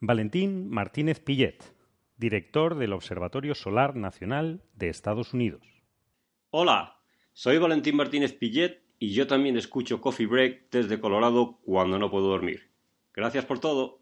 Valentín Martínez Pillet, director del Observatorio Solar Nacional de Estados Unidos. Hola, soy Valentín Martínez Pillet y yo también escucho Coffee Break desde Colorado cuando no puedo dormir. Gracias por todo.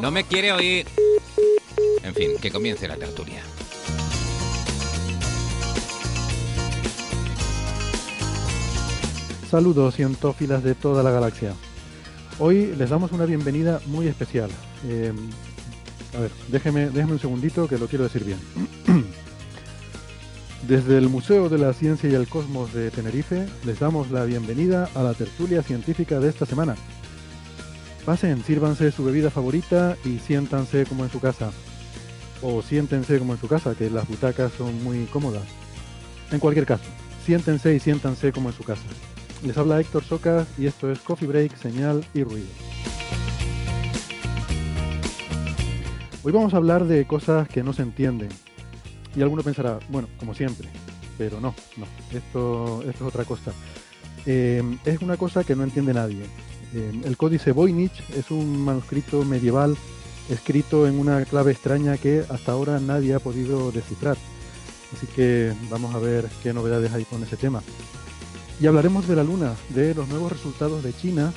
No me quiere oír. En fin, que comience la tertulia. Saludos cientófilas de toda la galaxia. Hoy les damos una bienvenida muy especial. Eh, a ver, déjeme, déjeme un segundito que lo quiero decir bien. Desde el Museo de la Ciencia y el Cosmos de Tenerife les damos la bienvenida a la tertulia científica de esta semana. Pasen, sírvanse su bebida favorita y siéntanse como en su casa. O siéntense como en su casa, que las butacas son muy cómodas. En cualquier caso, siéntense y siéntanse como en su casa. Les habla Héctor Socas y esto es Coffee Break, Señal y Ruido. Hoy vamos a hablar de cosas que no se entienden. Y alguno pensará, bueno, como siempre, pero no, no, esto, esto es otra cosa. Eh, es una cosa que no entiende nadie. Eh, el códice Voynich es un manuscrito medieval escrito en una clave extraña que hasta ahora nadie ha podido descifrar. Así que vamos a ver qué novedades hay con ese tema. Y hablaremos de la Luna, de los nuevos resultados de China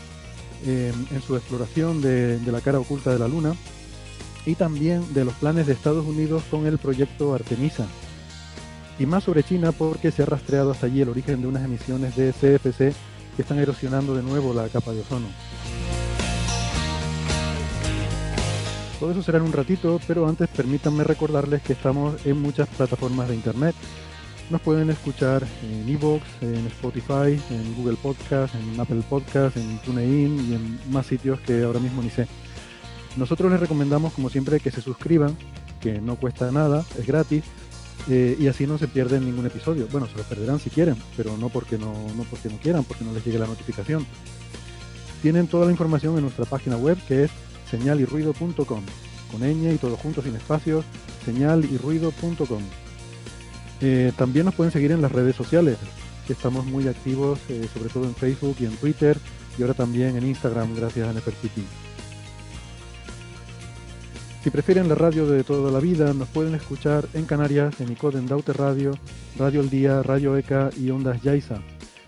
eh, en su exploración de la cara oculta de la Luna y también de los planes de Estados Unidos con el proyecto Artemisa. Y más sobre China porque se ha rastreado hasta allí el origen de unas emisiones de CFC que están erosionando de nuevo la capa de ozono. Todo eso será en un ratito, pero antes permítanme recordarles que estamos en muchas plataformas de internet. Nos pueden escuchar en Evox, en Spotify, en Google Podcast, en Apple Podcast, en TuneIn y en más sitios que ahora mismo ni sé. Nosotros les recomendamos, como siempre, que se suscriban, que no cuesta nada, es gratis, eh, y así no se pierden ningún episodio. Bueno, se lo perderán si quieren, pero no porque no, no porque no quieran, porque no les llegue la notificación. Tienen toda la información en nuestra página web que es señalirruido.com, con ñ y todo junto sin espacios, señalirruido.com. Eh, también nos pueden seguir en las redes sociales, que estamos muy activos, eh, sobre todo en Facebook y en Twitter, y ahora también en Instagram, gracias a Nefertiti. Si prefieren la radio de toda la vida, nos pueden escuchar en Canarias, en Icoden Daute Radio, Radio El Día, Radio ECA y Ondas Yaiza.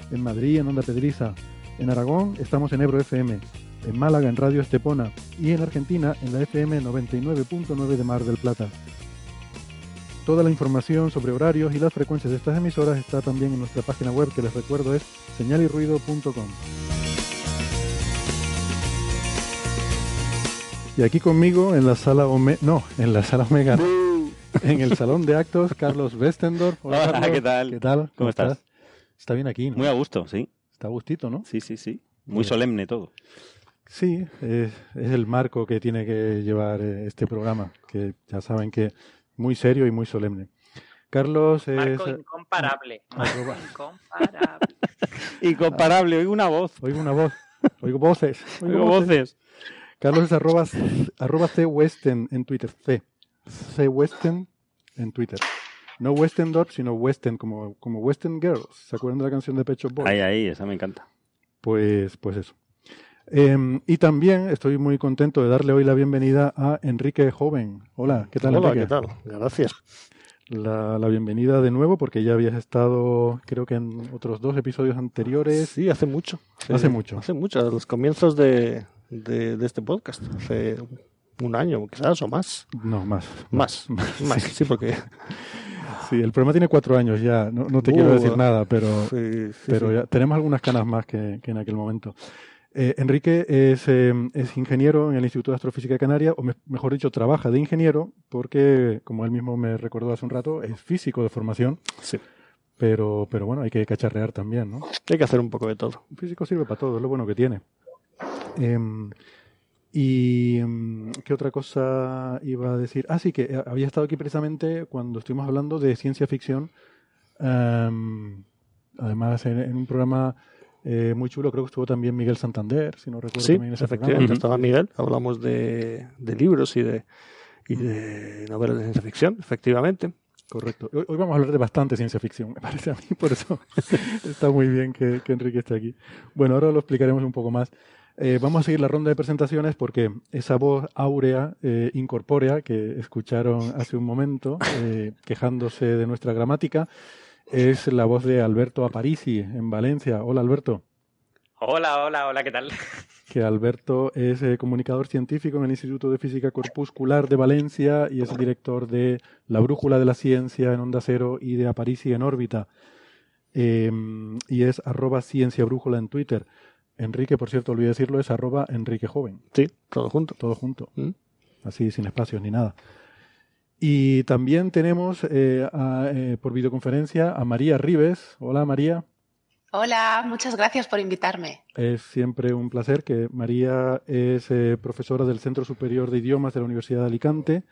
En Madrid, en Onda Pedriza. En Aragón, estamos en Ebro FM. En Málaga, en Radio Estepona. Y en Argentina, en la FM 99.9 de Mar del Plata. Toda la información sobre horarios y las frecuencias de estas emisoras está también en nuestra página web, que les recuerdo es señalirruido.com. Y aquí conmigo en la sala Omega, no, en la sala Omega, no. en el salón de actos, Carlos Westendorf. Hola, Carlos. ¿qué tal? ¿Qué tal? ¿Cómo estás? Está bien aquí, ¿no? Muy a gusto, sí. Está a gustito, ¿no? Sí, sí, sí. Muy solemne todo. Sí, es, es el marco que tiene que llevar eh, este programa, que ya saben que muy serio y muy solemne. Carlos es... Marco incomparable. Incomparable. Incomparable, oigo una voz. Oigo una voz. Oigo voces. Oigo voces. Carlos es arroba, arroba C Westen en Twitter. C. C Westen en Twitter. No Western Dot, sino Western, como, como Western Girls. ¿Se acuerdan de la canción de Pecho Boys? Ahí, ahí, esa me encanta. Pues, pues eso. Em, y también estoy muy contento de darle hoy la bienvenida a Enrique Joven. Hola, ¿qué tal, Hola, Enrique? ¿qué tal? Gracias. La, la bienvenida de nuevo porque ya habías estado, creo que en otros dos episodios anteriores. Sí, hace mucho. Hace mucho. Hace mucho, a los comienzos de, de, de este podcast. Hace un año, quizás, o más. No, más. Más, más, sí, porque... Sí, el programa tiene cuatro años ya. No, no te Uh, quiero decir nada, pero, Sí, sí, pero ya tenemos algunas canas más que, que en aquel momento. Eh, Enrique es, eh, es ingeniero en el Instituto de Astrofísica Canaria, o me- mejor dicho, trabaja de ingeniero, porque, como él mismo me recordó hace un rato, es físico de formación, Sí. pero, pero bueno, hay que cacharrear también, ¿no? Hay que hacer un poco de todo. Un físico sirve para todo, es lo bueno que tiene. Em, y em, qué otra cosa iba a decir. Ah, sí, que eh, había estado aquí precisamente cuando estuvimos hablando de ciencia ficción. Em, además, en, en un programa eh, muy chulo, creo que estuvo también Miguel Santander, si no recuerdo Sí, también ese efectivamente. programa. Estaba Miguel, hablamos de, de libros y de, y de novelas de ciencia ficción, efectivamente. Correcto. Hoy, hoy vamos a hablar de bastante ciencia ficción, me parece a mí, por eso está muy bien que, que Enrique esté aquí. Bueno, ahora lo explicaremos un poco más. Eh, vamos a seguir la ronda de presentaciones porque esa voz áurea, eh, incorpórea, que escucharon hace un momento, eh, quejándose de nuestra gramática, es la voz de Alberto Aparici, en Valencia. Hola, Alberto. Hola, hola, hola, ¿qué tal? Que Alberto es eh, comunicador científico en el Instituto de Física Corpuscular de Valencia y es el director de La Brújula de la Ciencia en Onda Cero y de Aparici en órbita. Eh, y es arroba ciencia brújula en Twitter. Enrique, por cierto, olvidé decirlo, es arroba Enrique Joven. Sí, todo junto. Todo junto. ¿Mm? Así, sin espacios ni nada. Y también tenemos eh, a, eh, por videoconferencia a María Rives. Hola, María. Hola, muchas gracias por invitarme. Es siempre un placer que María es eh, profesora del Centro Superior de Idiomas de la Universidad de Alicante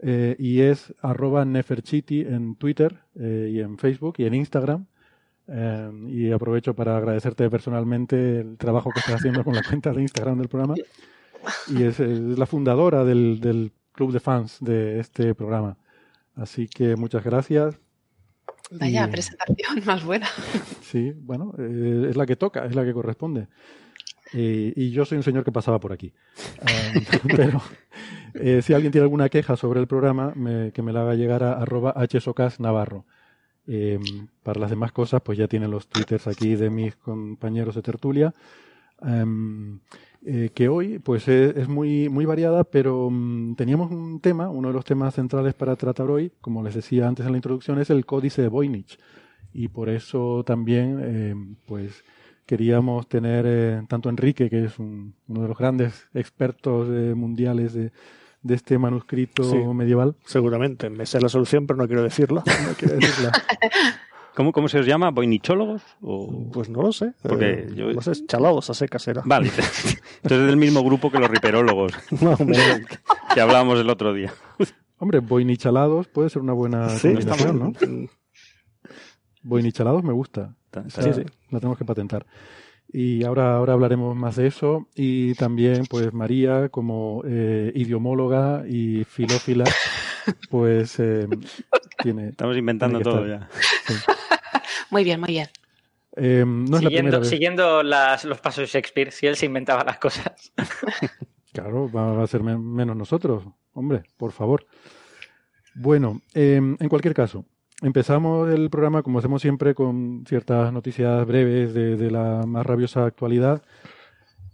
eh, y es arroba neferchiti en Twitter eh, y en Facebook y en Instagram. Eh, y aprovecho para agradecerte personalmente el trabajo que estás haciendo con la cuenta de Instagram del programa. Y es, es la fundadora del, del club de fans de este programa. Así que muchas gracias. Vaya Y- presentación más buena. Sí, bueno, eh, es la que toca, es la que corresponde. Y, y yo soy un señor que pasaba por aquí. Um, pero eh, si alguien tiene alguna queja sobre el programa, me- que me la haga llegar a arroba hsocasnavarro. Eh, para las demás cosas, pues ya tienen los twitters aquí de mis compañeros de tertulia. Em, eh, que hoy pues es, es muy, muy variada, pero mm, teníamos un tema, uno de los temas centrales para tratar hoy, como les decía antes en la introducción, es el códice de Voynich. Y por eso también eh, pues queríamos tener eh, tanto Enrique, que es un- uno de los grandes expertos eh, mundiales de, de este manuscrito Sí. medieval. Seguramente. Me sé la solución, pero no quiero decirlo. No quiero decirla. ¿Cómo, ¿Cómo se os llama? ¿Boinichólogos? O... Pues no lo sé. Porque Eh, yo- No sé, chalados a secas era. Vale, entonces es del mismo grupo que los riperólogos o menos. que hablábamos el otro día. Hombre, Voynichalados puede ser una buena Sí, combinación, ¿no? bien. Voynichalados me gusta. Esa Sí, sí. La tenemos que patentar. Y ahora, ahora hablaremos más de eso. Y también, pues, María, como eh, idiomóloga y filófila, pues eh, tiene. Estamos inventando tiene todo estar. ya. Muy bien, muy bien. Eh, no la siguiendo siguiendo las- los pasos de Shakespeare, si él se inventaba las cosas. Claro, va a ser men- menos nosotros. Hombre, por favor. Bueno, eh, en cualquier caso, empezamos el programa, como hacemos siempre, con ciertas noticias breves de, la más rabiosa actualidad.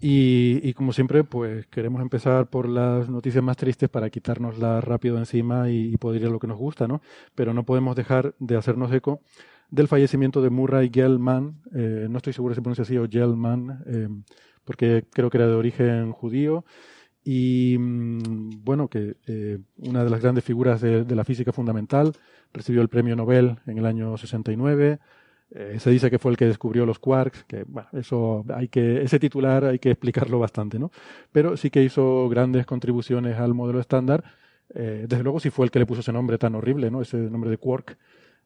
Y, como siempre, pues queremos empezar por las noticias más tristes para quitárnoslas rápido encima y, y poder ir a lo que nos gusta, ¿no? Pero no podemos dejar de hacernos eco del fallecimiento de Murray Gell-Mann. eh, no estoy seguro si se pronuncia así o Gell-Mann, eh, porque creo que era de origen judío. Y mm, bueno, que eh, una de las grandes figuras de, de la física fundamental recibió el premio Nobel en el año 69. Eh, se dice que fue el que descubrió los quarks, que bueno, eso hay que, ese titular hay que explicarlo bastante, ¿no? Pero sí que hizo grandes contribuciones al modelo estándar. Eh, desde luego sí fue el que le puso ese nombre tan horrible, ¿no? Ese nombre de quark.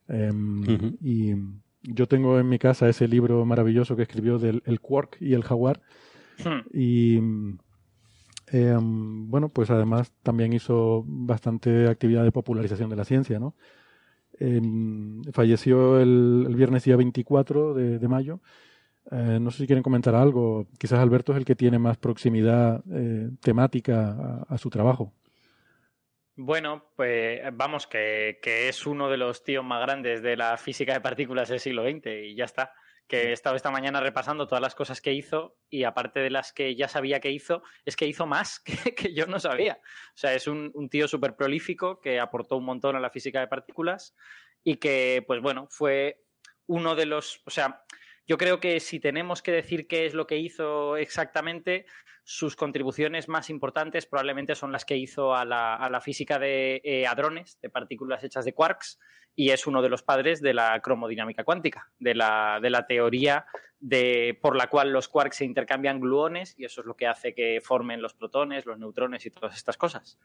Em. Y yo tengo en mi casa ese libro maravilloso que escribió del el quark y el jaguar. Hmm. Y em, bueno, pues además también hizo bastante actividad de popularización de la ciencia, ¿no? Em, falleció el, viernes día 24 de, mayo. Eh, no sé si quieren comentar algo. Quizás Alberto es el que tiene más proximidad eh, temática a, su trabajo. Bueno, pues vamos, que, que, es uno de los tíos más grandes de la física de partículas del siglo XX y ya está que he estado esta mañana repasando todas las cosas que hizo y aparte de las que ya sabía que hizo, es que hizo más que, yo no sabía. O sea, es un, tío súper prolífico que aportó un montón a la física de partículas y que, pues bueno, fue uno de los, o sea, yo creo que si tenemos que decir qué es lo que hizo exactamente, sus contribuciones más importantes probablemente son las que hizo a la, física de eh, hadrones, de partículas hechas de quarks, y es uno de los padres de la cromodinámica cuántica, de la, de la teoría de, por la cual los quarks se intercambian gluones, y eso es lo que hace que formen los protones, los neutrones y todas estas cosas.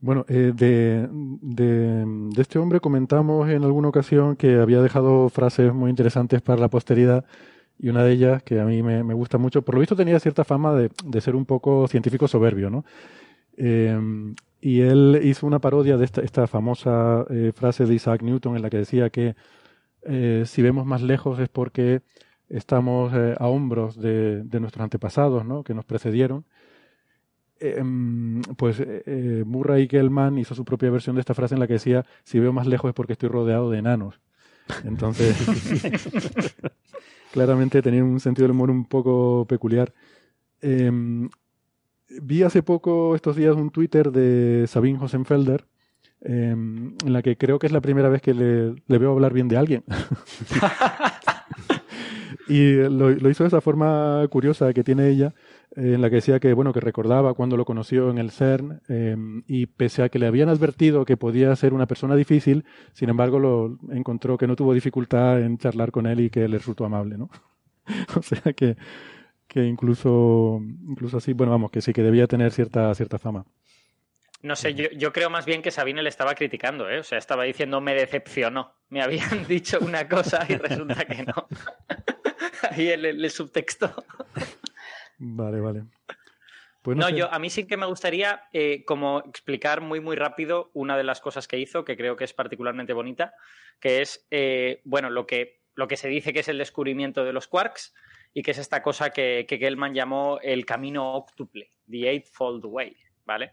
Bueno, eh, de, de, este hombre comentamos en alguna ocasión que había dejado frases muy interesantes para la posteridad y una de ellas que a mí me, gusta mucho, por lo visto tenía cierta fama de, de ser un poco científico soberbio, ¿no? Em, y él hizo una parodia de esta, esta famosa eh, frase de Isaac Newton en la que decía que eh, si vemos más lejos es porque estamos eh, a hombros de, de, nuestros antepasados, ¿no? Que nos precedieron. Em, pues Murray Gell-Mann hizo su propia versión de esta frase en la que decía si veo más lejos es porque estoy rodeado de enanos. Entonces, claramente tenía un sentido del humor un poco peculiar. Em, vi hace poco, estos días, un Twitter de Sabine Hosenfelder, em, en la que creo que es la primera vez que le, veo hablar bien de alguien. y lo, hizo de esa forma curiosa que tiene ella, en la que decía que, bueno, que recordaba cuando lo conoció en el CERN em, y pese a que le habían advertido que podía ser una persona difícil, sin embargo lo encontró que no tuvo dificultad en charlar con él y que le resultó amable, ¿no? o sea que, que incluso, incluso así, bueno, vamos, que sí que debía tener cierta, cierta fama. No sé, yo, creo más bien que Sabine le estaba criticando, ¿eh? O sea, estaba diciendo me decepcionó. Me habían dicho una cosa y resulta que no. Ahí el, el subtexto. Vale, vale. Pues no, yo a mí sí que me gustaría eh, como explicar muy muy rápido una de las cosas que hizo, que creo que es particularmente bonita, que es eh, bueno lo que, lo que se dice que es el descubrimiento de los quarks y que es esta cosa que, que Gell-Mann llamó el camino octuple, the eightfold way, ¿vale?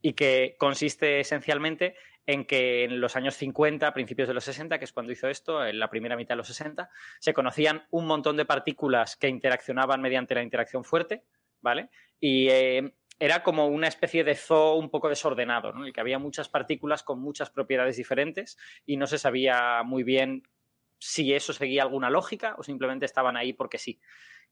Y que consiste esencialmente en que en los años 50, principios de los 60, que es cuando hizo esto, en la primera mitad de los 60, se conocían un montón de partículas que interaccionaban mediante la interacción fuerte, ¿vale? Y eh, era como una especie de zoo un poco desordenado, ¿no? En el que había muchas partículas con muchas propiedades diferentes y no se sabía muy bien si eso seguía alguna lógica o simplemente estaban ahí porque sí.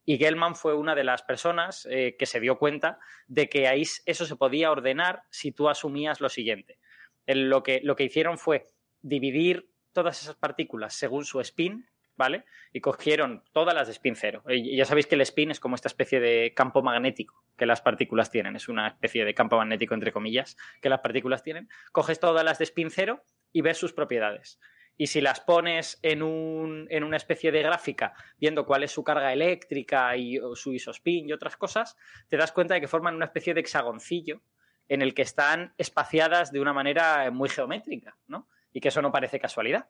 Y Gell-Mann fue una de las personas eh, que se dio cuenta de que ahí eso se podía ordenar si tú asumías lo siguiente lo, que, lo que hicieron fue dividir todas esas partículas según su spin, ¿vale? Y cogieron todas las de spin cero. Y ya sabéis que el spin es como esta especie de campo magnético que las partículas tienen. Es una especie de campo magnético, entre comillas, que las partículas tienen. Coges todas las de spin cero y ves sus propiedades. Y si las pones en, un, en una especie de gráfica, viendo cuál es su carga eléctrica y su isospin y otras cosas, te das cuenta de que forman una especie de hexagoncillo en el que están espaciadas de una manera muy geométrica, ¿no? Y que eso no parece casualidad.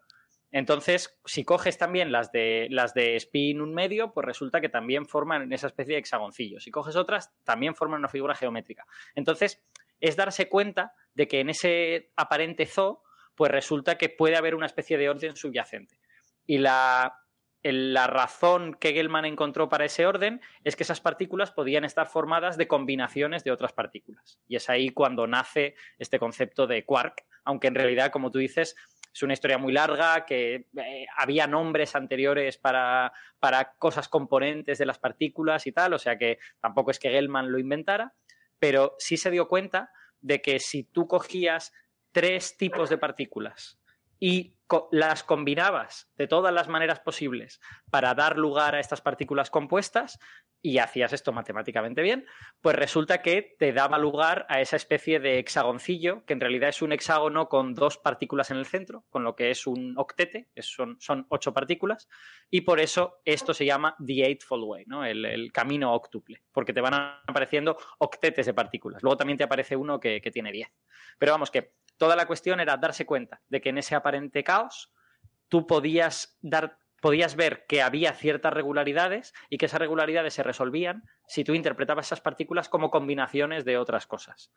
Entonces, si coges también las de, las de spin un medio, pues resulta que también forman esa especie de hexagoncillo. Si coges otras, también forman una figura geométrica. Entonces, es darse cuenta de que en ese aparente zoo, pues resulta que puede haber una especie de orden subyacente. Y la, la razón que Gell-Mann encontró para ese orden es que esas partículas podían estar formadas de combinaciones de otras partículas. Y es ahí cuando nace este concepto de quark, aunque en realidad, como tú dices, es una historia muy larga, que eh, había nombres anteriores para, para, cosas componentes de las partículas y tal, o sea que tampoco es que Gell-Mann lo inventara, pero sí se dio cuenta de que si tú cogías tres tipos de partículas y las combinabas de todas las maneras posibles para dar lugar a estas partículas compuestas, y hacías esto matemáticamente bien, pues resulta que te daba lugar a esa especie de hexagoncillo, que en realidad es un hexágono con dos partículas en el centro, con lo que es un octete, son, son ocho partículas, y por eso esto se llama the eightfold way, ¿no? el, camino octuple, porque te van apareciendo octetes de partículas. Luego también te aparece uno que, que tiene diez. Pero vamos, que toda la cuestión era darse cuenta de que en ese aparente caos tú podías dar podías ver que había ciertas regularidades y que esas regularidades se resolvían si tú interpretabas esas partículas como combinaciones de otras cosas.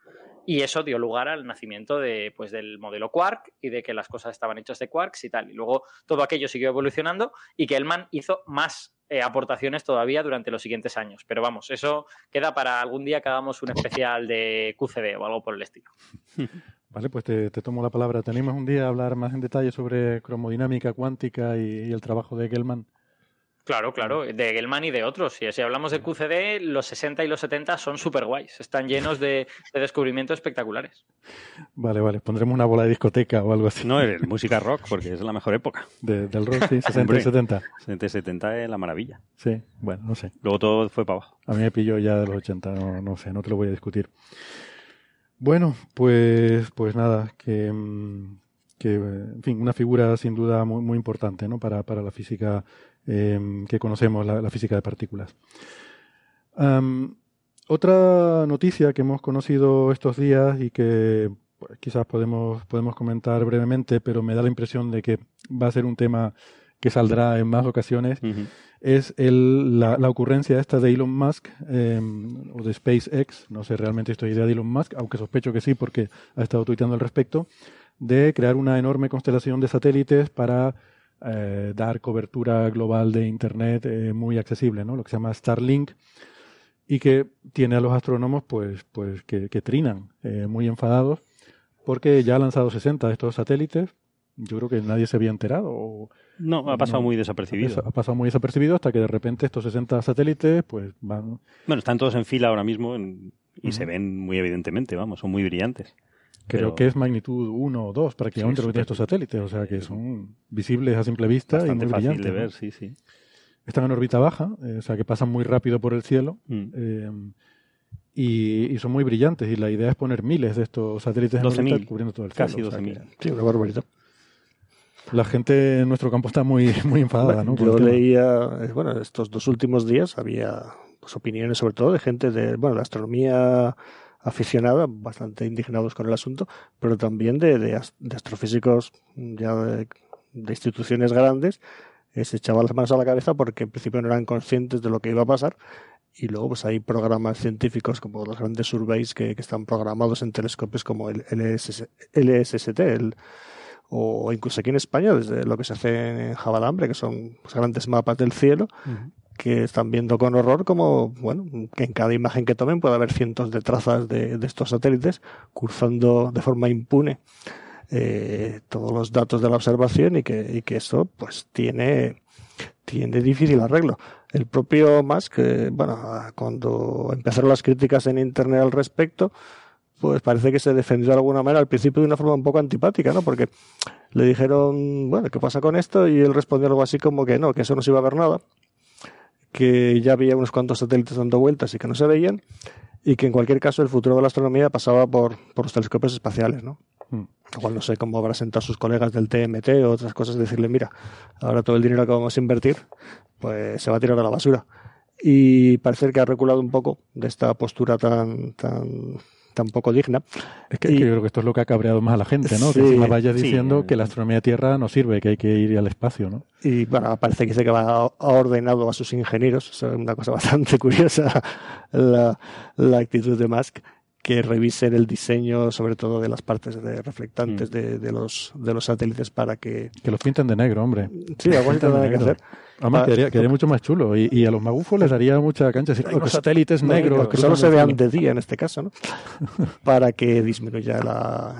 Y eso dio lugar al nacimiento de, pues, del modelo quark y de que las cosas estaban hechas de quarks y tal. Y luego todo aquello siguió evolucionando y que Elman hizo más eh, aportaciones todavía durante los siguientes años. Pero vamos, eso queda para algún día que hagamos un especial de QCD o algo por el estilo. Vale, pues te, tomo la palabra. ¿Tenemos un día a hablar más en detalle sobre cromodinámica cuántica y, el trabajo de Gellman? Claro, claro, de Gellman y de otros. Si, si hablamos de QCD, los 60 y los 70 son súper guays. Están llenos de, descubrimientos espectaculares. Vale, vale. Pondremos una bola de discoteca o algo así. No, música rock, porque es la mejor época. del rock, sí, 60 y 70. 60 y 70 es la maravilla. Sí, bueno, no sé. Luego todo fue para abajo. A mí me pilló ya de los 80, no, no sé, no te lo voy a discutir. Bueno, pues, pues nada, que, mm, que, en fin, una figura sin duda muy, muy importante ¿no? para, para la física em, que conocemos, la, física de partículas. otra noticia que hemos conocido estos días y que pues, quizás podemos, podemos comentar brevemente, pero me da la impresión de que va a ser un tema que saldrá en más ocasiones, es el, la, ocurrencia esta de Elon Musk em, o de SpaceX, no sé realmente esta idea de Elon Musk, aunque sospecho que sí porque ha estado tuiteando al respecto, de crear una enorme constelación de satélites para eh, dar cobertura global de Internet eh, muy accesible, ¿no? lo que se llama Starlink, y que tiene a los astrónomos pues, pues que, que trinan, eh, muy enfadados, porque ya ha lanzado 60 de estos satélites, yo creo que nadie se había enterado. No, ha pasado muy desapercibido. Ha pasado muy desapercibido hasta que de repente estos 60 satélites pues van... Bueno, están todos en fila ahora mismo y se ven muy evidentemente, vamos, son muy brillantes. Creo que es magnitud 1 o 2 prácticamente lo que tienen estos satélites, o sea que son visibles a simple vista Bastante y muy fácil brillantes. de ver, sí, sí. Están en órbita baja, eh, o sea que pasan muy rápido por el cielo. Mm. Eh, y, son muy brillantes y la idea es poner miles de estos satélites en órbita cubriendo todo el cielo. Casi 12.000. sí, una barbaridad. La gente en nuestro campo está muy, muy enfadada, ¿no? Yo leía, eh, bueno, estos dos últimos días había pues, opiniones sobre todo de gente de, bueno, de astronomía aficionada, bastante indignados con el asunto, pero también de, de, astrofísicos ya de, instituciones grandes, eh, se echaban las manos a la cabeza porque en principio no eran conscientes de lo que iba a pasar y luego pues hay programas científicos como los grandes surveys que, que están programados en telescopios como el LSS, LSST, el o incluso aquí en España, desde lo que se hace en Javalambre, que son grandes mapas del cielo, que están viendo con horror como, bueno, que en cada imagen que tomen puede haber cientos de trazas de, estos satélites cruzando de forma impune eh, todos los datos de la observación y que, y que eso pues tiene, tiene difícil arreglo. El propio Musk, eh, bueno, cuando empezaron las críticas en Internet al respecto, pues parece que se defendió de alguna manera al principio de una forma un poco antipática, ¿no? Porque le dijeron, bueno, ¿qué pasa con esto? Y él respondió algo así como que no, que eso no se iba a ver nada, que ya había unos cuantos satélites dando vueltas y que no se veían, y que en cualquier caso el futuro de la astronomía pasaba por, por los telescopios espaciales, ¿no? Mm. Lo cual no sé cómo habrá sentado sus colegas del TMT o otras cosas, decirle, mira, ahora todo el dinero que vamos a invertir, pues se va a tirar a la basura. Y parece que ha reculado un poco de esta postura tan, tan tampoco digna. Es que, yo creo que esto es lo que ha cabreado más a la gente, ¿no? que encima vaya diciendo que la astronomía de Tierra no sirve, que hay que ir al espacio, ¿no? Y bueno, parece que dice que va ha ordenado a sus ingenieros, es una cosa bastante curiosa la, la actitud de Musk, que revisen el diseño, sobre todo de las partes de reflectantes mm. de, los, de los satélites para que... Que los pinten de negro, hombre. Sí, algo así que hacer. Además, quedaría, mucho más chulo. Y, a los magufos les daría mucha cancha. Decir, los satélites negros. Que solo se vean de día en este caso, ¿no? Para que disminuya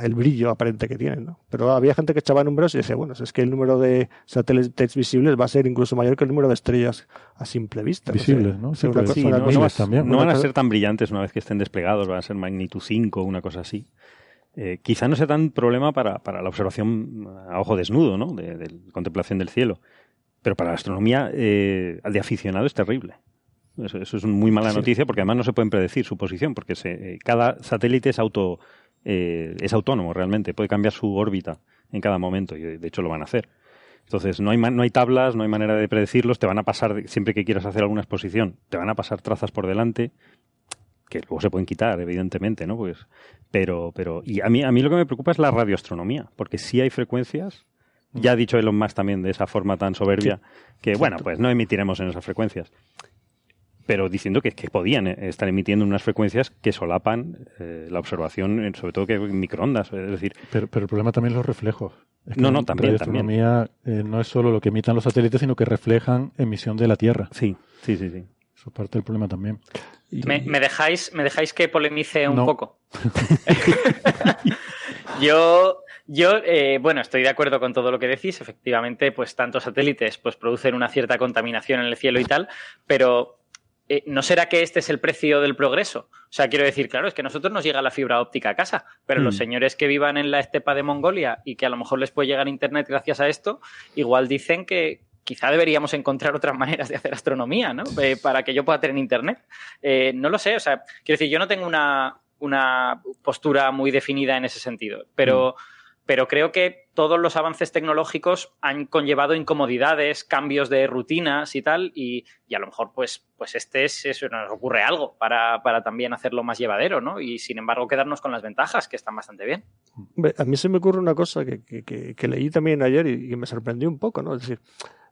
el brillo aparente que tienen, ¿no? Pero había gente que echaba números y decía, bueno, es que el número de satélites visibles va a ser incluso mayor que el número de estrellas a simple vista. Visibles, ¿no? Sí, no, también. no van a ser tan brillantes una vez que estén desplegados, van a ser magnitud 5 o una cosa así. Eh, quizá no sea tan problema para, para, la observación a ojo desnudo, ¿no? de contemplación del cielo pero para la astronomía eh, de aficionado es terrible. Eso, es una muy mala noticia porque además no se pueden predecir su posición porque se, cada satélite es auto es autónomo realmente, puede cambiar su órbita en cada momento y de hecho lo van a hacer. Entonces, no hay, no hay tablas, no hay manera de predecirlos, te van a pasar, siempre que quieras hacer alguna exposición, te van a pasar trazas por delante, que luego se pueden quitar, evidentemente, ¿no? Pues, pero, pero, y a mí, a mí lo que me preocupa es la radioastronomía, porque sí hay frecuencias, ya ha dicho Elon Musk también de esa forma tan soberbia, que bueno, pues no emitiremos en esas frecuencias pero diciendo que, que, podían eh, estar emitiendo unas frecuencias que solapan eh, la observación, sobre todo que en microondas. Es decir, pero, pero el problema también es los reflejos. no, no, también. La eh, no es solo lo que emitan los satélites, sino que reflejan emisión de la Tierra. Sí, sí, sí, sí. Eso es parte del problema también. ¿Me, dejáis, ¿Me dejáis que polemice un poco? yo, yo bueno, estoy de acuerdo con todo lo que decís. Efectivamente, pues tantos satélites pues producen una cierta contaminación en el cielo y tal, pero eh, ¿no será que este es el precio del progreso? O sea, quiero decir, claro, es que a nosotros nos llega la fibra óptica a casa, pero los mm. señores que vivan en la estepa de Mongolia y que a lo mejor les puede llegar Internet gracias a esto, igual dicen que quizá deberíamos encontrar otras maneras de hacer astronomía, ¿no? Eh, para que yo pueda tener Internet. Eh, no lo sé, o sea, quiero decir, yo no tengo una, postura muy definida en ese sentido, pero... Mm pero creo que todos los avances tecnológicos han conllevado incomodidades, cambios de rutinas y tal, y, a lo mejor pues, pues este es, eso, nos ocurre algo para, también hacerlo más llevadero, ¿no? Y sin embargo quedarnos con las ventajas, que están bastante bien. A mí se me ocurre una cosa que, que, leí también ayer y, que me sorprendió un poco, ¿no? Es decir,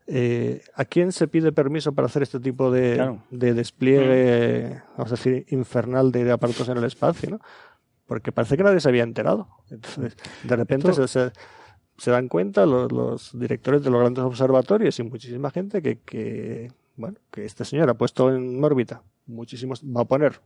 eh, ¿a quién se pide permiso para hacer este tipo de, de despliegue, mm. vamos a decir, infernal de aparatos en el espacio, ¿no? Porque parece que nadie se había enterado. Entonces, de repente se, se, dan cuenta los, los, directores de los grandes observatorios y muchísima gente que, que, bueno, que este señor ha puesto en órbita muchísimos, va a poner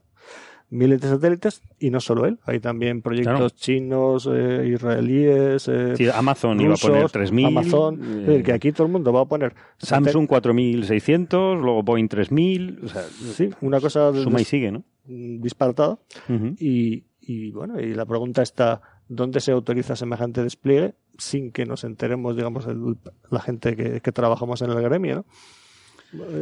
miles de satélites y no solo él, hay también proyectos chinos, eh, israelíes, eh, sí, Amazon iba a poner 3.000, Amazon, es decir, que aquí todo el mundo va a poner Samsung 4.600, luego Boeing 3.000, o sea, sí, una cosa suma y sigue, ¿no? Disparatada y, y bueno, y la pregunta está, ¿dónde se autoriza semejante despliegue sin que nos enteremos, digamos, la gente que, trabajamos en el gremio?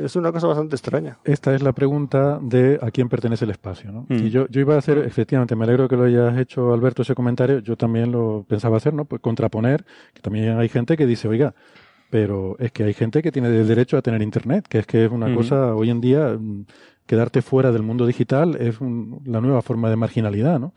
Es una cosa bastante extraña. Esta es la pregunta de a quién pertenece el espacio. ¿no? Mm. Y yo, yo iba a hacer, efectivamente, me alegro que lo hayas hecho, Alberto, ese comentario. Yo también lo pensaba hacer, ¿no? Pues contraponer, que también hay gente que dice, oiga, pero es que hay gente que tiene el derecho a tener Internet, que es que es una cosa hoy en día quedarte fuera del mundo digital es la nueva forma de marginalidad, ¿no?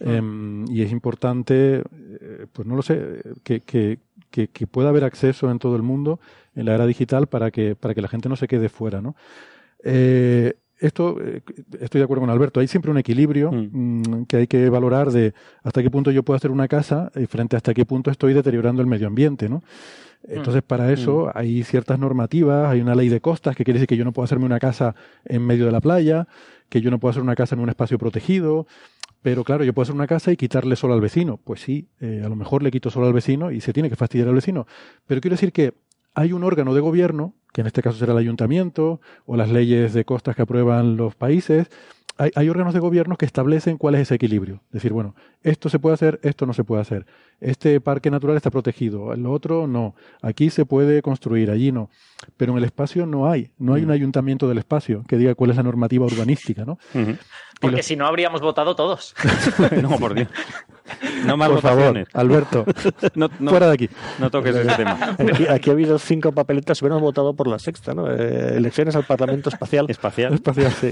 Em, y es importante, eh, pues no lo sé, que, que, que, pueda haber acceso en todo el mundo en la era digital para que, para que la gente no se quede fuera, ¿no? Eh, esto, eh, estoy de acuerdo con Alberto, hay siempre un equilibrio mm. Mm, que hay que valorar de hasta qué punto yo puedo hacer una casa y frente a hasta qué punto estoy deteriorando el medio ambiente, ¿no? Entonces, para mm. eso hay ciertas normativas, hay una ley de costas que quiere decir que yo no puedo hacerme una casa en medio de la playa, que yo no puedo hacer una casa en un espacio protegido, pero claro, yo puedo hacer una casa y quitarle solo al vecino. Pues sí, eh, a lo mejor le quito solo al vecino y se tiene que fastidiar al vecino. Pero quiero decir que hay un órgano de gobierno, que en este caso será el ayuntamiento, o las leyes de costas que aprueban los países, hay, órganos de gobierno que establecen cuál es ese equilibrio. Es decir, bueno, esto se puede hacer, esto no se puede hacer. Este parque natural está protegido, el otro no. Aquí se puede construir, allí no. Pero en el espacio no hay, no hay un mm. ayuntamiento del espacio que diga cuál es la normativa urbanística, ¿no? Porque si no habríamos votado todos. no, por Dios. No más por votaciones. Alberto, fuera de aquí. No toques ese tema. Aquí, ha habido cinco papeletas, hubiéramos votado por la sexta, ¿no? Eh, elecciones al Parlamento Espacial. Espacial. Espacial, sí.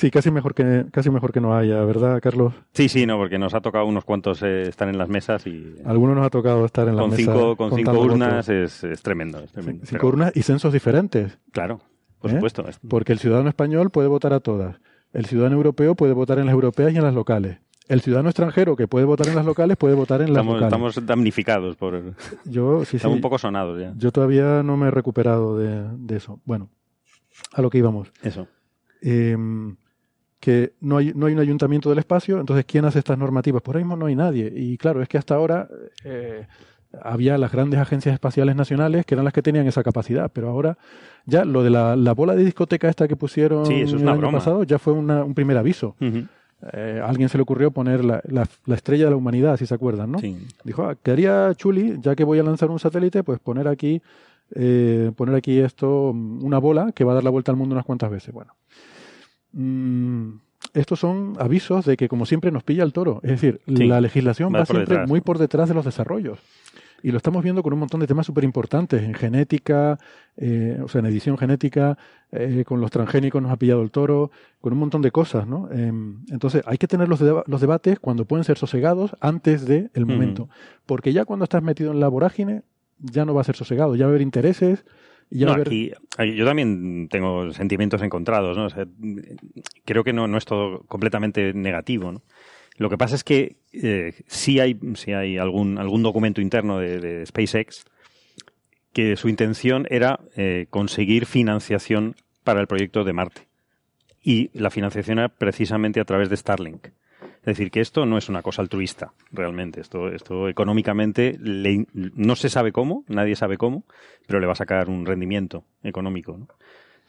Sí, casi mejor que casi mejor que no haya, ¿verdad, Carlos? Sí, sí, no, porque nos ha tocado unos cuantos eh, estar en las mesas y algunos nos ha tocado estar en las mesas. Cinco, con cinco urnas es, tremendo, cinco urnas y censos diferentes. Claro, por ¿Eh? supuesto. Porque el ciudadano español puede votar a todas. El ciudadano europeo puede votar en las europeas y en las locales. El ciudadano extranjero que puede votar en las locales puede votar en las locales. Estamos damnificados por. Yo sí, estamos un poco sonados ya. Yo todavía no me he recuperado de, de eso. Bueno, a lo que íbamos. Eso. Eh, que no hay, no hay un ayuntamiento del espacio, entonces ¿quién hace estas normativas? Por ahí mismo no hay nadie. Y claro, es que hasta ahora eh, había las grandes agencias espaciales nacionales que eran las que tenían esa capacidad, pero ahora ya lo de la, bola de discoteca esta que pusieron el año pasado ya fue un primer aviso. Eh, a alguien se le ocurrió poner la, la, estrella de la humanidad, si se acuerdan, ¿no? Dijo, ah, quedaría chuli, ya que voy a lanzar un satélite, pues poner aquí eh, poner aquí esto, una bola que va a dar la vuelta al mundo unas cuantas veces. Bueno. Mm, estos son avisos de que, como siempre, nos pilla el toro. Es decir, la legislación va, siempre muy por detrás de los desarrollos. Y lo estamos viendo con un montón de temas súper importantes, en genética, eh, o sea, en edición genética, eh, con los transgénicos nos ha pillado el toro, con un montón de cosas, ¿no? Em, entonces, hay que tener los, los, debates cuando pueden ser sosegados antes del el momento. Porque ya cuando estás metido en la vorágine, ya no va a ser sosegado, ya va a haber intereses, no, aquí, yo también tengo sentimientos encontrados, ¿no? creo que no, no es todo completamente negativo, ¿no? Lo que pasa es que eh, sí hay, sí hay algún, algún documento interno de, SpaceX que su intención era eh, conseguir financiación para el proyecto de Marte. Y la financiación era precisamente a través de Starlink. Es decir, que esto no es una cosa altruista, realmente. Esto, esto económicamente no se sabe cómo, nadie sabe cómo, pero le va a sacar un rendimiento económico.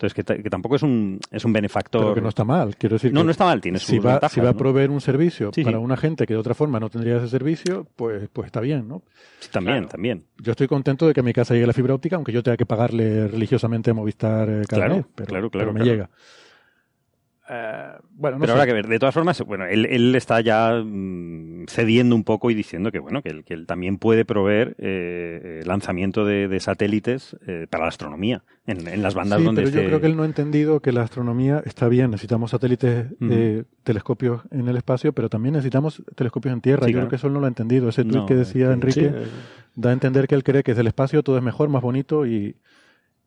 Entonces, que, tampoco es un, es un benefactor. Pero que no está mal, quiero decir. No, no está mal, tiene sus si va, ventajas, Si va a proveer un servicio para una gente que de otra forma no tendría ese servicio, pues, pues está bien, ¿no? Sí, también, también. Yo estoy contento de que a mi casa llegue la fibra óptica, aunque yo tenga que pagarle religiosamente a Movistar eh, cada claro, mes. Pero, claro, claro. me llega. Eh, bueno, Pero habrá que ver. De todas formas, bueno, él, está ya mm, cediendo un poco y diciendo que bueno, que él, que él también puede proveer eh, lanzamiento de, satélites eh, para la astronomía en, las bandas sí, donde pero yo creo que él no ha entendido que la astronomía está bien. Necesitamos satélites, telescopios en el espacio, pero también necesitamos telescopios en tierra. yo creo que eso él no lo ha entendido. Ese tweet que decía Enrique da a entender que él cree que desde el espacio todo es mejor, más bonito y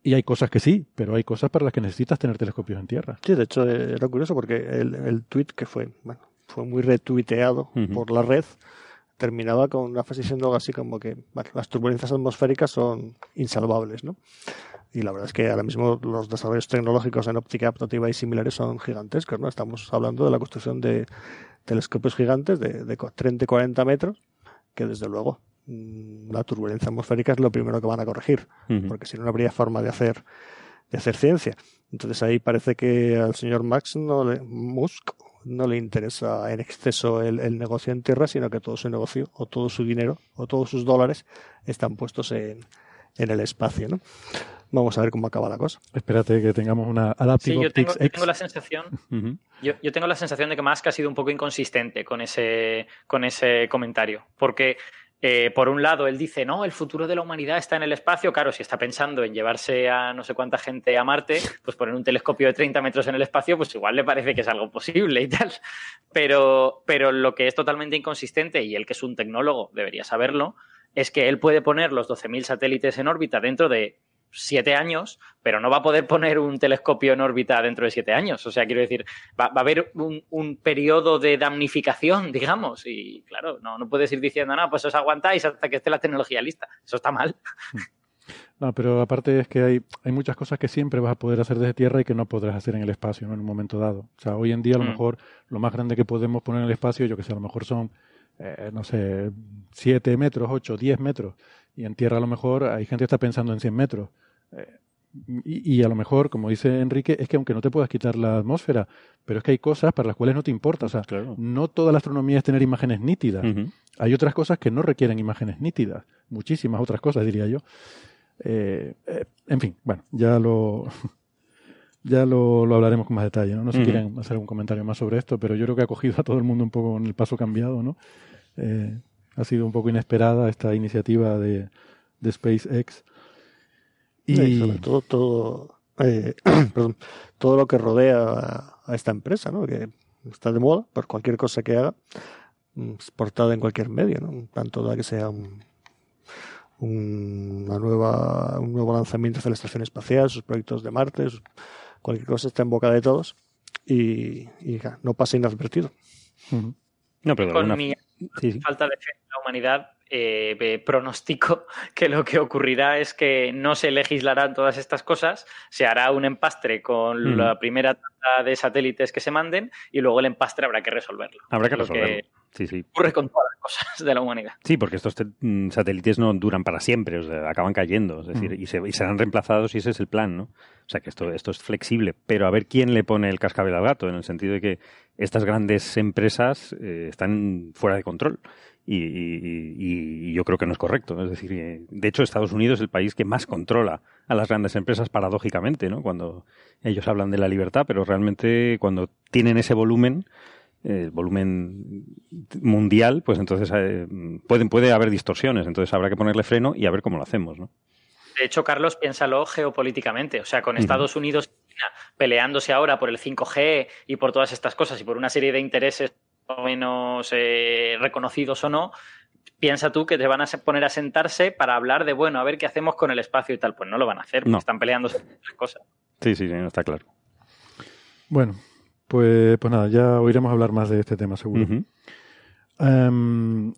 y hay cosas que sí, pero hay cosas para las que necesitas tener telescopios en tierra. Sí, de hecho eh, era curioso porque el, el tweet que fue, bueno, fue muy retuiteado por la red, terminaba con una frase diciendo algo así como que las turbulencias atmosféricas son insalvables, ¿no? Y la verdad es que ahora mismo los desarrollos tecnológicos en óptica aptativa y similares son gigantescos, ¿no? Estamos hablando de la construcción de telescopios gigantes de, de 30 y 40 metros, que desde luego la turbulencia atmosférica es lo primero que van a corregir, porque si no, no habría forma de hacer, de hacer ciencia. Entonces ahí parece que al señor Max no le, Musk no le interesa en exceso el, negocio en tierra, sino que todo su negocio, o todo su dinero, o todos sus dólares están puestos en, en el espacio, ¿no? Vamos a ver cómo acaba la cosa. Espérate que tengamos una Adaptive sí, yo tengo, tengo la sensación, yo, yo, tengo la sensación de que Musk ha sido un poco inconsistente con ese, con ese comentario, porque eh, por un lado, él dice, no, el futuro de la humanidad está en el espacio. Claro, si está pensando en llevarse a no sé cuánta gente a Marte, pues poner un telescopio de 30 metros en el espacio, pues igual le parece que es algo posible y tal. Pero, pero lo que es totalmente inconsistente, y él que es un tecnólogo debería saberlo, es que él puede poner los 12.000 satélites en órbita dentro de siete años, pero no va a poder poner un telescopio en órbita dentro de siete años. O sea, quiero decir, va, a haber un, periodo de damnificación, digamos, y claro, no, no puedes ir diciendo, no, pues os aguantáis hasta que esté la tecnología lista. Eso está mal. No, pero aparte es que hay, hay muchas cosas que siempre vas a poder hacer desde tierra y que no podrás hacer en el espacio, ¿no? En un momento dado. O sea, hoy en día a lo mm. mejor lo más grande que podemos poner en el espacio, yo que sé, a lo mejor son, eh, no sé, siete metros, ocho, diez metros. Y en tierra a lo mejor hay gente que está pensando en 100 metros. Eh, y, a lo mejor, como dice Enrique, es que aunque no te puedas quitar la atmósfera, pero es que hay cosas para las cuales no te importa. O sea, no toda la astronomía es tener imágenes nítidas. Hay otras cosas que no requieren imágenes nítidas. Muchísimas otras cosas, diría yo. Eh, eh, en fin, bueno, ya lo, ya lo, hablaremos con más detalle. No, no sé si quieren hacer algún comentario más sobre esto, pero yo creo que ha cogido a todo el mundo un poco en el paso cambiado. ¿no? ha sido un poco inesperada esta iniciativa de, de SpaceX. Y sobre todo todo, eh, todo lo que rodea a, esta empresa, ¿no? que está de moda por cualquier cosa que haga, mm, exportada en cualquier medio, ¿no? tanto da que sea un, una nueva, un nuevo lanzamiento de la estación espacial, sus proyectos de Marte, cualquier cosa está en boca de todos y, no pasa inadvertido. No, pero Con mi falta de fe en la humanidad, eh, pronostico que lo que ocurrirá es que no se legislarán todas estas cosas, se hará un empastre con la primera tanda de satélites que se manden y luego el empastre habrá que resolverlo. Habrá que resolverlo. sí, sí. Ocurre con todas las cosas de la humanidad. Sí, porque estos mm, satélites no duran para siempre, o sea, acaban cayendo, es decir, y, se, serán reemplazados y ese es el plan, ¿no? O sea que esto, esto es flexible, pero a ver quién le pone el cascabel al gato, en el sentido de que estas grandes empresas eh, están fuera de control y, yo creo que no es correcto. Es decir, eh, de hecho, Estados Unidos es el país que más controla a las grandes empresas paradójicamente, ¿no? Cuando ellos hablan de la libertad, pero realmente cuando tienen ese volumen, el volumen mundial, pues entonces eh, pueden, puede haber distorsiones. Entonces habrá que ponerle freno y a ver cómo lo hacemos, ¿no? De hecho, Carlos, piénsalo geopolíticamente. O sea, con Estados Unidos peleándose ahora por el 5G y por todas estas cosas y por una serie de intereses menos eh, reconocidos o no, piensa tú que te van a poner a sentarse para hablar de, bueno, a ver qué hacemos con el espacio y tal. Pues no lo van a hacer, no. están peleando sobre otras cosas. Sí, sí, sí, está claro. Bueno, pues, pues nada, ya oiremos hablar más de este tema, seguro. Em,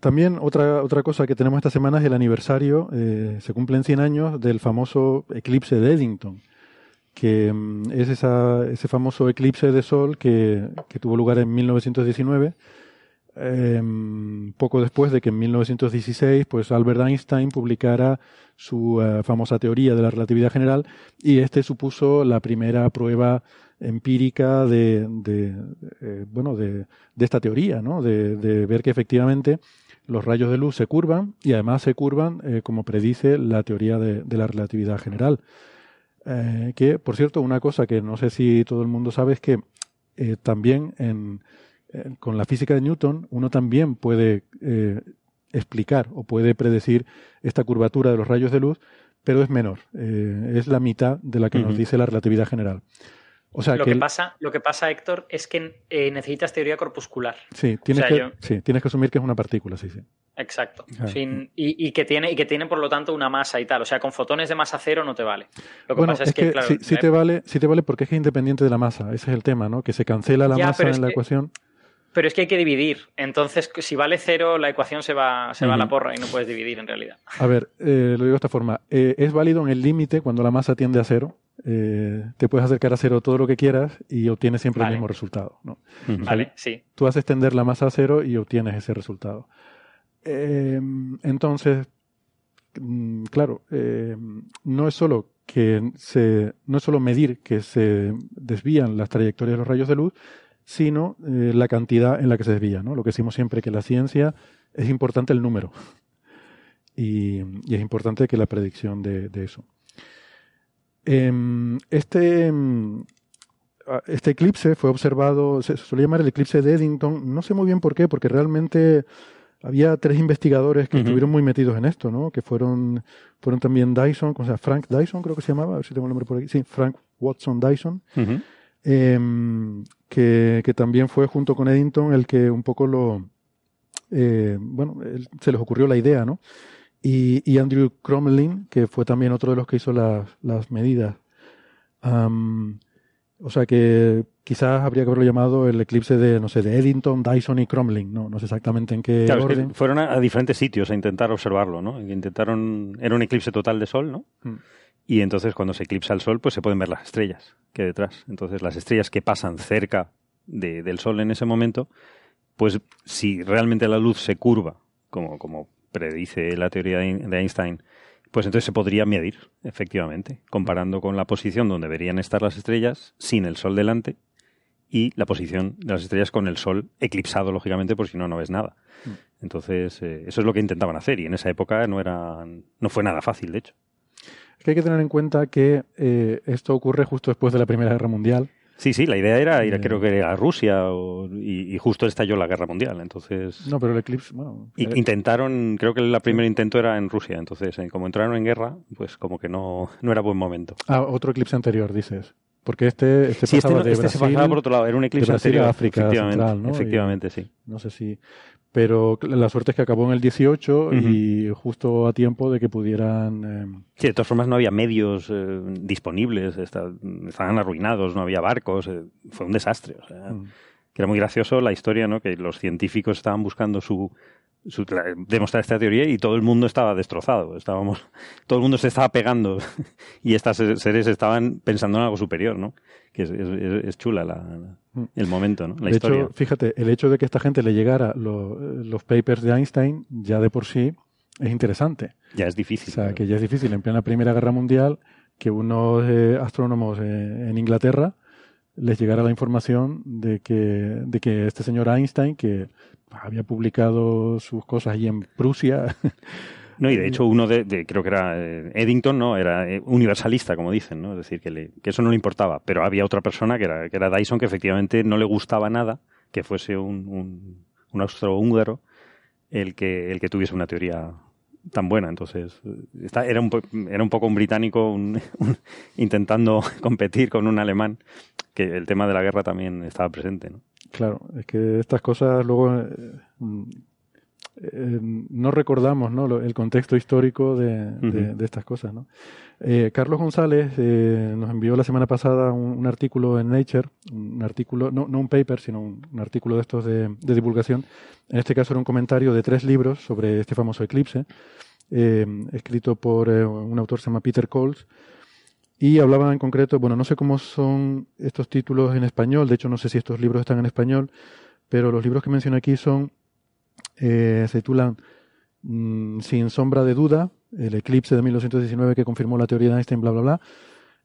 también otra, otra cosa que tenemos esta semana es el aniversario, eh, se cumplen 100 años del famoso eclipse de Eddington que mm, es esa, ese famoso eclipse de sol que, tuvo lugar en 1919, em, poco después de que en 1916 pues Albert Einstein publicara su eh, famosa teoría de la relatividad general y este supuso la primera prueba empírica de, eh, bueno de, esta teoría, ¿no? de, ver que efectivamente los rayos de luz se curvan y además se curvan eh, como predice la teoría de, la relatividad general. Eh, que, por cierto, una cosa que no sé si todo el mundo sabe es que eh, también en, con la física de Newton uno también puede eh, explicar o puede predecir esta curvatura de los rayos de luz, pero es menor. es la mitad de la que nos dice la relatividad general. O sea, lo, que, pasa, lo que pasa, Héctor, es que necesitas teoría corpuscular. Sí tienes, que, sí, tienes que asumir que es una partícula, sí, sí. Exacto. y, que tiene, y que tiene, por lo tanto, una masa y tal. O sea, con fotones de masa cero no te vale. Lo que pasa es, que, claro, sí, te vale, sí te vale porque es que es independiente de la masa. Ese es el tema, ¿no? Que se cancela la masa en la ecuación. Pero es que hay que dividir. Entonces, si vale cero, la ecuación se va, se va a la porra y no puedes dividir en realidad. A ver, eh, lo digo de esta forma. Eh, es válido en el límite cuando la masa tiende a cero. Eh, te puedes acercar a cero todo lo que quieras y obtienes siempre el mismo resultado. ¿no? Vale, sí. Tú haces tender la masa a cero y obtienes ese resultado. Em, entonces, mm, claro, em, no es solo que se, no es solo medir que se desvían las trayectorias de los rayos de luz, sino eh, la cantidad en la que se desvía, ¿no? Lo que decimos siempre que la ciencia es importante el número y, es importante que la predicción de, eso. Em, este, este eclipse fue observado, se suele llamar el eclipse de Eddington, no sé muy bien por qué, porque realmente había tres investigadores que estuvieron muy metidos en esto, ¿no? Que fueron, fueron también Dyson, o sea, Frank Dyson creo que se llamaba, a ver si tengo el nombre por aquí. Sí, Frank Watson Dyson. Em, que, que, también fue junto con Eddington el que un poco lo, eh, bueno, se les ocurrió la idea, ¿no? Y, y, Andrew Crommelin, que fue también otro de los que hizo las, las medidas. O sea que quizás habría que haberlo llamado el eclipse de, no sé, de Eddington, Dyson y Cromlin, ¿no? No sé exactamente en qué orden. fueron a, diferentes sitios a intentar observarlo, ¿no? Intentaron, era un eclipse total de sol, ¿no? Mm. Y entonces cuando se eclipsa el sol, pues se pueden ver las estrellas que hay detrás. Entonces las estrellas que pasan cerca del sol en ese momento, pues si realmente la luz se curva, como, como predice la teoría de Einstein, pues entonces se podría medir, efectivamente, comparando con la posición donde deberían estar las estrellas sin el Sol delante y la posición de las estrellas con el Sol eclipsado, lógicamente, por si no, no ves nada. Mm. Entonces, eh, eso es lo que intentaban hacer y en esa época no, era, no fue nada fácil, de hecho. Es que hay que tener en cuenta que eh, esto ocurre justo después de la Primera Guerra Mundial Sí, sí, la idea era ir, a, creo que a Rusia y, justo estalló la guerra mundial, entonces... No, pero el eclipse, bueno... Eh, intentaron, creo que el primer intento era en Rusia, entonces eh, como entraron en guerra, pues como que no, no era buen momento. Ah, otro eclipse anterior, dices. Porque este, este sí, pasaba este, este se pasaba por otro lado, era un eclipse anterior. África efectivamente, ¿no? Efectivamente, sí. No sé si pero la suerte es que acabó en el 18 y justo a tiempo de que pudieran... Eh, sí, de todas formas no había medios eh, disponibles, estaban arruinados, no había barcos, eh, fue un desastre. O sea, mm. Era muy gracioso la historia, ¿no? Que los científicos estaban buscando su, demostrar esta teoría y todo el mundo estaba destrozado. Estábamos, todo el mundo se estaba pegando y estas seres estaban pensando en algo superior, ¿no? Que es, chula mm. el momento, ¿no? La de hecho, fíjate, el hecho de que esta gente le llegara los papers de Einstein ya de por sí es interesante. Ya es difícil. O sea, que ya es difícil en plena Primera Guerra Mundial que unos eh, astrónomos eh, en Inglaterra les llegara la información de que, de que este señor Einstein, que había publicado sus cosas allí en Prusia. No, y de hecho uno de, creo que era eh, Eddington, ¿no? Era eh, universalista, como dicen, ¿no? Es decir, que, eso no le importaba. Pero había otra persona que era, que era Dyson que efectivamente no le gustaba nada que fuese un, un, un austrohúngaro el que, el que tuviese una teoría tan buena. Entonces, era, un, era un poco un británico intentando competir con un alemán, que el tema de la guerra también estaba presente. ¿no? Claro, es que estas cosas luego eh, eh, no recordamos ¿no? el contexto histórico de, de, estas cosas. ¿no? Eh, Carlos González nos envió la semana pasada un, artículo en Nature, un artículo, no, no un paper, sino un, artículo de estos de, divulgación. En este caso era un comentario de tres libros sobre este famoso eclipse, escrito por un autor que se llama Peter Coles. Y hablaba en concreto, bueno, no sé cómo son estos títulos en español, de hecho no sé si estos libros están en español, pero los libros que menciono aquí son eh, se titulan mm, Sin sombra de duda, el eclipse de 1919 que confirmó la teoría de Einstein, bla, bla, bla,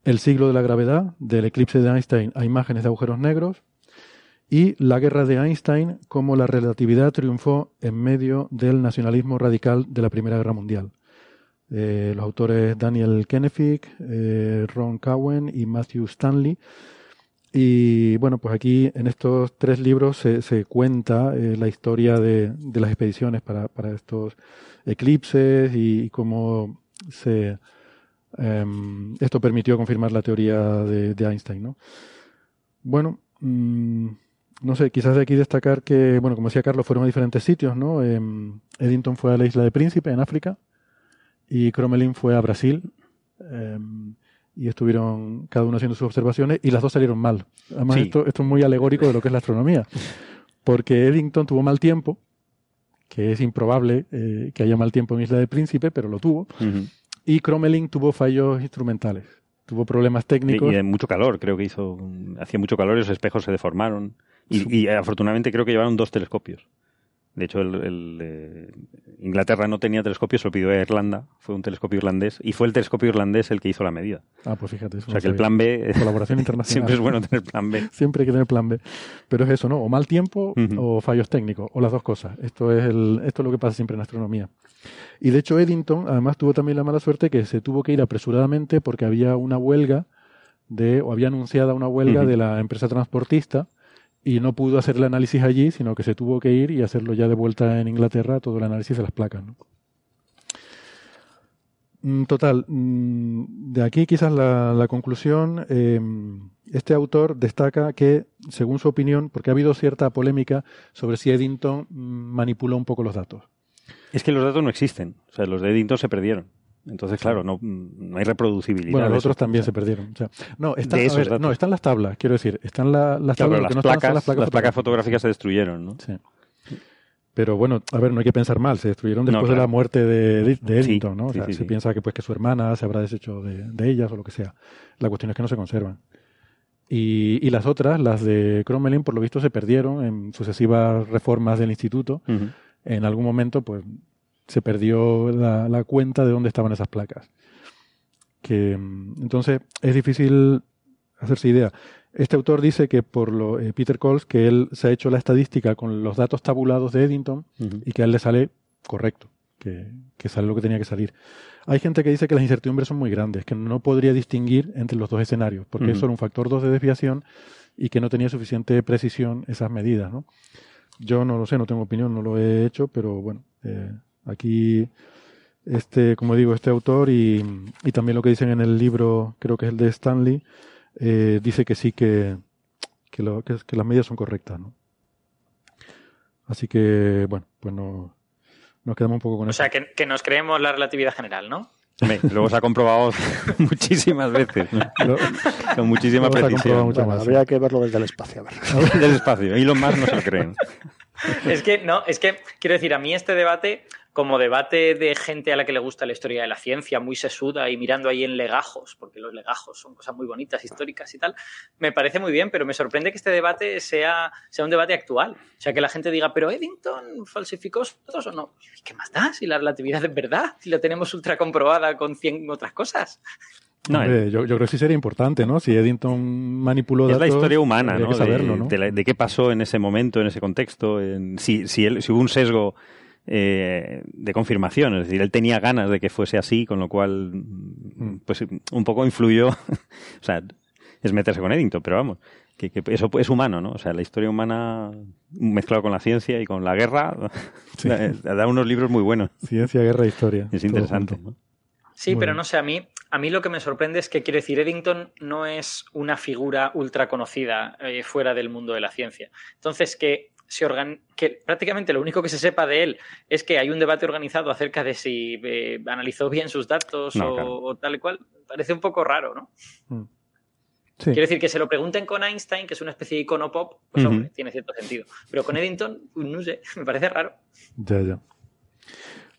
El siglo de la gravedad, del eclipse de Einstein a imágenes de agujeros negros, y La guerra de Einstein, cómo la relatividad triunfó en medio del nacionalismo radical de la Primera Guerra Mundial. Eh, los autores Daniel Kennefic, eh, Ron Cowen y Matthew Stanley y bueno, pues aquí en estos tres libros se, se cuenta eh, la historia de, de, las expediciones para, para estos eclipses y, cómo se, em, esto permitió confirmar la teoría de, de Einstein. ¿no? Bueno, mm, no sé, quizás de aquí destacar que, bueno, como decía Carlos, fueron a diferentes sitios. ¿no? Em, Eddington fue a la isla de Príncipe, en África, y Cromelin fue a Brasil. Em, y estuvieron cada uno haciendo sus observaciones y las dos salieron mal. Además, esto, esto es muy alegórico de lo que es la astronomía, porque Eddington tuvo mal tiempo, que es improbable eh, que haya mal tiempo en Isla del Príncipe, pero lo tuvo, y Cromelin tuvo fallos instrumentales, tuvo problemas técnicos. Y, y mucho calor, creo que hizo, hacía mucho calor y los espejos se deformaron. Y, y afortunadamente creo que llevaron dos telescopios. De hecho, el, eh, Inglaterra no tenía telescopio, se lo pidió a Irlanda, fue un telescopio irlandés, y fue el telescopio irlandés el que hizo la medida. Ah, pues fíjate. Eso o sea que el plan B... Colaboración internacional. siempre es bueno tener plan B. siempre hay que tener plan B. Pero es eso, ¿no? O mal tiempo o fallos técnicos, o las dos cosas. Esto es, el, esto es lo que pasa siempre en astronomía. Y de hecho Eddington, además, tuvo también la mala suerte que se tuvo que ir apresuradamente porque había una huelga de, o había anunciada una huelga de la empresa transportista y no pudo hacer el análisis allí, sino que se tuvo que ir y hacerlo ya de vuelta en Inglaterra, todo el análisis de las placas. Mm, total, mm, de aquí quizás la, conclusión, eh, este autor destaca que, según su opinión, porque ha habido cierta polémica sobre si Eddington mm, manipuló un poco los datos. Es que los datos no existen, o sea, los de Eddington se perdieron. Entonces, claro, no, no hay reproducibilidad. Bueno, los otros también se perdieron. no, están, no, están las tablas, quiero decir. Están las tablas. las, placas, las, placas, fotográficas se destruyeron, ¿no? Sí. Pero bueno, a ver, no hay que pensar mal, se destruyeron después de la muerte de, de Eddington, ¿no? O sea, se piensa que pues que su hermana se habrá deshecho de, ellas o lo que sea. La cuestión es que no se conservan. Y, y las otras, las de Crommelin, por lo visto se perdieron en sucesivas reformas del instituto. En algún momento, pues se perdió la, cuenta de dónde estaban esas placas. Que, mm, entonces es difícil hacerse idea. Este autor dice que por lo, eh, Peter Coles, que él se ha hecho la estadística con los datos tabulados de Eddington y que a él le sale correcto, que, sale lo que tenía que salir. Hay gente que dice que las incertidumbres son muy grandes, que no podría distinguir entre los dos escenarios, porque eso era un factor 2 de desviación y que no tenía suficiente precisión esas medidas. ¿no? Yo no lo sé, no tengo opinión, no lo he hecho, pero bueno, eh, Aquí, este, como digo, este autor y, y también lo que dicen en el libro, creo que es el de Stanley, eh, dice que sí que, que, lo, que, las medidas son correctas, ¿no? Así que, bueno, pues no, nos quedamos un poco con eso. O sea, que, que, nos creemos la relatividad general, ¿no? luego se ha comprobado muchísimas veces, con muchísima precisión. habría que verlo desde el espacio. A ver. desde el espacio, y los más no se lo creen. Es que, no, es que, quiero decir, a mí este debate como debate de gente a la que le gusta la historia de la ciencia, muy sesuda y mirando ahí en legajos, porque los legajos son cosas muy bonitas, históricas y tal, me parece muy bien, pero me sorprende que este debate sea, sea un debate actual. O sea, que la gente diga, pero Eddington falsificó datos o no. ¿Qué más da si la relatividad es verdad? Si la tenemos ultra comprobada con 100 otras cosas. yo, creo que sí sería importante, ¿no? Si Eddington manipuló datos... Es la historia humana, ¿no? De, qué pasó en ese momento, en ese contexto, en, si, si, si hubo un sesgo eh, de confirmación. Es decir, él tenía ganas de que fuese así, con lo cual, mm. pues un poco influyó. o sea, es meterse con Eddington, pero vamos, que, eso es humano, ¿no? O sea, la historia humana mezclado con la ciencia y con la guerra da, unos libros muy buenos. Ciencia, guerra e historia. Es interesante. Sí, pero no sé, a mí, a mí lo que me sorprende es que, quiero decir, Eddington no es una figura ultra conocida eh, fuera del mundo de la ciencia. Entonces, que se que prácticamente lo único que se sepa de él es que hay un debate organizado acerca de si eh, analizó bien sus datos o, tal y cual, parece un poco raro, ¿no? Mm. Quiero decir, que se lo pregunten con Einstein, que es una especie de icono pop, pues hombre, tiene cierto sentido. Pero con Eddington, pues, no sé, me parece raro. Ya, ya.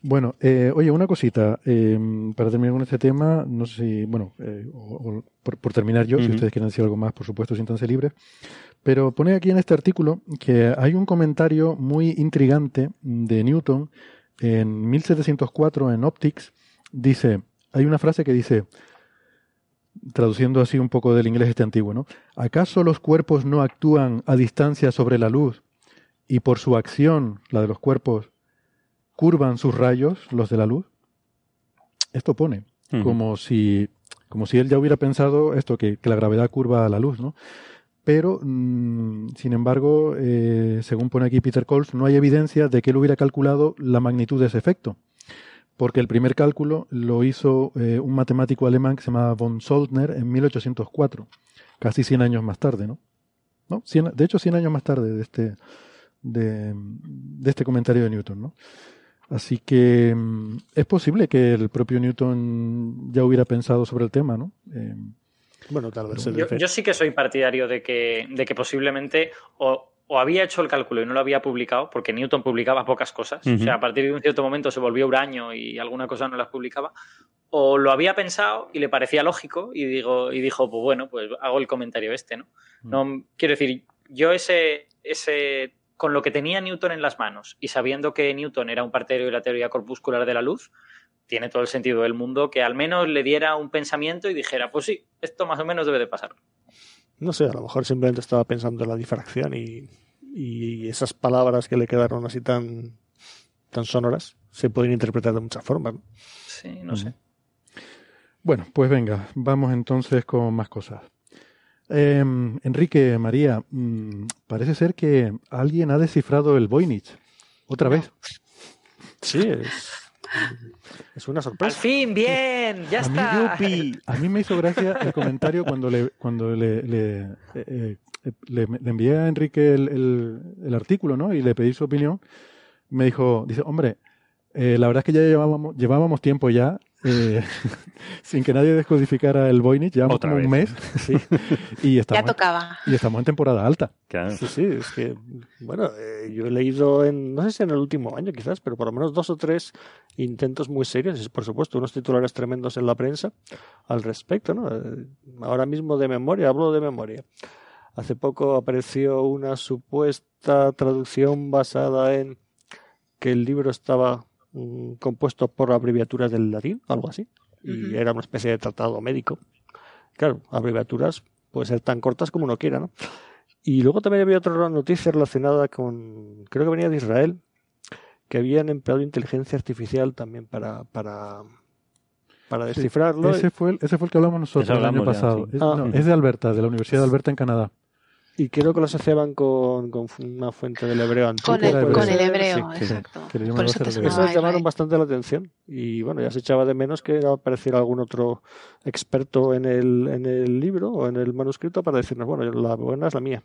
Bueno, eh, oye, una cosita, eh, para terminar con este tema, no sé si, bueno, por, terminar yo, si ustedes quieren decir algo más, por supuesto, siéntanse libres. Pero pone aquí en este artículo que hay un comentario muy intrigante de Newton en 1704 en Optics. Dice, hay una frase que dice, traduciendo así un poco del inglés este antiguo, ¿no? ¿Acaso los cuerpos no actúan a distancia sobre la luz y por su acción, la de los cuerpos, curvan sus rayos, los de la luz? Esto pone, como si como si él ya hubiera pensado esto, que, que la gravedad curva a la luz, ¿no? pero mm, sin embargo, eh, según pone aquí Peter Coles, no hay evidencia de que él hubiera calculado la magnitud de ese efecto, porque el primer cálculo lo hizo eh, un matemático alemán que se llamaba von Soldner en 1804, casi 100 años más tarde, ¿no? ¿No? de hecho, 100 años más tarde de este, de, este comentario de Newton, ¿no? Así que mm, es posible que el propio Newton ya hubiera pensado sobre el tema, ¿no? Eh, bueno, tal vez. Yo, sí que soy partidario de que, de que posiblemente o, había hecho el cálculo y no lo había publicado, porque Newton publicaba pocas cosas, o sea, a partir de un cierto momento se volvió huraño y alguna cosa no las publicaba, o lo había pensado y le parecía lógico y, digo, y dijo, pues bueno, pues hago el comentario este, ¿no? no quiero decir, yo ese, ese, con lo que tenía Newton en las manos y sabiendo que Newton era un partidario de la teoría corpuscular de la luz, tiene todo el sentido del mundo que al menos le diera un pensamiento y dijera, pues sí, esto más o menos debe de pasar. No sé, a lo mejor simplemente estaba pensando en la difracción y, esas palabras que le quedaron así tan, tan sonoras se pueden interpretar de muchas formas. ¿no? Sí, no sé. Bueno, pues venga, vamos entonces con más cosas. Em, Enrique, María, mm, parece ser que alguien ha descifrado el Voynich. ¿Otra vez? Sí, es, es una sorpresa. Al fin, bien, ya está. a mí me hizo gracia el comentario cuando le, cuando le, le, eh, eh, le, envié a Enrique el, el, artículo, ¿no? Y le pedí su opinión. Me dijo, dice, hombre, eh, la verdad es que ya llevábamos, llevábamos tiempo ya eh, sin que nadie descodificara el Voynich, como un mes. y estamos, ya tocaba. Y estamos en temporada alta. Sí, sí, es que, bueno, eh, yo he leído en, no sé si en el último año quizás, pero por lo menos dos o tres intentos muy serios, y por supuesto unos titulares tremendos en la prensa al respecto, ¿no? Eh, ahora mismo de memoria, hablo de memoria. Hace poco apareció una supuesta traducción basada en que el libro estaba compuesto por abreviaturas del latín, algo así, y era una especie de tratado médico. Claro, abreviaturas pueden ser tan cortas como uno quiera, ¿no? Y luego también había otra noticia relacionada con, creo que venía de Israel, que habían empleado inteligencia artificial también para, para, para descifrarlo. ese, fue el, ese fue el que hablamos nosotros el año pasado. Ah. es de Alberta, de la Universidad de Alberta en Canadá. Y creo que lo asociaban con, con una fuente del hebreo antiguo. Con el, con el hebreo, exacto. Por eso, te llamaron bastante la atención. Y bueno, ya se echaba de menos que apareciera algún otro experto en el, en el libro o en el manuscrito para decirnos, bueno, la buena es la mía.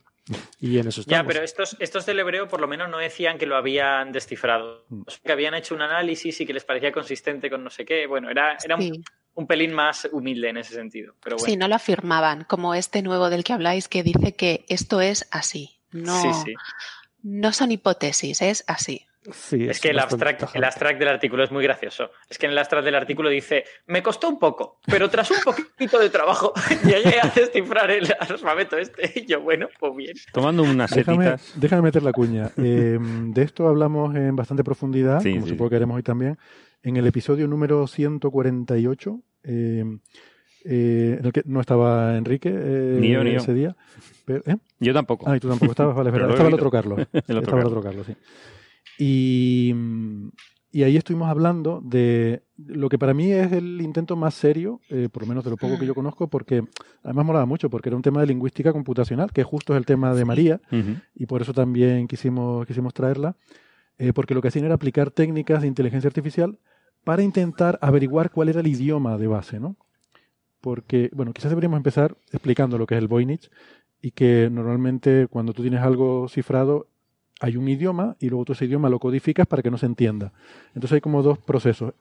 Y en eso estamos. Ya, pero estos, estos del hebreo por lo menos no decían que lo habían descifrado. Mm. que habían hecho un análisis y que les parecía consistente con no sé qué. Bueno, era, era un un pelín más humilde en ese sentido. Pero bueno. Sí, no lo afirmaban, como este nuevo del que habláis que dice que esto es así. No, no son hipótesis, es así. es, que el abstract, el abstract del artículo es muy gracioso. Es que en el abstract del artículo dice, me costó un poco, pero tras un poquito de trabajo llegué a descifrar el alfabeto este. Y yo, bueno, pues bien. Tomando unas déjame, déjame meter la cuña. Eh, de esto hablamos en bastante profundidad, como supongo que haremos hoy también, en el episodio número 148, eh, eh, en el que no estaba Enrique eh, ese día. Yo tampoco. Ah, y tú tampoco estabas, vale, Estaba el otro Carlos. estaba el otro Carlos, sí. Y, y, ahí estuvimos hablando de lo que para mí es el intento más serio, por lo menos de lo poco que yo conozco, porque además molaba mucho, porque era un tema de lingüística computacional, que justo es el tema de María, y por eso también quisimos, quisimos traerla, porque lo que hacían era aplicar técnicas de inteligencia artificial para intentar averiguar cuál era el idioma de base, ¿no? Porque, bueno, quizás deberíamos empezar explicando lo que es el Voynich y que normalmente cuando tú tienes algo cifrado hay un idioma y luego tú ese idioma lo codificas para que no se entienda. Entonces hay como dos procesos.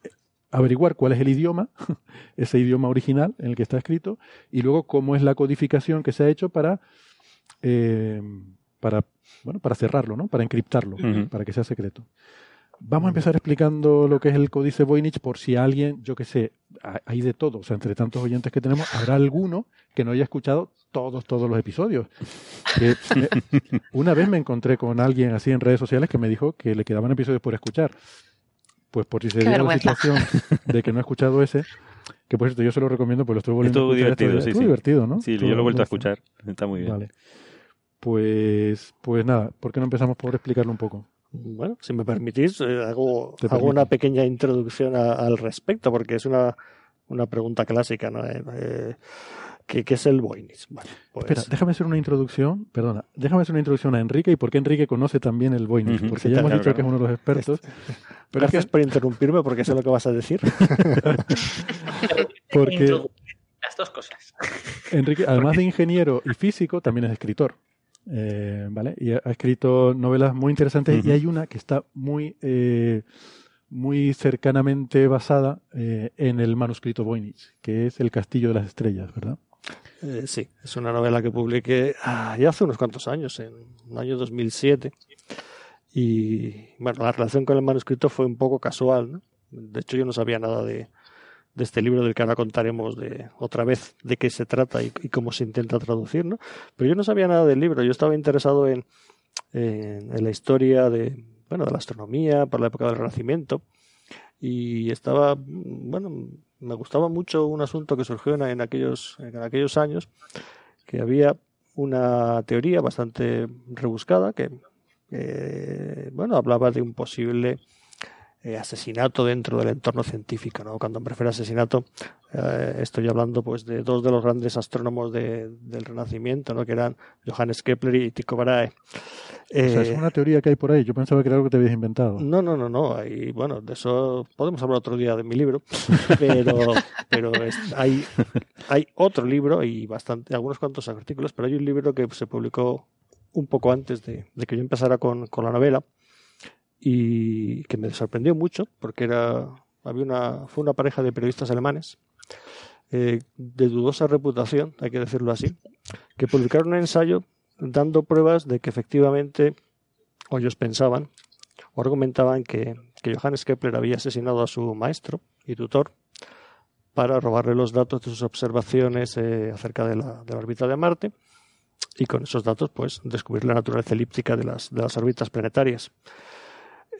Averiguar cuál es el idioma, ese idioma original en el que está escrito, y luego cómo es la codificación que se ha hecho para, eh, para, bueno, para cerrarlo, ¿no? para encriptarlo, para que sea secreto. Vamos a empezar explicando lo que es el códice Voynich por si alguien, yo que sé, hay de todo, o sea, entre tantos oyentes que tenemos, habrá alguno que no haya escuchado todos, todos los episodios. una vez me encontré con alguien así en redes sociales que me dijo que le quedaban episodios por escuchar. Pues por si se dio la situación de que no ha escuchado ese, que por cierto yo se lo recomiendo, pues lo estuve volviendo a escuchar. Divertido, sí, sí. divertido, ¿no? Sí, yo lo he vuelto a escuchar, está muy bien. Vale. Pues, pues nada, ¿por qué no empezamos por explicarlo un poco? Bueno, si me permitís, eh, hago, hago una pequeña introducción al respecto, porque es una, una pregunta clásica, ¿no? Eh, eh ¿qué, es el Voynich? pues... Espera, déjame hacer una introducción, perdona, déjame hacer una introducción a Enrique y por qué Enrique conoce también el Voynich, porque ya hemos dicho que es uno de los expertos. Pero Gracias por interrumpirme, porque sé lo que vas a decir. porque... Las dos cosas. Enrique, además de ingeniero y físico, también es escritor. Eh, ¿vale? Y ha escrito novelas muy interesantes y hay una que está muy, eh, muy cercanamente basada eh, en el manuscrito Voynich, que es El Castillo de las Estrellas, ¿verdad? sí, es una novela que publiqué ah, ya hace unos cuantos años, en el año 2007. Y bueno, la relación con el manuscrito fue un poco casual, ¿no? De hecho, yo no sabía nada de, de este libro del que ahora contaremos de otra vez de qué se trata y, cómo se intenta traducir, ¿no? Pero yo no sabía nada del libro, yo estaba interesado en, en, la historia de, bueno, de la astronomía por la época del Renacimiento y estaba, bueno, me gustaba mucho un asunto que surgió en, aquellos, en aquellos años, que había una teoría bastante rebuscada que, bueno, hablaba de un posible eh, asesinato dentro del entorno científico. ¿no? Cuando me refiero a asesinato, eh, estoy hablando pues de dos de los grandes astrónomos del Renacimiento, ¿no? que eran Johannes Kepler y Tycho Brahe. es eh, una teoría que hay por ahí. Yo pensaba que era algo que te habías inventado. No, no, no, no. Y bueno, de eso podemos hablar otro día de mi libro. Pero, pero hay, hay otro libro y bastante, algunos cuantos artículos, pero hay un libro que se publicó un poco antes de, de que yo empezara con, con la novela, y que me sorprendió mucho porque era había una fue una pareja de periodistas alemanes eh, de dudosa reputación hay que decirlo así que publicaron un ensayo dando pruebas de que efectivamente o ellos pensaban o argumentaban que, que Johannes Kepler había asesinado a su maestro y tutor para robarle los datos de sus observaciones eh, acerca de la, de la órbita de Marte y con esos datos pues descubrir la naturaleza elíptica de las, de las órbitas planetarias.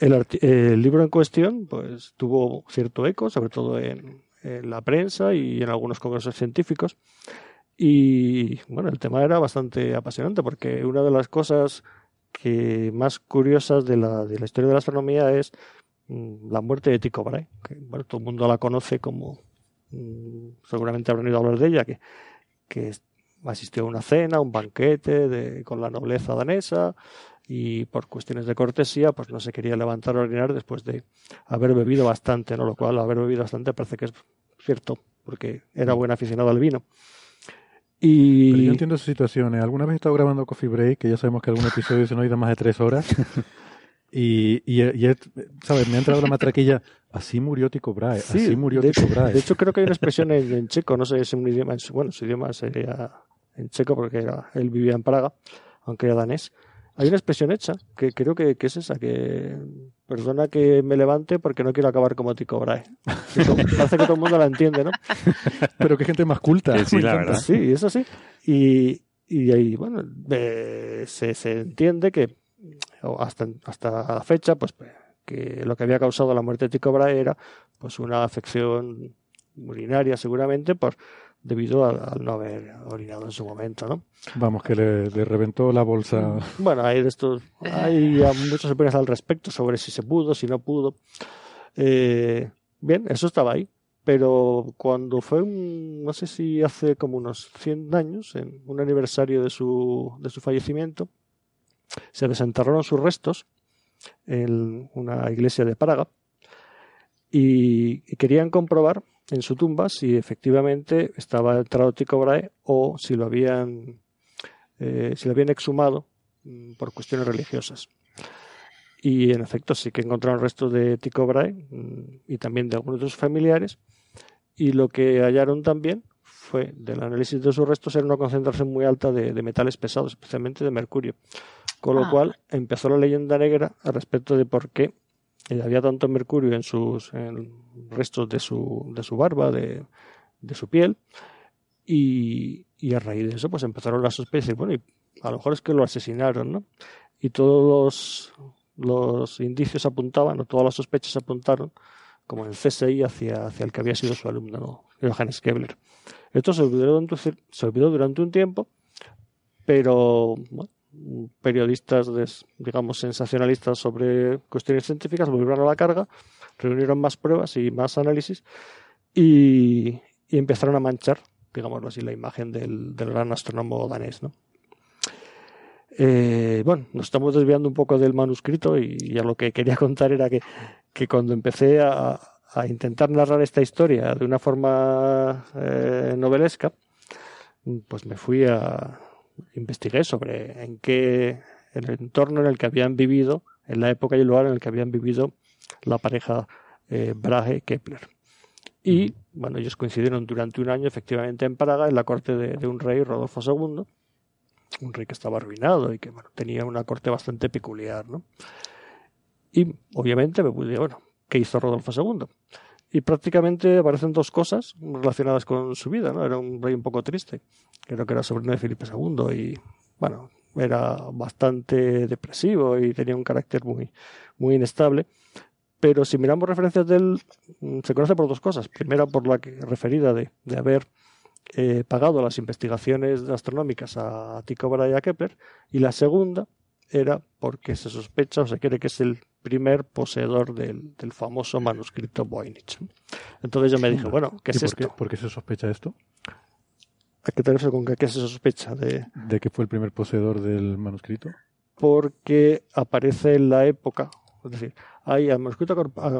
El, libro en cuestión pues tuvo cierto eco, sobre todo en, la prensa y en algunos congresos científicos. Y bueno, el tema era bastante apasionante porque una de las cosas que más curiosas de la, de la historia de la astronomía es mm, la muerte de Tycho Brahe, que bueno, todo el mundo la conoce como mm, seguramente habrán oído hablar de ella, que, que asistió a una cena, un banquete de, con la nobleza danesa, y por cuestiones de cortesía pues no se quería levantar a orinar después de haber bebido bastante, ¿no? Lo cual haber bebido bastante parece que es cierto, porque era buen aficionado al vino. Y... yo entiendo esa situación. ¿eh? ¿Alguna vez he estado grabando Coffee Break? Que ya sabemos que algún episodio se nos ha ido más de tres horas. y, y, ¿sabes? Me ha entrado la matraquilla. Así murió Tico Brahe. así murió de Tycho Brahe. De hecho, creo que hay una expresión en, checo. No sé si es un idioma. Bueno, su idioma sería en checo porque era, él vivía en Praga, aunque era danés hay una expresión hecha que creo que, es esa, que perdona que me levante porque no quiero acabar como Tico Brahe. Parece que todo el mundo la entiende, ¿no? Pero qué gente más culta. Sí, la verdad. Sí, eso sí. Y, y ahí, bueno, se, se entiende que hasta, hasta la fecha, pues que lo que había causado la muerte de Tico Brahe era pues una afección urinaria seguramente por debido al, no haber orinado en su momento, ¿no? Vamos, que le, reventó la bolsa. Bueno, hay de estos, hay muchas opiniones al respecto sobre si se pudo, si no pudo. Eh, bien, eso estaba ahí, pero cuando fue, no sé si hace como unos 100 años, en un aniversario de su, de su fallecimiento, se desenterraron sus restos en una iglesia de Praga y querían comprobar en su tumba si efectivamente estaba enterrado Tycho Brahe o si lo habían, eh, si lo habían exhumado mm, por cuestiones religiosas. Y en efecto sí que encontraron restos de Tycho Brahe mm, y también de algunos de sus familiares. Y lo que hallaron también fue, del análisis de sus restos, era una concentración muy alta de, metales pesados, especialmente de mercurio. Con lo ah. cual empezó la leyenda negra al respecto de por qué había tanto mercurio en sus restos de su, de su barba, de, de su piel, y, a raíz de eso pues empezaron las sospechas, bueno, y a lo mejor es que lo asesinaron, ¿no? Y todos los, indicios apuntaban, o todas las sospechas apuntaron, como en el CSI, hacia, hacia el que había sido su alumno, ¿no? Johannes Kepler. Esto se olvidó, se olvidó durante un tiempo, pero bueno, periodistas, digamos, sensacionalistas sobre cuestiones científicas volvieron a la carga, reunieron más pruebas y más análisis y, empezaron a manchar, digámoslo así, la imagen del, gran astrónomo danés. Eh, bueno, nos estamos desviando un poco del manuscrito y ya lo que quería contar era que, que cuando empecé a, intentar narrar esta historia de una forma eh, novelesca, pues me fui a, investigué sobre en qué el entorno en el que habían vivido, en la época y el lugar en el que habían vivido la pareja eh, Brahe-Kepler. Y bueno, ellos coincidieron durante un año efectivamente en Praga, en la corte de, un rey, Rodolfo II, un rey que estaba arruinado y que bueno, tenía una corte bastante peculiar. ¿no? Y obviamente me pude, bueno, ¿qué hizo Rodolfo II? Y prácticamente aparecen dos cosas relacionadas con su vida, ¿no? Era un rey un poco triste, creo que era sobrino de Felipe II y, bueno, era bastante depresivo y tenía un carácter muy, muy inestable. Pero si miramos referencias de él, mm, se conoce por dos cosas. Primera, por la que, referida de, de haber eh, pagado las investigaciones astronómicas a Tycho Brahe y a Kepler. Y la segunda era porque se sospecha o se cree que es el primer poseedor del, famoso manuscrito Voynich. Entonces yo me dije, bueno, ¿qué es por esto? ¿Por qué se sospecha esto? ¿A qué te refieres con que qué se sospecha? De... ¿De que fue el primer poseedor del manuscrito? Porque aparece en la época, es decir, hay, al manuscrito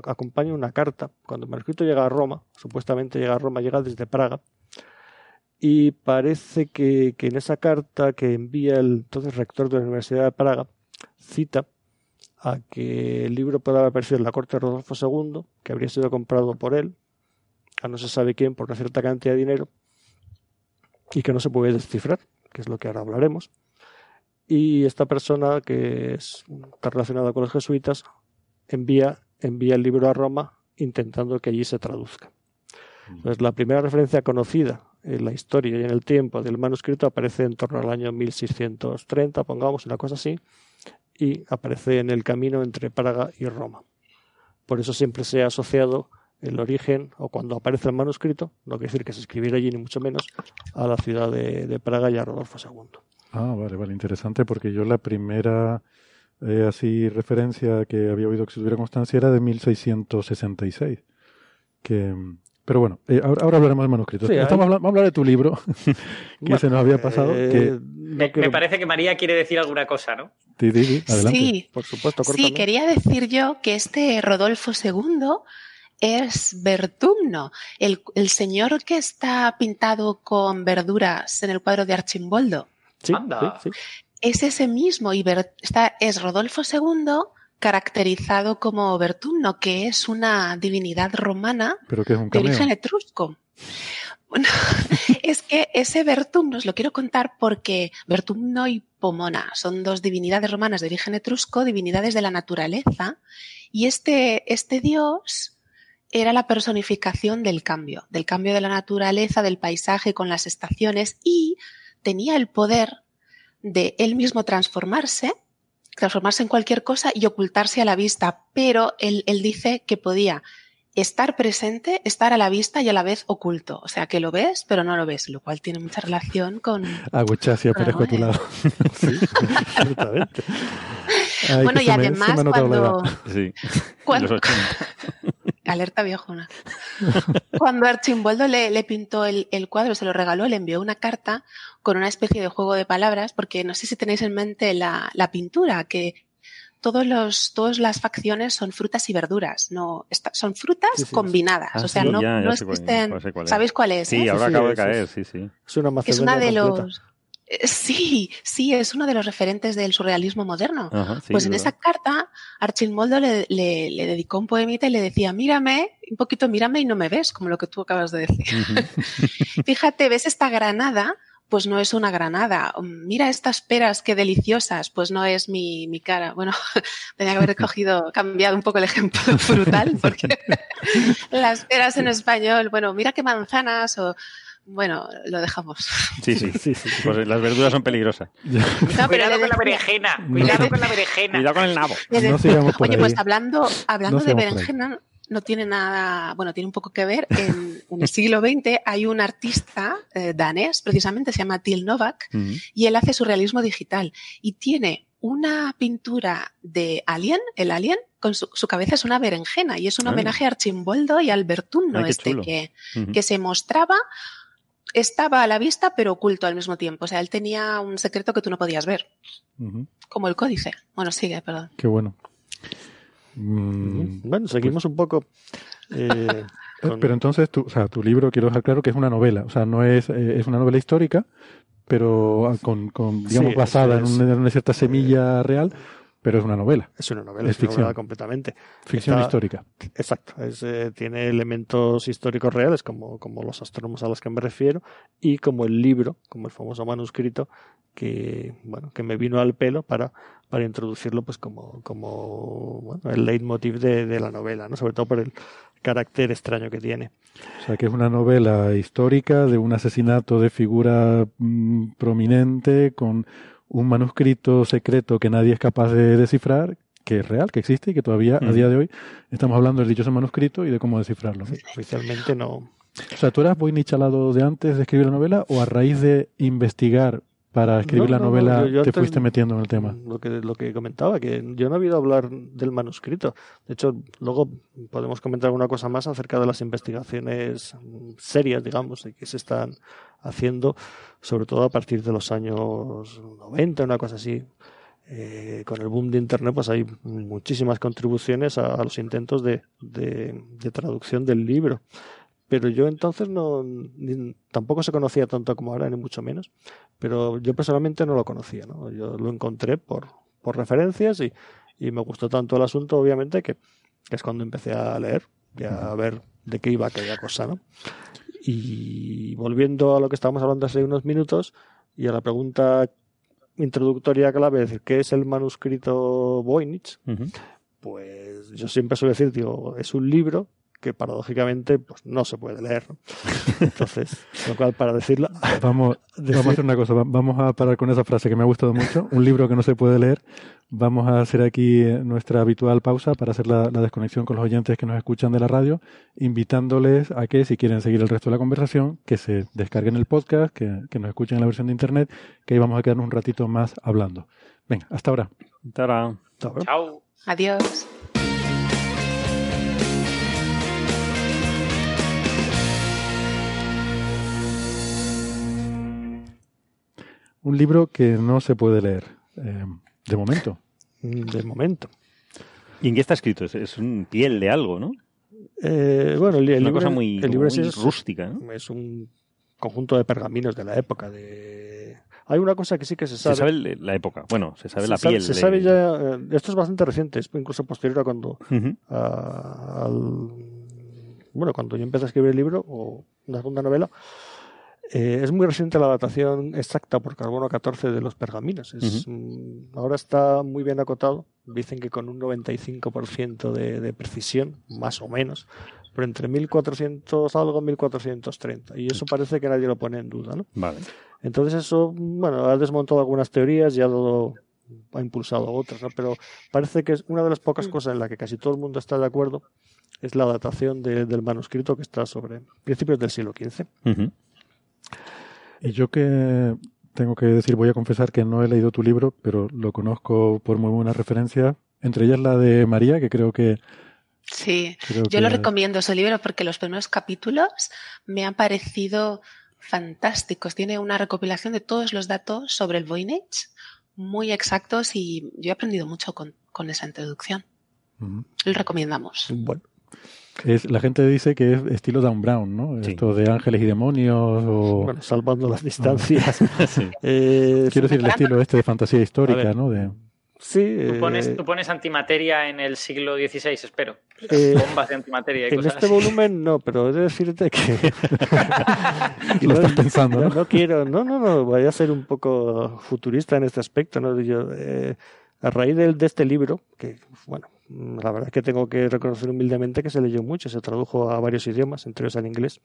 acompaña una carta. Cuando el manuscrito llega a Roma, supuestamente llega a Roma, llega desde Praga, y parece que, que en esa carta que envía el entonces rector de la Universidad de Praga, cita a que el libro pueda haber aparecido en la corte de Rodolfo II, que habría sido comprado por él, a no se sabe quién, por una cierta cantidad de dinero, y que no se puede descifrar, que es lo que ahora hablaremos. Y esta persona, que está relacionada con los jesuitas, envía, envía el libro a Roma intentando que allí se traduzca. Entonces, la primera referencia conocida en la historia y en el tiempo del manuscrito aparece en torno al año 1630, pongamos una cosa así, y aparece en el camino entre Praga y Roma. Por eso siempre se ha asociado el origen, o cuando aparece el manuscrito, no quiere decir que se escribiera allí ni mucho menos, a la ciudad de, Praga y a Rodolfo II. Ah, vale, vale, interesante, porque yo la primera eh, así referencia que había oído que se tuviera constancia era de 1666, que pero bueno, eh, ahora, hablaremos de manuscritos. Estamos vamos a hablar de tu libro, que se nos había pasado. Eh, me, parece que María quiere decir alguna cosa, ¿no? Sí, adelante. Sí, por supuesto. Sí, quería decir yo que este Rodolfo II es Bertumno, el, señor que está pintado con verduras en el cuadro de Archimboldo. Sí, sí, Es ese mismo y está, es Rodolfo II caracterizado como Bertumno, que es una divinidad romana de origen etrusco. Bueno, es que ese Bertumno os lo quiero contar porque Bertumno y Pomona son dos divinidades romanas de origen etrusco, divinidades de la naturaleza, y este, este dios era la personificación del cambio, del cambio de la naturaleza, del paisaje con las estaciones, y tenía el poder de él mismo transformarse transformarse en cualquier cosa y ocultarse a la vista, pero él, dice que podía estar presente, estar a la vista y a la vez oculto. O sea, que lo ves, pero no lo ves, lo cual tiene mucha relación con. Aguachas y aparezco a tu lado. sí, bueno, y además, cuando. Sí, cuando... Alerta viejona. Cuando Archimboldo le, le pintó el, el, cuadro, se lo regaló, le envió una carta con una especie de juego de palabras, porque no sé si tenéis en mente la, la pintura, que todos los, todas las facciones son frutas y verduras, no, son frutas combinadas, ah, o sea, no, no existen, ¿sabéis cuál es? Sí, ahora acabo de caer, sí, sí. Es una, es una de los, eh, Sí, sí, es uno de los referentes del surrealismo moderno. pues en esa carta, Archimoldo le, le, le, dedicó un poemita y le decía, mírame, un poquito mírame y no me ves, como lo que tú acabas de decir. Fíjate, ves esta granada, pues no es una granada. Mira estas peras, qué deliciosas, pues no es mi, mi cara. Bueno, tenía que haber cogido, cambiado un poco el ejemplo frutal, porque las peras en español, bueno, mira qué manzanas o bueno, lo dejamos. Sí, sí, sí. Pues las verduras son peligrosas. cuidado con la berenjena, cuidado con la berenjena. Cuidado con el nabo. Oye, pues hablando, hablando de berenjena, no tiene nada, bueno, tiene un poco que ver. En, el siglo XX hay un artista eh, danés, precisamente, se llama Til Novak, y él hace surrealismo digital. Y tiene una pintura de Alien, el Alien, con su, cabeza es una berenjena, y es un homenaje a Archimboldo y a Albertuno, este que, que se mostraba estaba a la vista pero oculto al mismo tiempo. O sea, él tenía un secreto que tú no podías ver. Como el códice. Bueno, sigue, perdón. Qué bueno. Mm, bueno, seguimos pues un poco. Eh, eh, pero entonces, tu, o sea, tu libro, quiero dejar claro que es una novela. O sea, no es, eh, es una novela histórica, pero ah, con, con digamos, basada en, una, cierta semilla real, pero es una novela. Es una novela, es, ficción. completamente. Ficción histórica. Exacto. tiene elementos históricos reales, como, como los astrónomos a los que me refiero, y como el libro, como el famoso manuscrito, que, bueno, que me vino al pelo para, para introducirlo pues como, como bueno, el leitmotiv de, de la novela, ¿no? sobre todo por el carácter extraño que tiene. O sea, que es una novela histórica de un asesinato de figura mm, prominente con un manuscrito secreto que nadie es capaz de descifrar, que es real, que existe y que todavía a día de hoy estamos hablando del dichoso manuscrito y de cómo descifrarlo. oficialmente no. O sea, ¿tú eras muy nichalado de antes de escribir la novela o a raíz de investigar para escribir la novela te fuiste metiendo en el tema. Lo que, lo que comentaba, que yo no he oído hablar del manuscrito. De hecho, luego podemos comentar alguna cosa más acerca de las investigaciones serias, digamos, que se están haciendo, sobre todo a partir de los años 90, una cosa así. Eh, con el boom de Internet, pues hay muchísimas contribuciones a, los intentos de, de traducción del libro pero yo entonces no tampoco se conocía tanto como ahora ni mucho menos pero yo personalmente no lo conocía ¿no? yo lo encontré por, por referencias y, y, me gustó tanto el asunto obviamente que, es cuando empecé a leer y a ver de qué iba aquella cosa ¿no? y volviendo a lo que estábamos hablando hace unos minutos y a la pregunta introductoria clave decir qué es el manuscrito Voynich pues yo siempre suelo decir digo es un libro que paradójicamente pues no se puede leer. Entonces, lo cual para decirlo... Vamos, vamos a hacer una cosa, vamos a parar con esa frase que me ha gustado mucho, un libro que no se puede leer. Vamos a hacer aquí nuestra habitual pausa para hacer la, desconexión con los oyentes que nos escuchan de la radio, invitándoles a que si quieren seguir el resto de la conversación, que se descarguen el podcast, que, que nos escuchen en la versión de internet, que ahí vamos a quedarnos un ratito más hablando. Venga, hasta ahora. Hasta ahora. Chao. Adiós. Un libro que no se puede leer, eh, de momento. Mm, de momento. ¿Y en qué está escrito? Es, un piel de algo, ¿no? Eh, bueno, el, una cosa muy, rústica, ¿no? Es un conjunto de pergaminos de la época. De... Hay una cosa que sí que se sabe. Se sabe la época, bueno, se sabe la piel. se sabe ya. Eh, esto es bastante reciente, es incluso posterior a cuando. al, bueno, cuando yo empecé a escribir el libro, o una segunda novela, eh, es muy reciente la datación exacta por carbono 14 de los pergaminos. Mm, ahora está muy bien acotado. Dicen que con un 95% de, de precisión, más o menos, pero entre 1400 algo, 1430. Y eso parece que nadie lo pone en duda, ¿no? Vale. Entonces eso, bueno, ha desmontado algunas teorías y ha dado ha impulsado otras, ¿no? Pero parece que es una de las pocas mm. cosas en la que casi todo el mundo está de acuerdo es la datación del manuscrito que está sobre principios del siglo XV. Y yo que tengo que decir, voy a confesar que no he leído tu libro, pero lo conozco por muy buena referencia, entre ellas la de María, que creo que... Sí, yo lo recomiendo ese libro porque los primeros capítulos me han parecido fantásticos. Tiene una recopilación de todos los datos sobre el Voynich muy exactos y yo he aprendido mucho con, esa introducción. Lo recomendamos. Bueno. Es, la gente dice que es estilo Dan Brown, ¿no? Esto de ángeles y demonios o... Bueno, salvando las distancias. Eh, Quiero decir, el estilo este de fantasía histórica, ¿no? De... Sí. Tú pones, eh, tú pones, antimateria en el siglo XVI, espero. Eh, Bombas de antimateria y En este volumen no, pero he de decirte que. lo estás pensando, ¿no? ¿no? quiero, no, no, no, voy a ser un poco futurista en este aspecto, ¿no? Yo, eh, a raíz de, de, este libro, que, bueno, la verdad es que tengo que reconocer humildemente que se leyó mucho, se tradujo a varios idiomas, entre ellos al inglés.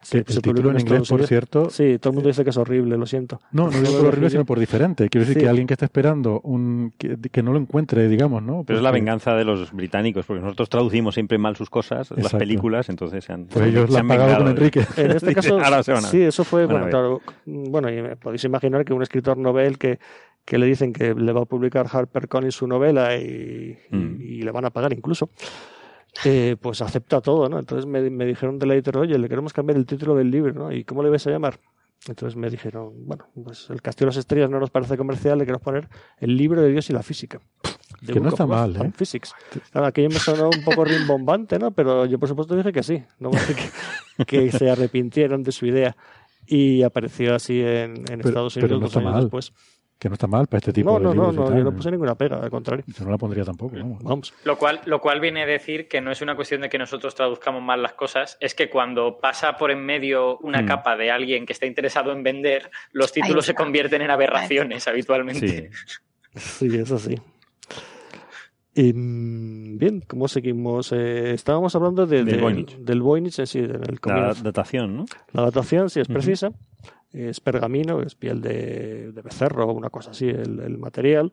Se, el título en inglés, por cierto. Sí, todo el mundo dice que es horrible, lo siento. No, no digo por horrible, sino por diferente. Quiero decir que alguien que está esperando un que, no lo encuentre, digamos, ¿no? Pero es la venganza de los británicos, porque nosotros traducimos siempre mal sus cosas, las películas, entonces se han. Pues ellos la han pagado con Enrique. En este caso, sí, eso fue. Bueno, claro, bueno, y podéis imaginar que un escritor novel que que le dicen que le va a publicar Harper Collins su novela y, mm. le van a pagar incluso, eh, pues acepta todo, ¿no? Entonces me, dijeron de la editorial, oye, le queremos cambiar el título del libro, ¿no? ¿Y cómo le vais a llamar? Entonces me dijeron, bueno, pues el Castillo de las Estrellas no nos parece comercial, le queremos poner el libro de Dios y la física. que no está mal, ¿eh? Physics. Claro, aquello me sonó un poco rimbombante, ¿no? Pero yo por supuesto dije que sí, no que, que se arrepintieron de su idea. Y apareció así en, Estados Unidos dos años después. Que no está mal para este tipo no, de no, libros. No, no, yo no puse ninguna pega, al contrario. Yo no la pondría tampoco, vamos. Lo cual, lo cual viene a decir que no es una cuestión de que nosotros traduzcamos mal las cosas, es que cuando pasa por en medio una mm. capa de alguien que está interesado en vender, los títulos se convierten en aberraciones habitualmente. Sí. sí, es así. Mm, bien, ¿cómo seguimos? Eh, estábamos hablando de, del, Voynich. del Voynich sí, en el La datación, ¿no? La datación sí es precisa es pergamino, es piel de, becerro o una cosa así, el, material.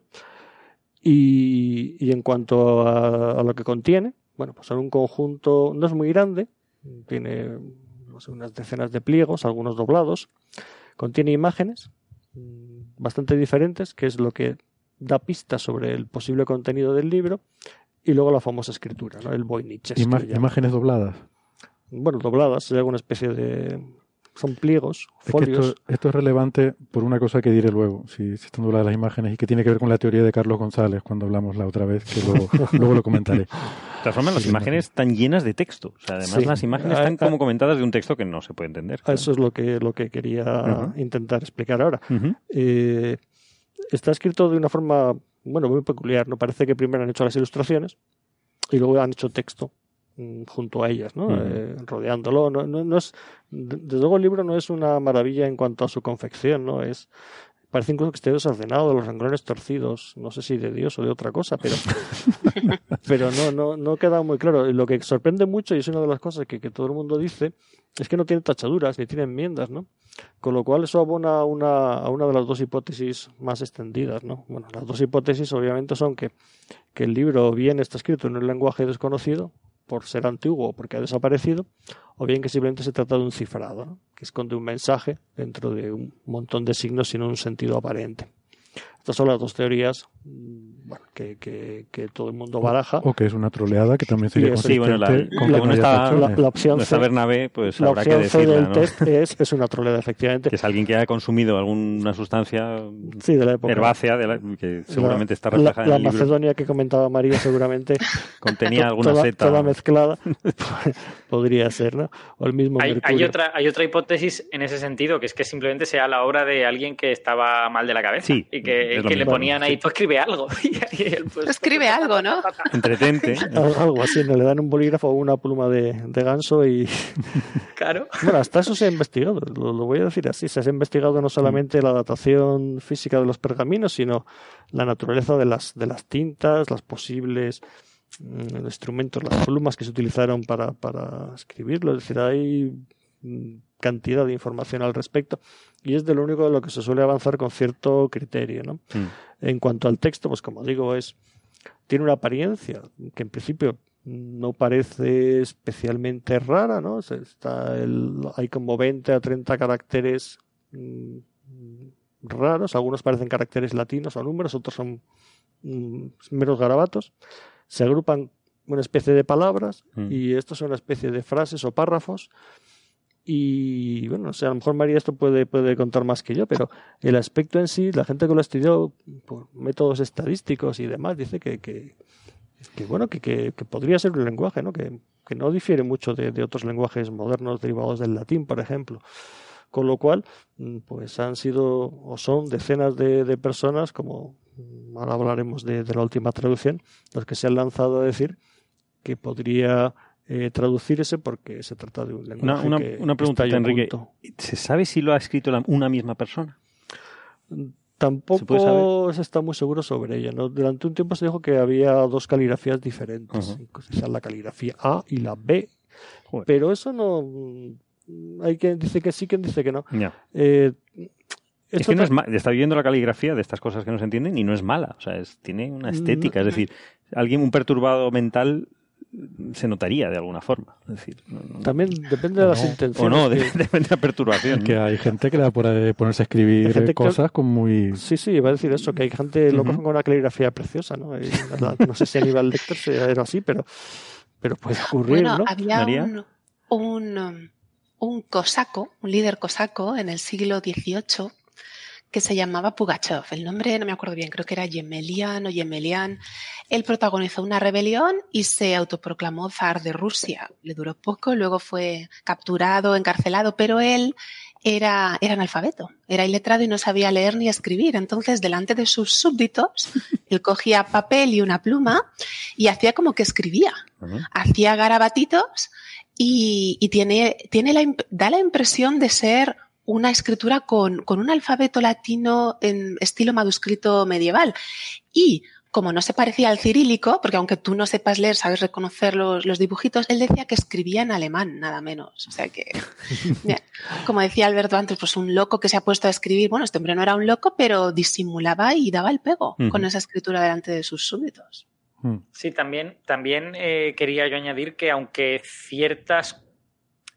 Y, en cuanto a, lo que contiene, bueno, pues en un conjunto, no es muy grande, tiene unas decenas de pliegos, algunos doblados, contiene imágenes mm, bastante diferentes, que es lo que da pistas sobre el posible contenido del libro, y luego la famosa escritura, ¿no? el Voynich. imágenes dobladas. Bueno, dobladas, hay alguna especie de son pliegos, folios. esto, es relevante por una cosa que diré luego, si, si están dobladas las imágenes, y que tiene que ver con la teoría de Carlos González cuando hablamos la otra vez, que luego, luego lo comentaré. De todas formas, las imágenes están llenas de texto. O sea, además, las imágenes están como comentadas de un texto que no se puede entender. Eso es lo que, lo que quería intentar explicar ahora. Eh, está escrito de una forma, bueno, muy peculiar. No parece que primero han hecho las ilustraciones y luego han hecho texto junto a ellas, ¿no? Eh, rodeándolo. No, no, es, desde luego el libro no es una maravilla en cuanto a su confección, ¿no? Es, parece incluso que esté desordenado, los renglones torcidos, no sé si de Dios o de otra cosa, pero, pero no, no, no queda muy claro. Lo que sorprende mucho, y es una de las cosas que, que todo el mundo dice, es que no tiene tachaduras ni tiene enmiendas, ¿no? Con lo cual eso abona a una, a una de las dos hipótesis más extendidas, ¿no? Bueno, las dos hipótesis obviamente son que, que el libro bien está escrito en un lenguaje desconocido, por ser antiguo o porque ha desaparecido, o bien que simplemente se trata de un cifrado, que esconde un mensaje dentro de un montón de signos sin un sentido aparente. Estas son las dos teorías mm, bueno, que, que, que, todo el mundo baraja. O que es una troleada, que también sería sí, bueno, la, la, opción C, Bernabé, pues la habrá opción que C del test es, es una troleada, efectivamente. Que es alguien que haya consumido alguna sustancia sí, de la época. herbácea, de la, que seguramente está reflejada la, en el libro. Macedonia que comentaba María seguramente contenía alguna toda, seta. Toda mezclada, podría ser, ¿no? O el mismo hay, hay, otra, hay otra hipótesis en ese sentido, que es que simplemente sea la obra de alguien que estaba mal de la cabeza sí, y que que, le ponían ahí, tú escribe algo. Pues, escribe algo, ¿no? Entretente. algo así, ¿no? Le dan un bolígrafo o una pluma de, ganso y... Claro. Bueno, hasta eso se ha investigado, lo, voy a decir así. Se ha investigado no solamente la datación física de los pergaminos, sino la naturaleza de las, de las tintas, las posibles mm, instrumentos, las plumas que se utilizaron para, para escribirlo. Es decir, hay cantidad de información al respecto y es de lo único de lo que se suele avanzar con cierto criterio. ¿no? Mm. En cuanto al texto, pues como digo, es tiene una apariencia que en principio no parece especialmente rara, ¿no? Está el, hay como 20 a 30 caracteres mm, raros, algunos parecen caracteres latinos o números, otros son mm, meros garabatos. Se agrupan una especie de palabras mm. y estos son una especie de frases o párrafos. Y bueno, o sea, a lo mejor María esto puede, puede contar más que yo, pero el aspecto en sí, la gente que lo estudió por métodos estadísticos y demás, dice que, que, bueno, que, que, podría ser un lenguaje, ¿no? Que, que no difiere mucho de, de, otros lenguajes modernos derivados del latín, por ejemplo. Con lo cual, mm, pues han sido o son decenas de, de personas, como ahora hablaremos de, de, la última traducción, los que se han lanzado a decir que podría eh, traducirse porque se trata de un lenguaje. Una, que, una pregunta, Enrique. ¿Se sabe si lo ha escrito una misma persona? Mm, Tampoco se, está muy seguro sobre ella. ¿no? Durante un tiempo se dijo que había dos caligrafías diferentes, la caligrafía A y la B, pero eso no... Mm, hay quien dice que sí, quien dice que no. Eh, es que no es está viendo la caligrafía de estas cosas que no se entienden y no es mala. O sea, es, tiene una estética. Es decir, alguien, un perturbado mental, se notaría de alguna forma. decir, También depende de las intenciones. O no, depende de la perturbación. Que hay gente que le da por ponerse a escribir cosas con muy... Sí, sí, iba a decir eso, que hay gente loco con una caligrafía preciosa, ¿no? no sé si a nivel lector era así, pero, pero puede ocurrir, bueno, ¿no? Había un, un, un cosaco, un líder cosaco en el siglo XVIII que se llamaba Pugachov. El nombre no me acuerdo bien, creo que era Yemelian o Yemelian. Él protagonizó una rebelión y se autoproclamó zar de Rusia. Le duró poco, luego fue capturado, encarcelado, pero él era, era analfabeto, era iletrado y no sabía leer ni escribir. Entonces, delante de sus súbditos, él cogía papel y una pluma y hacía como que escribía. Hacía garabatitos y, y tiene, tiene la, da la impresión de ser una escritura con, con un alfabeto latino en estilo manuscrito medieval. Y como no se parecía al cirílico, porque aunque tú no sepas leer, sabes reconocer los, los, dibujitos, él decía que escribía en alemán, nada menos. O sea que, como decía Alberto antes, pues un loco que se ha puesto a escribir, bueno, este hombre no era un loco, pero disimulaba y daba el pego con esa escritura delante de sus súbditos. Hmm. Sí, también, también eh, quería yo añadir que aunque ciertas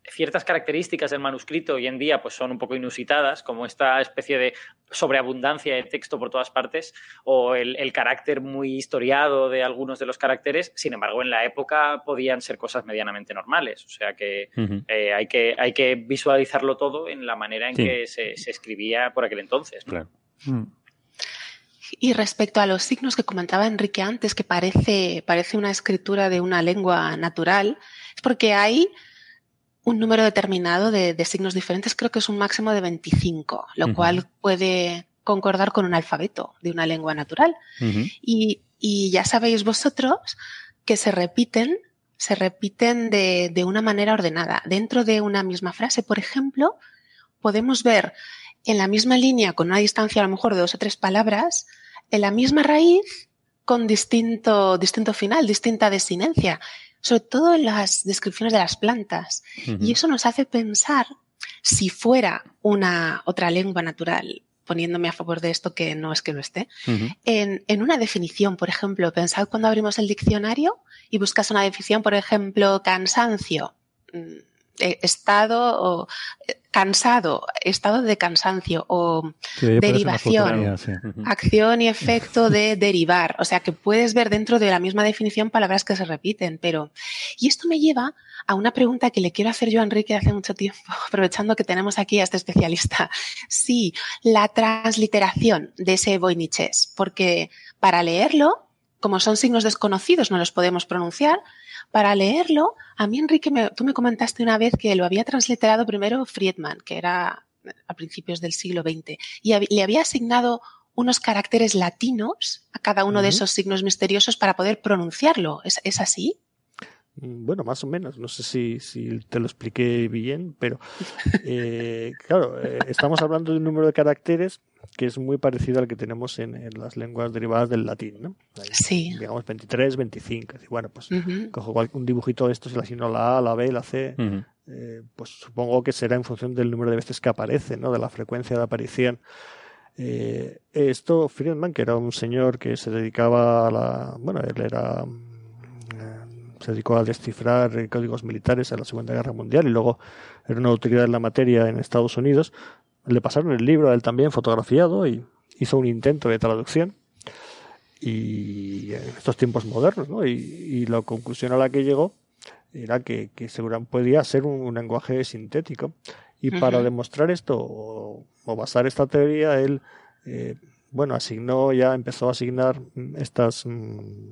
ciertas características del manuscrito hoy en día pues son un poco inusitadas, como esta especie de sobreabundancia de texto por todas partes o el, carácter muy historiado de algunos de los caracteres. Sin embargo, en la época podían ser cosas medianamente normales. O sea que, eh, hay, que hay que visualizarlo todo en la manera en que se, escribía por aquel entonces. Mm. Y respecto a los signos que comentaba Enrique antes, que parece, parece una escritura de una lengua natural, es porque hay un número determinado de, signos diferentes, creo que es un máximo de 25, lo cual puede concordar con un alfabeto de una lengua natural. y, ya sabéis vosotros que se repiten, se repiten de, de, una manera ordenada. Dentro de una misma frase, por ejemplo, podemos ver en la misma línea, con una distancia a lo mejor de dos o tres palabras, en la misma raíz con distinto, distinto final, distinta desinencia sobre todo en las descripciones de las plantas. Y eso nos hace pensar si fuera una otra lengua natural, poniéndome a favor de esto que no es que lo esté, en, en, una definición, por ejemplo, pensad cuando abrimos el diccionario y buscas una definición, por ejemplo, cansancio. Mm, eh, estado o eh, cansado, estado de cansancio o derivación, acción y efecto de derivar. O sea que puedes ver dentro de la misma definición palabras que se repiten, pero... Y esto me lleva a una pregunta que le quiero hacer yo a Enrique hace mucho tiempo, aprovechando que tenemos aquí a este especialista. Sí, la transliteración de ese Voiniches, porque para leerlo, como son signos desconocidos, no los podemos pronunciar, para leerlo, a mí, Enrique, tú me comentaste una vez que lo había transliterado primero Friedman, que era a principios del siglo XX, y le había asignado unos caracteres latinos a cada uno de esos signos misteriosos para poder pronunciarlo. ¿Es, así? Mm, bueno, más o menos. No sé si, si te lo expliqué bien, pero eh, claro, eh, estamos hablando de un número de caracteres que es muy parecido al que tenemos en, las lenguas derivadas del latín, ¿no? sí. Digamos 23, 25. Y bueno, pues cojo un dibujito de estos y le asigno la A, la B, la C. Eh, pues supongo que será en función del número de veces que aparece, ¿no? De la frecuencia de aparición. Eh, esto, Friedman, que era un señor que se dedicaba a la. Bueno, él era. se dedicó a descifrar códigos militares en la Segunda Guerra Mundial y luego era una autoridad en la materia en Estados Unidos. Le pasaron el libro a él también fotografiado y hizo un intento de traducción y en estos tiempos modernos, ¿no? Y, la conclusión a la que llegó era que, que seguramente podía ser un, lenguaje sintético. Y para demostrar esto o, basar esta teoría, él, eh, bueno, asignó, ya empezó a asignar estas, mm,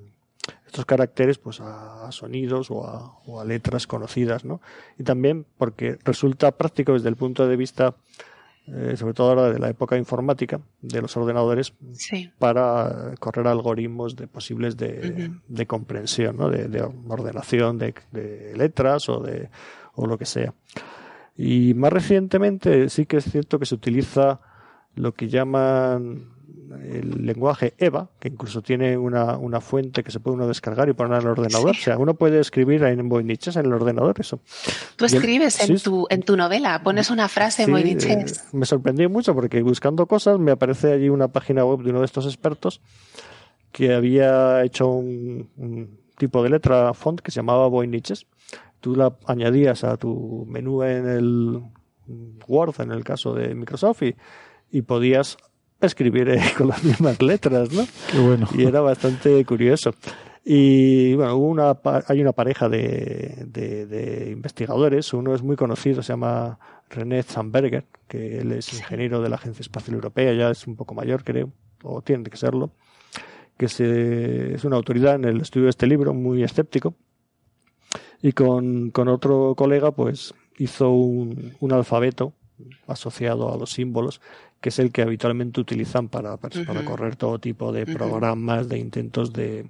estos caracteres pues a, sonidos o a, o a, letras conocidas, ¿no? Y también porque resulta práctico desde el punto de vista eh, sobre todo ahora de la época informática, de los ordenadores, para correr algoritmos de posibles de, de comprensión, ¿no? de, ordenación de, letras o, de, o lo que sea. Y más recientemente sí que es cierto que se utiliza lo que llaman el lenguaje EVA, que incluso tiene una, una, fuente que se puede uno descargar y poner en el ordenador. O sea, uno puede escribir en Voiniches en el ordenador eso. Tú escribes en, tu, en tu novela, pones una frase en Voiniches. Eh, me sorprendió mucho porque buscando cosas me aparece allí una página web de uno de estos expertos que había hecho un, tipo de letra font que se llamaba Voiniches. Tú la añadías a tu menú en el Word, en el caso de Microsoft, y, y podías escribir eh, con las mismas letras, ¿no? Qué bueno. Y era bastante curioso. Y bueno, una, hay una pareja de, de, investigadores, uno es muy conocido, se llama René Zamberger, que él es ingeniero de la Agencia Espacial Europea, ya es un poco mayor, creo, o tiene que serlo, que se, es una autoridad en el estudio de este libro, muy escéptico, y con, con otro colega, pues hizo un, un alfabeto asociado a los símbolos que es el que habitualmente utilizan para, para correr todo tipo de programas, de intentos de,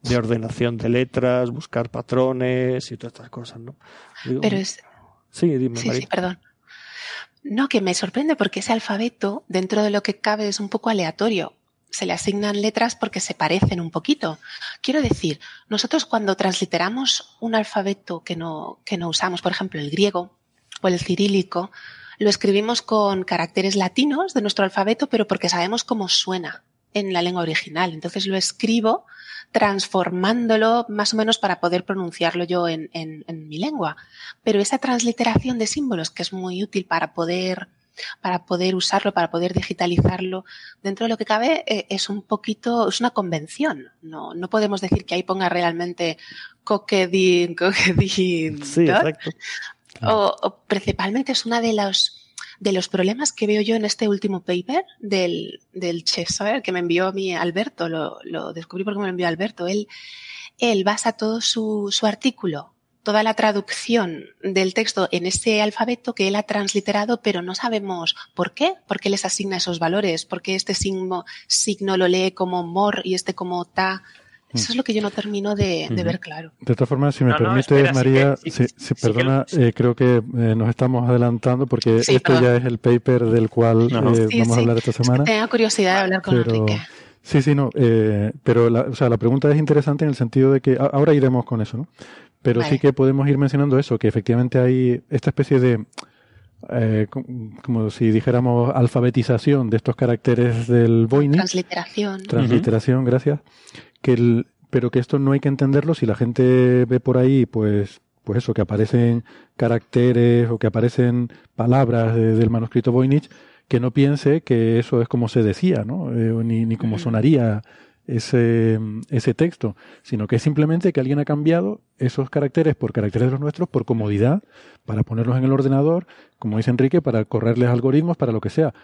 de ordenación de letras, buscar patrones y todas estas cosas, ¿no? Pero es... Sí, dime, sí, sí, perdón. No, que me sorprende porque ese alfabeto, dentro de lo que cabe, es un poco aleatorio. Se le asignan letras porque se parecen un poquito. Quiero decir, nosotros cuando transliteramos un alfabeto que no, que no usamos, por ejemplo, el griego o el cirílico, lo escribimos con caracteres latinos de nuestro alfabeto, pero porque sabemos cómo suena en la lengua original. Entonces lo escribo transformándolo más o menos para poder pronunciarlo yo en, mi lengua. Pero esa transliteración de símbolos, que es muy útil para poder para poder usarlo, para poder digitalizarlo, dentro de lo que cabe eh, es un poquito, es una convención. No, no podemos decir que ahí ponga realmente coquedín, coquedín. Sí, exacto. O, principalmente es uno de los, de los problemas que veo yo en este último paper del, del Cheshire que me envió a mí Alberto, lo, lo descubrí porque me lo envió Alberto. Él, él basa todo su, su artículo, toda la traducción del texto en ese alfabeto que él ha transliterado, pero no sabemos por qué, por qué les asigna esos valores, por qué este signo, signo lo lee como mor y este como ta. Eso es lo que yo no termino de, ver claro. De todas formas, si me permite, María, si, perdona, eh, creo que eh, nos estamos adelantando porque esto ya es el paper del cual eh, vamos a hablar esta semana. tengo curiosidad de hablar con Enrique. Sí, sí, no, pero la, o sea, la pregunta es interesante en el sentido de que ahora iremos con eso, ¿no? Pero sí que podemos ir mencionando eso, que efectivamente hay esta especie de, como si dijéramos, alfabetización de estos caracteres del Voynich. Transliteración. Transliteración, gracias que el, pero que esto no hay que entenderlo si la gente ve por ahí, pues, pues eso, que aparecen caracteres o que aparecen palabras del manuscrito Voynich, que no piense que eso es como se decía, ¿no? Eh, ni, ni como sonaría ese, ese texto, sino que es simplemente que alguien ha cambiado esos caracteres por caracteres de los nuestros por comodidad, para ponerlos en el ordenador, como dice Enrique, para correrles algoritmos, para lo que sea.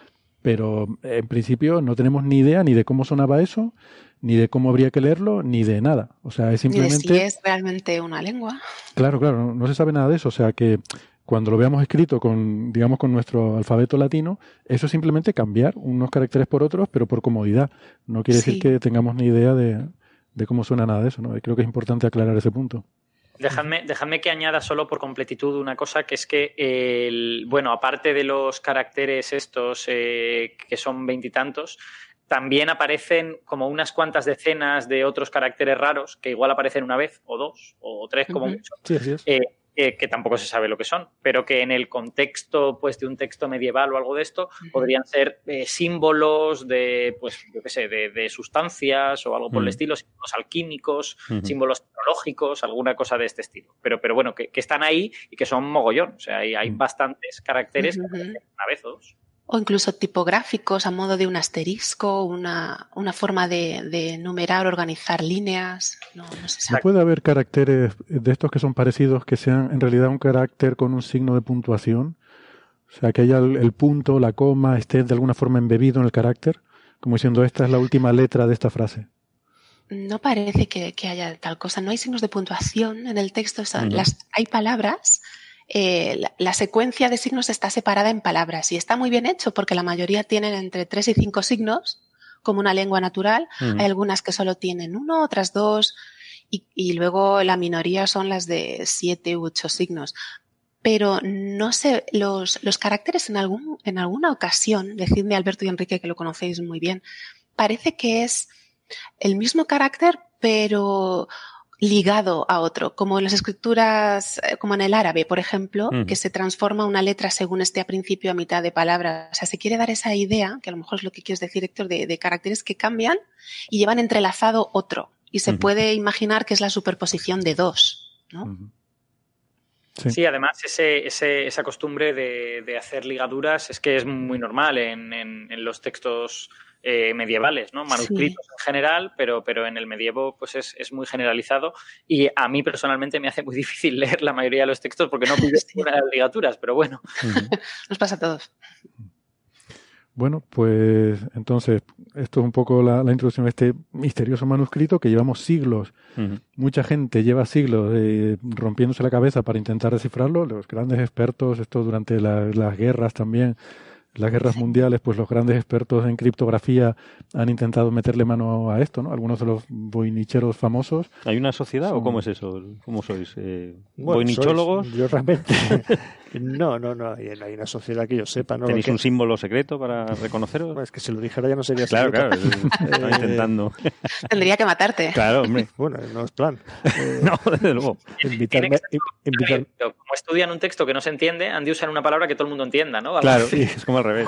Pero en principio no tenemos ni idea ni de cómo sonaba eso, ni de cómo habría que leerlo, ni de nada. O sea, es simplemente... Ni de si es realmente una lengua. Claro, claro, no, se sabe nada de eso. O sea, que cuando lo veamos escrito con, digamos, con nuestro alfabeto latino, eso es simplemente cambiar unos caracteres por otros, pero por comodidad. No quiere decir que tengamos ni idea de, de, cómo suena nada de eso, ¿no? creo que es importante aclarar ese punto. Dejadme, dejadme, que añada solo por completitud una cosa, que es que, el, bueno, aparte de los caracteres estos, eh, que son veintitantos, también aparecen como unas cuantas decenas de otros caracteres raros, que igual aparecen una vez o dos o tres como mucho, sí, así es. Eh, eh, que tampoco se sabe lo que son, pero que en el contexto pues, de un texto medieval o algo de esto podrían ser eh, símbolos de, pues, yo qué sé, de, sustancias o algo por el estilo, símbolos alquímicos, símbolos tecnológicos, alguna cosa de este estilo. Pero, pero bueno, que, están ahí y que son mogollón. O sea, hay, hay bastantes caracteres que una vez o dos o incluso tipográficos a modo de un asterisco, una, una forma de, de, numerar, organizar líneas. No. ¿Puede haber caracteres de estos que son parecidos que sean en realidad un carácter con un signo de puntuación? O sea, que haya el, punto, la coma, esté de alguna forma embebido en el carácter, como diciendo esta es la última letra de esta frase. No parece que, que haya tal cosa. No hay signos de puntuación en el texto. las, hay palabras eh, la, secuencia de signos está separada en palabras y está muy bien hecho porque la mayoría tienen entre tres y cinco signos, como una lengua natural. Hay algunas que solo tienen uno, otras dos, y, luego la minoría son las de siete u ocho signos. Pero no sé, los, los caracteres en, algún, en alguna ocasión, decidme Alberto y Enrique que lo conocéis muy bien, parece que es el mismo carácter, pero ligado a otro, como en las escrituras, eh, como en el árabe, por ejemplo, que se transforma una letra según esté a principio a mitad de palabra. O sea, se quiere dar esa idea, que a lo mejor es lo que quieres decir, Héctor, de, caracteres que cambian y llevan entrelazado otro. Y se puede imaginar que es la superposición de dos, ¿no? Sí. además ese, esa costumbre de, hacer ligaduras es que es muy normal en, en los textos eh, medievales, ¿no? Manuscritos en general, pero, pero en el medievo pues es, muy generalizado y a mí personalmente me hace muy difícil leer la mayoría de los textos porque no ninguna de las ligaturas, pero bueno. Nos pasa a todos. Bueno, pues entonces, esto es un poco la, introducción de este misterioso manuscrito que llevamos siglos. Mucha gente lleva siglos eh, rompiéndose la cabeza para intentar descifrarlo. Los grandes expertos, esto durante las guerras también, las guerras mundiales, pues los grandes expertos en criptografía han intentado meterle mano a esto, ¿no? Algunos de los boinicheros famosos. ¿Hay una sociedad o cómo es eso? ¿Cómo sois? Eh, ¿Boinichólogos? yo realmente... no, no, no. Hay, hay, una sociedad que yo sepa, ¿no? ¿Tenéis un símbolo secreto para reconoceros? es que si lo dijera ya no sería Claro, claro. Estoy intentando. Tendría que matarte. Claro, hombre. Bueno, no es plan. no, desde luego. Invitarme, Como estudian un texto que no se entiende, han de usar una palabra que todo el mundo entienda, ¿no? Claro, sí. es como al revés.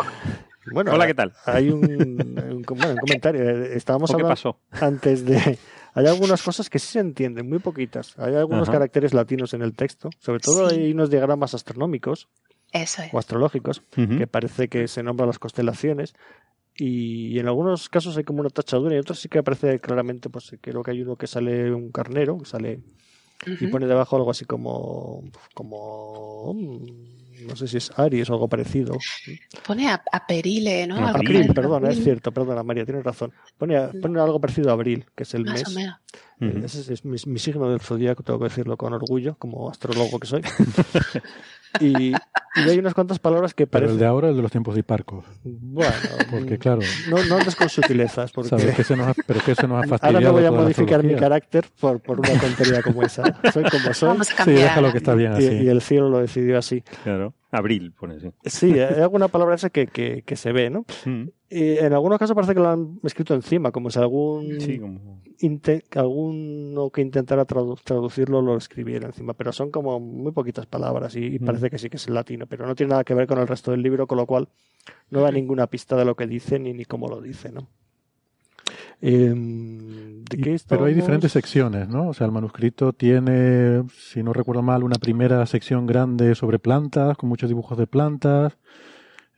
Bueno, Hola, ¿qué tal? Hay un, un, comentario. Estábamos hablando pasó? antes de. Hay algunas cosas que sí se entienden, muy poquitas. Hay algunos caracteres latinos en el texto. Sobre todo hay unos diagramas astronómicos o astrológicos que parece que se nombran las constelaciones. Y, en algunos casos hay como una tachadura y en otros sí que aparece claramente, pues creo que hay uno que sale un carnero, que sale y pone debajo algo así como como no sé si es Aries o algo parecido. Pone a, Perile, ¿no? Abril, perdona, es cierto, perdona María, tienes razón. Pone, pone algo parecido a Abril, que es el mes. Ese es mi, mi, signo del zodíaco, tengo que decirlo con orgullo, como astrólogo que soy. y, hay unas cuantas palabras que parecen... Pero el de ahora es el de los tiempos hiparcos. Bueno, porque claro... No, no andes con sutilezas, porque... Sabes que se nos ha, pero que se nos ha fastidiado Ahora no voy a modificar mi carácter por, por una tontería como esa. Soy como soy. Vamos a cambiar. Sí, déjalo que está bien así. Y, el cielo lo decidió así. Claro. Abril, pone así. Sí, hay alguna palabra esa que, que, que se ve, ¿no? Mm. Y en algunos casos parece que lo han escrito encima, como si algún sí, como... alguno que intentara traducirlo lo escribiera encima, pero son como muy poquitas palabras y, mm. parece que sí que es latino, pero no tiene nada que ver con el resto del libro, con lo cual no da ninguna pista de lo que dice ni, ni cómo lo dice, ¿no? Em, pero hay diferentes secciones, ¿no? O sea, el manuscrito tiene, si no recuerdo mal, una primera sección grande sobre plantas, con muchos dibujos de plantas.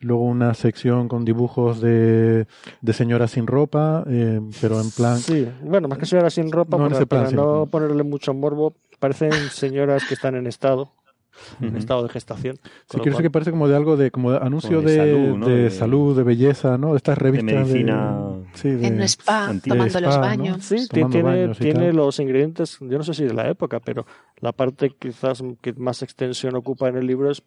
Luego una sección con dibujos de, de señoras sin ropa, eh, pero en plan... Sí, bueno, más que señoras sin ropa, para, no ponerle mucho morbo, parecen señoras que están en estado en estado de gestación. Sí, quiero que parece como de algo de como anuncio de, salud, de, belleza, ¿no? De estas revistas de medicina. En spa, tomando los baños. Sí, tiene, tiene los ingredientes, yo no sé si de la época, pero la parte quizás que más extensión ocupa en el libro es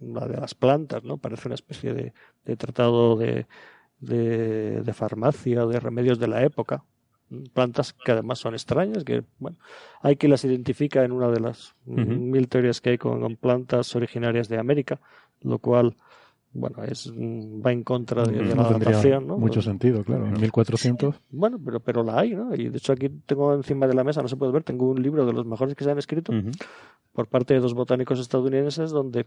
la de las plantas, ¿no? Parece una especie de, de tratado de, de, de farmacia o de remedios de la época plantas que además son extrañas, que bueno, hay que las identifica en una de las mil teorías que hay con, plantas originarias de América, lo cual bueno, es mm, va en contra de, la adaptación, ¿no? Mucho sentido, claro. En 1400. Bueno, pero, pero la hay, ¿no? Y de hecho aquí tengo encima de la mesa, no se puede ver, tengo un libro de los mejores que se han escrito por parte de dos botánicos estadounidenses donde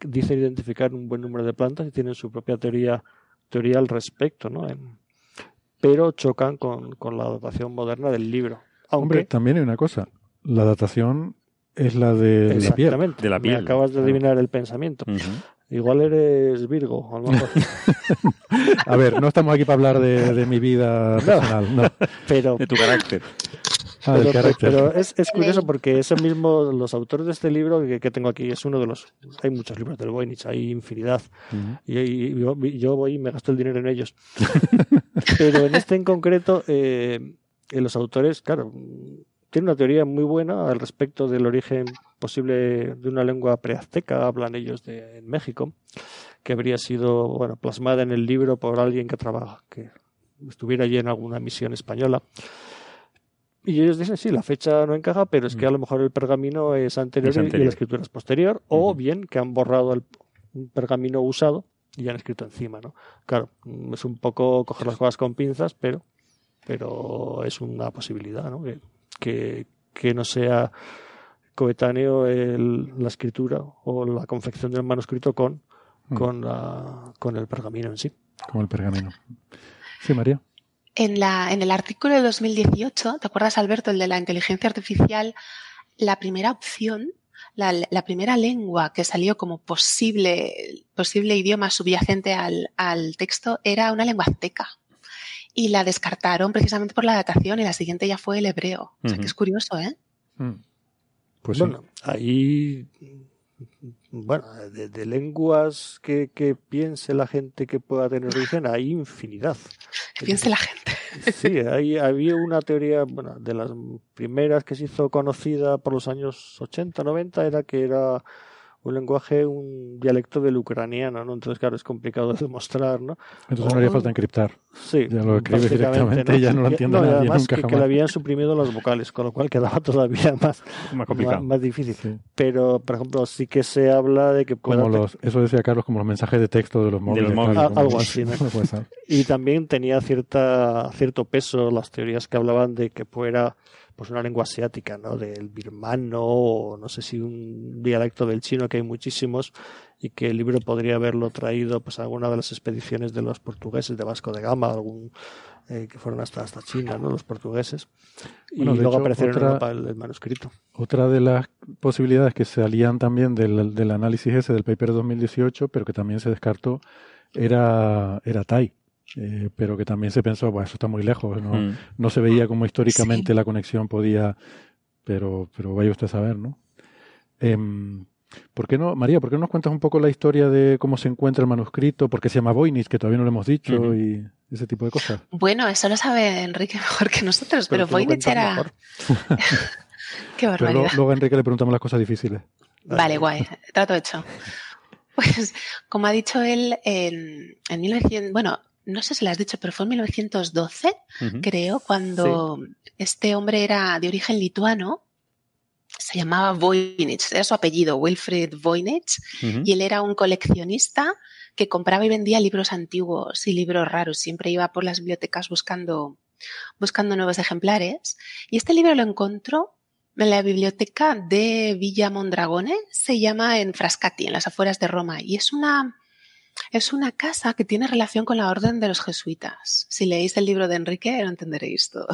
dicen identificar un buen número de plantas y tienen su propia teoría teoría al respecto, ¿no? pero chocan con, con, la datación moderna del libro. Hombre, también hay una cosa. La datación es la de la piel. De la piel. acabas de adivinar el pensamiento. Igual eres Virgo, a lo mejor. a ver, no estamos aquí para hablar de, mi vida personal, no. Pero, de tu carácter. Ah, pero, es, es, curioso porque ese mismo, los autores de este libro que, que, tengo aquí, es uno de los. Hay muchos libros del Voynich, hay infinidad. y, yo, voy y me gasto el dinero en ellos. pero en este en concreto, eh, los autores, claro, tiene una teoría muy buena al respecto del origen posible de una lengua preazteca, hablan ellos de en México, que habría sido bueno plasmada en el libro por alguien que trabaja, que estuviera allí en alguna misión española. Y ellos dicen, sí, la fecha no encaja, pero es que a lo mejor el pergamino es anterior, y la escritura es posterior, o bien que han borrado el pergamino usado y han escrito encima, ¿no? Claro, es un poco coger las cosas con pinzas, pero, pero es una posibilidad, ¿no? que, que no sea coetáneo el, la escritura o la confección del manuscrito con, mm. con, la, con el pergamino en sí. Con el pergamino. Sí, María. En, la, en el artículo de 2018, ¿te acuerdas, Alberto, el de la inteligencia artificial? La primera opción, la, la primera lengua que salió como posible, posible idioma subyacente al, al texto era una lengua azteca y la descartaron precisamente por la datación y la siguiente ya fue el hebreo. O sea, que es curioso, ¿eh? Mm. Pues bueno, ahí, bueno, de, lenguas que, que, piense la gente que pueda tener origen, hay infinidad. Que piense la gente. Sí, hay, había una teoría, bueno, de las primeras que se hizo conocida por los años 80, 90, era que era un lenguaje, un dialecto del ucraniano, ¿no? Entonces, claro, es complicado de demostrar, ¿no? Entonces no haría falta encriptar. Sí. Ya lo escribes directamente ¿no? ya no lo entiende nadie además nunca que, jamás. que le habían suprimido las vocales, con lo cual quedaba todavía más, más, complicado. más, difícil. Pero, por ejemplo, sí que se habla de que pueda... Como los, eso decía Carlos, como los mensajes de texto de los móviles. algo así, ¿no? y también tenía cierta, cierto peso las teorías que hablaban de que fuera pues una lengua asiática, ¿no? Del birmano o no sé si un dialecto del chino que hay muchísimos y que el libro podría haberlo traído pues a alguna de las expediciones de los portugueses de Vasco de Gama, algún eh, que fueron hasta hasta China, ¿no? Los portugueses y luego aparecer en Europa el, manuscrito. Otra de las posibilidades que salían también del, del análisis ese del paper 2018, pero que también se descartó era era Tai eh, pero que también se pensó, bueno, eso está muy lejos, no, mm. no se veía como históricamente la conexión podía, pero, pero vaya usted a saber, ¿no? Eh, ¿Por qué no, María, por qué no nos cuentas un poco la historia de cómo se encuentra el manuscrito? Porque se llama Voynich, que todavía no lo hemos dicho, y ese tipo de cosas. Bueno, eso lo sabe Enrique mejor que nosotros, pero, Voynich era... qué barbaridad. luego, a Enrique le preguntamos las cosas difíciles. Vale, guay, trato hecho. Pues, como ha dicho él, en, en 1900, bueno, no sé si lo has dicho, pero fue en 1912, creo, cuando este hombre era de origen lituano, se llamaba Voynich, era su apellido, Wilfried Voynich, y él era un coleccionista que compraba y vendía libros antiguos y libros raros, siempre iba por las bibliotecas buscando, buscando nuevos ejemplares, y este libro lo encontró en la biblioteca de Villa Mondragone, se llama en Frascati, en las afueras de Roma, y es una es una casa que tiene relación con la orden de los jesuitas. Si leéis el libro de Enrique, lo entenderéis todo.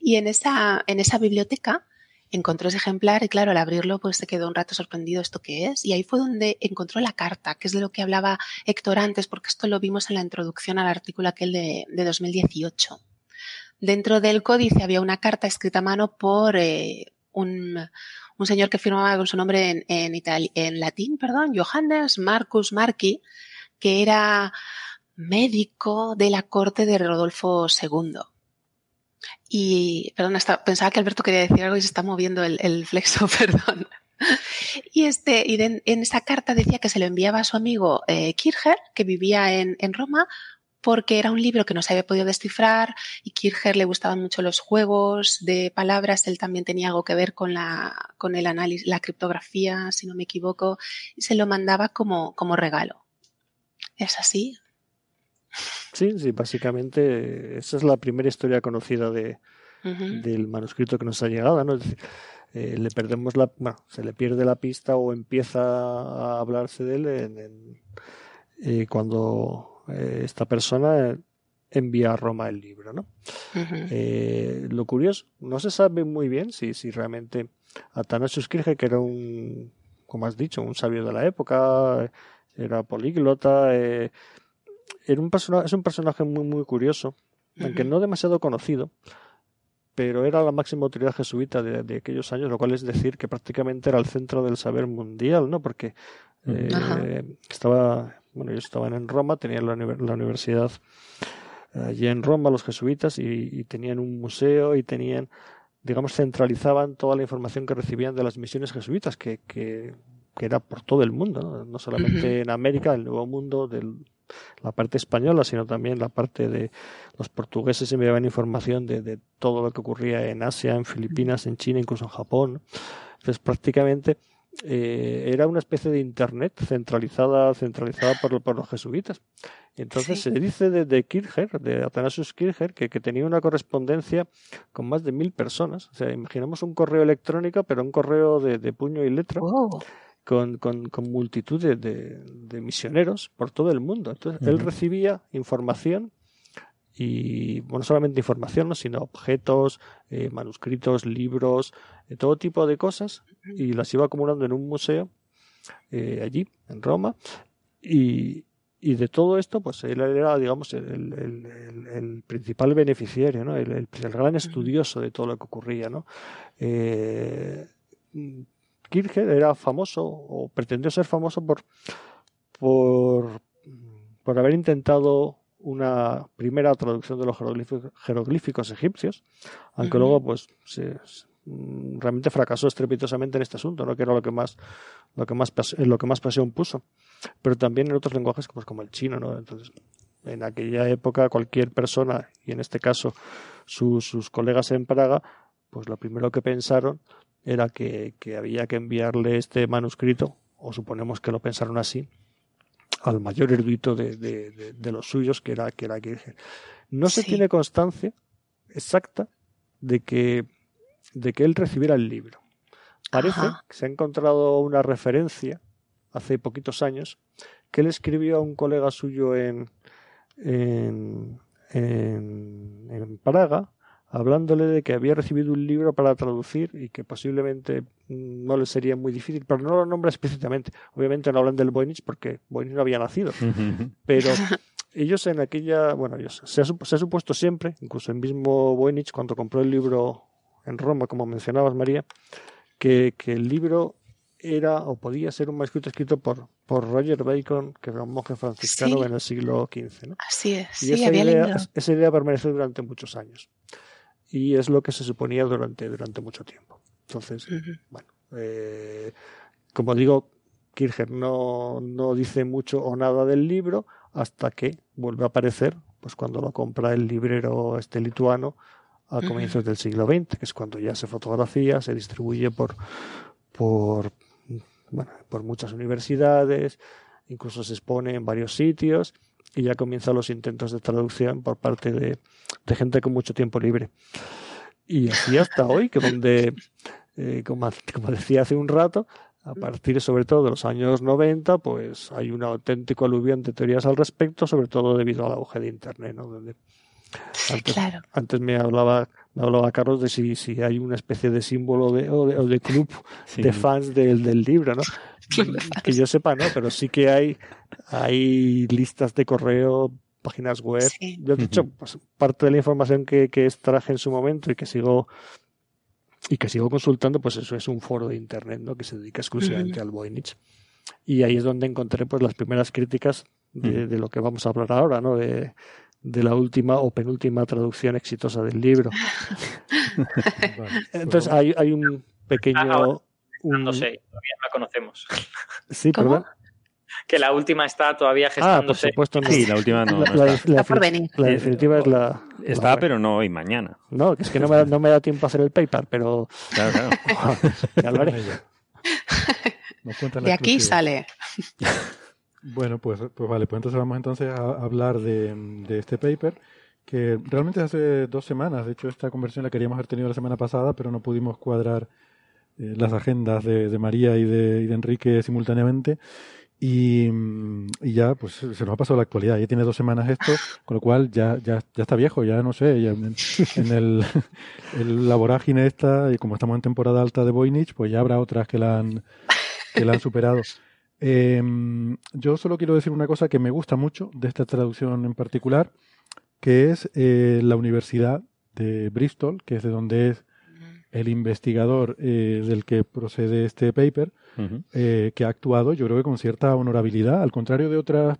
y en esa, en esa biblioteca encontró ese ejemplar y claro, al abrirlo pues se quedó un rato sorprendido esto que es y ahí fue donde encontró la carta, que es de lo que hablaba Héctor antes, porque esto lo vimos en la introducción al artículo aquel de, de 2018. Dentro del códice había una carta escrita a mano por eh, un, un señor que firmaba con su nombre en, en, latín, perdón, Johannes Marcus Marchi, que era médico de la corte de Rodolfo II. Y, perdón, hasta pensaba que Alberto quería decir algo y se está moviendo el, flexo, perdón. Y, este, y en esa carta decía que se lo enviaba a su amigo eh, Kircher, que vivía en, en Roma, porque era un libro que no se había podido descifrar y Kircher le gustaban mucho los juegos de palabras, él también tenía algo que ver con la, con el análisis, la criptografía, si no me equivoco, y se lo mandaba como, como regalo. Es así. Sí, sí, básicamente esa es la primera historia conocida de, del manuscrito que nos ha llegado, ¿no? Eh, le perdemos la, bueno, se le pierde la pista o empieza a hablarse de él en, eh, cuando eh, esta persona envía a Roma el libro, ¿no? lo curioso, no se sabe muy bien si, si realmente Athanasius Kirche, que era un, como has dicho, un sabio de la época, era políglota, era un es un personaje muy, muy curioso, aunque no demasiado conocido, pero era la máxima autoridad jesuita de, aquellos años, lo cual es decir que prácticamente era el centro del saber mundial, ¿no? Porque eh, estaba, bueno, ellos estaban en Roma, tenían la, universidad allí en Roma, los jesuitas, y, tenían un museo y tenían, digamos, centralizaban toda la información que recibían de las misiones jesuitas, que, que, era por todo el mundo, no, solamente en América, el Nuevo Mundo, del, la parte española, sino también la parte de los portugueses enviaban información de, de todo lo que ocurría en Asia, en Filipinas, en China, incluso en Japón. Entonces prácticamente eh, era una especie de internet centralizada, centralizada por, por los jesuitas. Entonces se dice de, de, Kircher, de Athanasius Kircher, que, que, tenía una correspondencia con más de mil personas. O sea, imaginamos un correo electrónico, pero un correo de, de puño y letra. Oh con, con, con multitud de, de, misioneros por todo el mundo. Entonces, él recibía información y, bueno, no solamente información, sino objetos, eh, manuscritos, libros, eh, todo tipo de cosas y las iba acumulando en un museo eh, allí, en Roma. Y, y de todo esto, pues él era, digamos, el, el, el, principal beneficiario, ¿no? El, gran estudioso de todo lo que ocurría, ¿no? Kircher era famoso o pretendió ser famoso por, por, por haber intentado una primera traducción de los jeroglíficos, egipcios, aunque luego pues se, realmente fracasó estrepitosamente en este asunto, ¿no? que era lo que más lo que más lo que más pasión puso, pero también en otros lenguajes pues, como el chino, ¿no? Entonces, en aquella época cualquier persona y en este caso sus colegas en Praga, pues lo primero que pensaron era que, había que enviarle este manuscrito, o suponemos que lo pensaron así, al mayor erudito de, de, los suyos, que era, que era Kircher. No se tiene constancia exacta de que, de que él recibiera el libro. Parece que se ha encontrado una referencia hace poquitos años que él escribió a un colega suyo en, en, en Praga hablándole de que había recibido un libro para traducir y que posiblemente no le sería muy difícil, pero no lo nombra explícitamente. Obviamente no hablan del Voynich porque Voynich no había nacido, pero ellos en aquella, bueno, ellos, se, ha, supuesto siempre, incluso el mismo Voynich cuando compró el libro en Roma, como mencionabas María, que, que el libro era o podía ser un manuscrito escrito por, por Roger Bacon, que era un monje franciscano en el siglo XV. ¿no? Así es. Y esa, idea, esa idea permaneció durante muchos años y es lo que se suponía durante, durante mucho tiempo. Entonces, bueno, eh, como digo, Kircher no, no dice mucho o nada del libro hasta que vuelve a aparecer, pues cuando lo compra el librero este lituano a comienzos del siglo XX, que es cuando ya se fotografía, se distribuye por, por, bueno, por muchas universidades, incluso se expone en varios sitios y ya comienzan los intentos de traducción por parte de, gente con mucho tiempo libre. Y así hasta hoy, que donde, eh, como, decía hace un rato, a partir sobre todo de los años 90, pues hay un auténtico aluvión de teorías al respecto, sobre todo debido al auge de Internet, ¿no? Donde antes, antes me hablaba me hablaba Carlos de si, si hay una especie de símbolo de, o, de, club de fans del, del libro, ¿no? que yo sepa, no, pero sí que hay, hay listas de correo, páginas web. Yo, de hecho, pues, parte de la información que, que extraje en su momento y que sigo y que sigo consultando, pues eso es un foro de internet, ¿no? Que se dedica exclusivamente al Voynich. Y ahí es donde encontré pues las primeras críticas de, de, lo que vamos a hablar ahora, ¿no? De, de la última o penúltima traducción exitosa del libro. Entonces hay, hay un pequeño... Ah, no sé, todavía no la conocemos. Sí, ¿Cómo? Que la última está todavía gestándose. Ah, por supuesto, Sí, la última no. La, definitiva es la... Está, pero no hoy, mañana. No, es que no me, da, no me da tiempo a hacer el paper, pero... Claro, claro. ya lo haré. De aquí sale. Bueno, pues, pues vale, pues entonces vamos entonces a hablar de, este paper que realmente hace dos semanas, de hecho esta conversión la queríamos haber tenido la semana pasada, pero no pudimos cuadrar eh, las agendas de, María y de, Enrique simultáneamente. Y, y, ya, pues se nos ha pasado la actualidad. Ya tiene dos semanas esto, con lo cual ya, ya, ya está viejo, ya no sé. Ya en, el, el, la vorágine esta, y como estamos en temporada alta de Voynich, pues ya habrá otras que la han, que la han superado. Eh, yo solo quiero decir una cosa que me gusta mucho de esta traducción en particular, que es eh, la Universidad de Bristol, que es de donde es el investigador eh, del que procede este paper, eh, que ha actuado, yo creo que con cierta honorabilidad, al contrario de otras,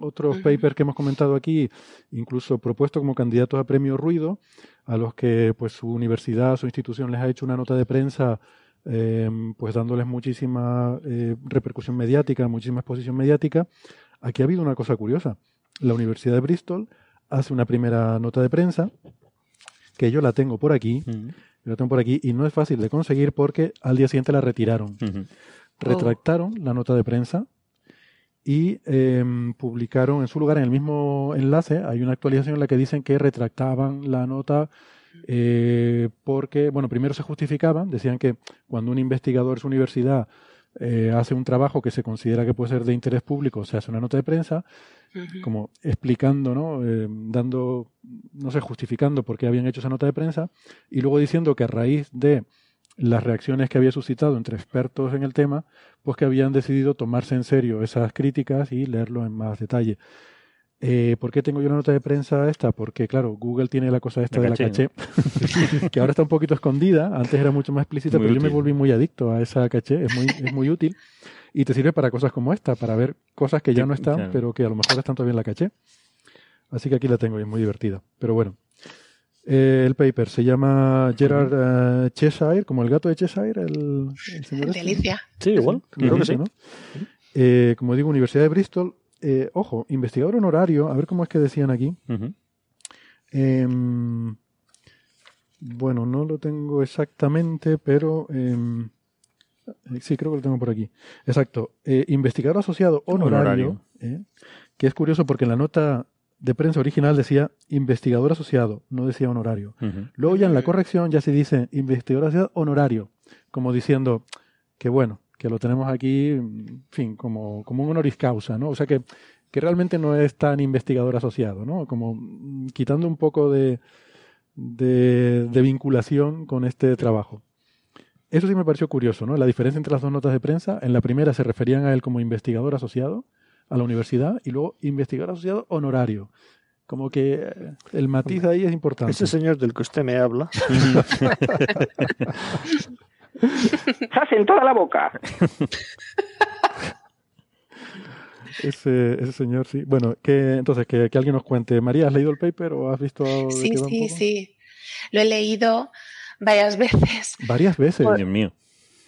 otros papers que hemos comentado aquí, incluso propuesto como candidatos a premio Ruido, a los que pues su universidad, su institución les ha hecho una nota de prensa, em, pues dándoles muchísima repercusión mediática, muchísima exposición mediática. Aquí ha habido una cosa curiosa. La Universidad de Bristol hace una primera nota de prensa, que yo la tengo por aquí, la tengo por aquí, y no es fácil de conseguir porque al día siguiente la retiraron. Retractaron la nota de prensa y em, publicaron en su lugar, en el mismo enlace, hay una actualización en la que dicen que retractaban la nota eh, porque, bueno, primero se justificaban, decían que cuando un investigador de su universidad eh, hace un trabajo que se considera que puede ser de interés público, se hace una nota de prensa, como explicando, ¿no? Eh, dando, no sé, justificando por qué habían hecho esa nota de prensa y luego diciendo que a raíz de las reacciones que había suscitado entre expertos en el tema, pues que habían decidido tomarse en serio esas críticas y leerlo en más detalle. Eh, ¿Por qué tengo yo una nota de prensa esta? Porque, claro, Google tiene la cosa esta de la caché, que ahora está un poquito escondida, antes era mucho más explícita, pero yo me volví muy adicto a esa caché, es muy, es muy útil y te sirve para cosas como esta, para ver cosas que ya no están, pero que a lo mejor están todavía en la caché. Así que aquí la tengo y es muy divertida. Pero bueno, eh, el paper se llama Gerard eh, Cheshire, como el gato de Cheshire, el, señor. Este. Delicia. Sí, igual, creo que sí. Eh, como digo, Universidad de Bristol. Ojo, investigador honorario, a ver cómo es que decían aquí. Em, bueno, no lo tengo exactamente, pero em, eh, sí, creo que lo tengo por aquí. Exacto. Eh, investigador asociado honorario, eh, que es curioso porque en la nota de prensa original decía investigador asociado, no decía honorario. Luego ya en la corrección ya se dice investigador asociado honorario, como diciendo que bueno, que lo tenemos aquí, en fin, como, como un honoris causa, ¿no? O sea que, que realmente no es tan investigador asociado, ¿no? Como mm, quitando un poco de, de, de vinculación con este trabajo. Eso sí me pareció curioso, ¿no? La diferencia entre las dos notas de prensa. En la primera se referían a él como investigador asociado a la universidad y luego investigador asociado honorario. Como que eh, el matiz ahí es importante. Ese señor del que usted me habla. ¡Estás en toda la boca! Ese, ese, señor, sí. Bueno, que entonces, que, que, alguien nos cuente. María, ¿has leído el paper o has visto algo? Sí, sí, sí. Lo he leído varias veces. Varias veces, Dios mío.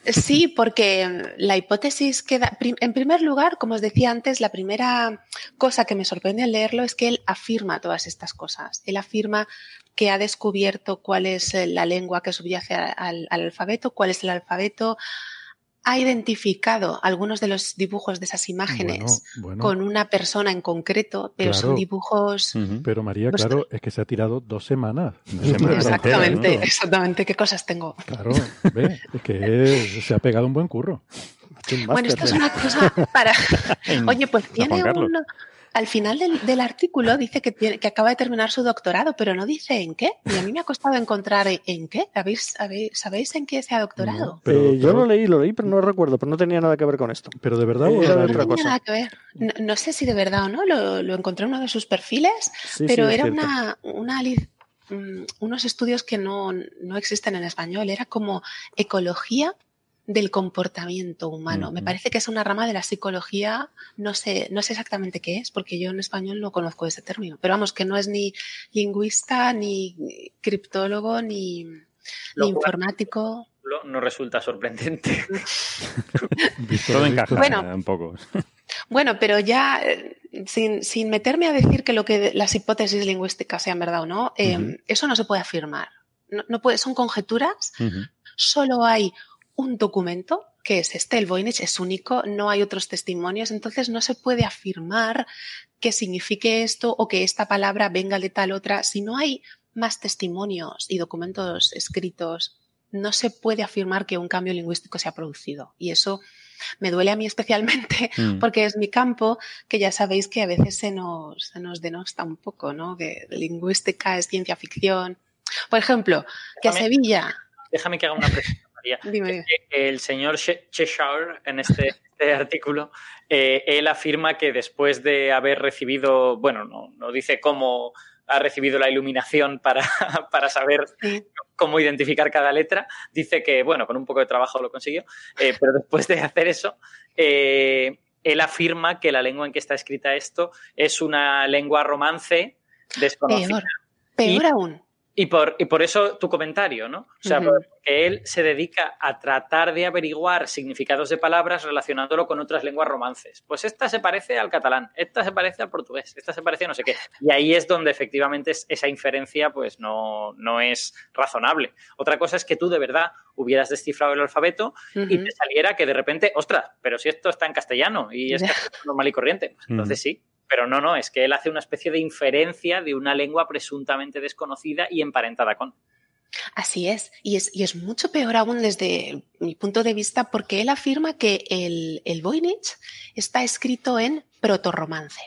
Sí, porque la hipótesis queda. En primer lugar, como os decía antes, la primera cosa que me sorprende al leerlo es que él afirma todas estas cosas. Él afirma que ha descubierto cuál es la lengua que subyace al alfabeto, cuál es el alfabeto, ha identificado algunos de los dibujos de esas imágenes con una persona en concreto, pero son dibujos. Pero María, claro, es que se ha tirado dos semanas. exactamente, exactamente. ¿Qué cosas tengo? Claro, ve, es que se ha pegado un buen curro. Bueno, esto es una cosa para. Oye, pues tiene un, al final del, artículo dice que, que, acaba de terminar su doctorado, pero no dice en qué. Y a mí me ha costado encontrar en qué. ¿Sabéis, en qué se ha doctorado? pero, yo lo leí, lo leí, pero no recuerdo, pero no tenía nada que ver con esto. Pero de verdad, no otra cosa. Nada que ver. No, sé si de verdad o no, lo, encontré en uno de sus perfiles, pero era una, una mm, unos estudios que no, no existen en español. Era como ecología del comportamiento humano. Me parece que es una rama de la psicología, no sé, no sé exactamente qué es, porque yo en español no conozco ese término, pero vamos, que no es ni lingüista, ni criptólogo, ni, informático. No resulta sorprendente. Todo encaja bueno, un poco. Bueno, pero ya eh, sin, sin, meterme a decir que lo que las hipótesis lingüísticas sean verdad o no, eh, eso no se puede afirmar. No, puede, son conjeturas. Solo hay un documento que es este, el Voynich es único, no hay otros testimonios, entonces no se puede afirmar que signifique esto o que esta palabra venga de tal otra. Si no hay más testimonios y documentos escritos, no se puede afirmar que un cambio lingüístico se ha producido. Y eso me duele a mí especialmente mm. porque es mi campo, que ya sabéis que a veces se nos, se nos denosta un poco, ¿no? Que lingüística es ciencia ficción. Por ejemplo, que a Sevilla. Déjame que haga una pregunta, María. Dime. El señor Cheshire, en este, este artículo, eh, él afirma que después de haber recibido, bueno, no, no dice cómo ha recibido la iluminación para, para saber cómo identificar cada letra. Dice que, bueno, con un poco de trabajo lo consiguió, eh, pero después de hacer eso, eh, él afirma que la lengua en que está escrita esto es una lengua romance desconocida. Peor, aún. Y por, y por eso tu comentario, ¿no? O sea, porque él se dedica a tratar de averiguar significados de palabras relacionándolo con otras lenguas romances. Pues esta se parece al catalán, esta se parece al portugués, esta se parece a no sé qué. Y ahí es donde efectivamente esa inferencia pues no, no es razonable. Otra cosa es que tú de verdad hubieras descifrado el alfabeto y te saliera que de repente, ostras, pero si esto está en castellano y es normal y corriente, pues entonces sí, pero no, no, es que él hace una especie de inferencia de una lengua presuntamente desconocida y emparentada con. Así es. Y, es, y es mucho peor aún desde mi punto de vista porque él afirma que el, el Voynich está escrito en protorromance.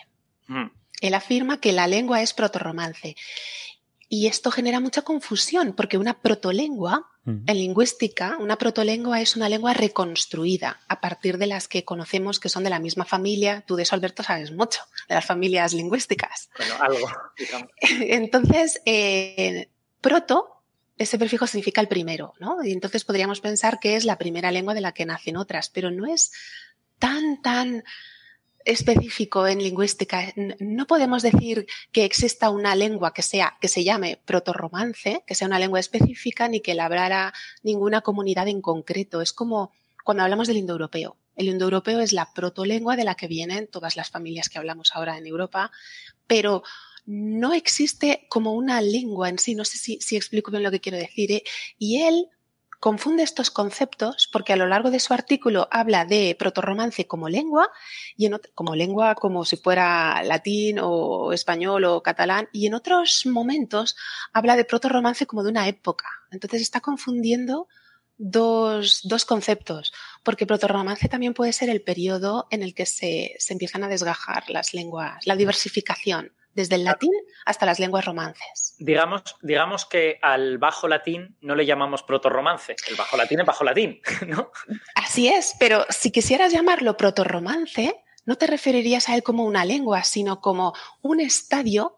Mm. Él afirma que la lengua es protorromance. Y esto genera mucha confusión porque una protolengua, en lingüística, una protolengua es una lengua reconstruida a partir de las que conocemos que son de la misma familia. Tú de eso, Alberto, sabes mucho, de las familias lingüísticas. Bueno, algo, Entonces, eh, proto, ese prefijo significa el primero, ¿no? Y entonces podríamos pensar que es la primera lengua de la que nacen otras, pero no es tan, tan específico en lingüística. No podemos decir que exista una lengua que sea, que se llame protorromance, que sea una lengua específica, ni que la hablara ninguna comunidad en concreto. Es como cuando hablamos del indoeuropeo. El indoeuropeo es la protolengua de la que vienen todas las familias que hablamos ahora en Europa, pero no existe como una lengua en sí. No sé si, si explico bien lo que quiero decir. ¿eh? Y él confunde estos conceptos porque a lo largo de su artículo habla de protorromance como lengua y en como lengua como si fuera latín o español o catalán y en otros momentos habla de protorromance como de una época. Entonces está confundiendo dos, dos conceptos, porque protorromance también puede ser el periodo en el que se, se empiezan a desgajar las lenguas, la diversificación desde el latín hasta las lenguas romances. Digamos, digamos que al bajo latín no le llamamos protorromance, el bajo latín es bajo latín, ¿no? Así es, pero si quisieras llamarlo protorromance, no te referirías a él como una lengua, sino como un estadio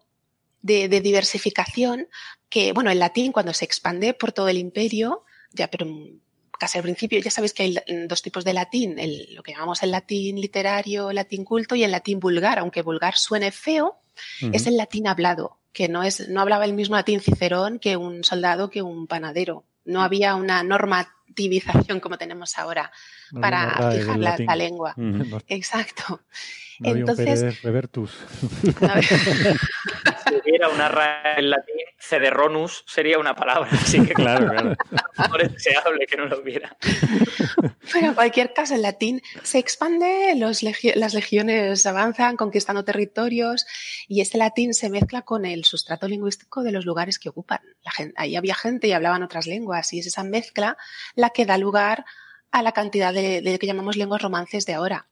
de, diversificación que, bueno, el latín cuando se expande por todo el imperio, ya, pero casi al principio ya sabéis que hay dos tipos de latín, lo que llamamos el latín literario, latín culto y el latín vulgar, aunque vulgar suene feo, es el latín hablado, que no, es, no hablaba el mismo latín Cicerón que un soldado, que un panadero. No había una normativización como tenemos ahora para fijar la, lengua. Exacto. Entonces, revertus. si hubiera una RAE en latín, cederonus sería una palabra, así que claro, claro. es deseable que no lo hubiera. Pero en cualquier caso, en latín se expande, los las legiones avanzan conquistando territorios y este latín se mezcla con el sustrato lingüístico de los lugares que ocupan. La gente, ahí había gente y hablaban otras lenguas y es esa mezcla la que da lugar a la cantidad de, de, que llamamos lenguas romances de ahora.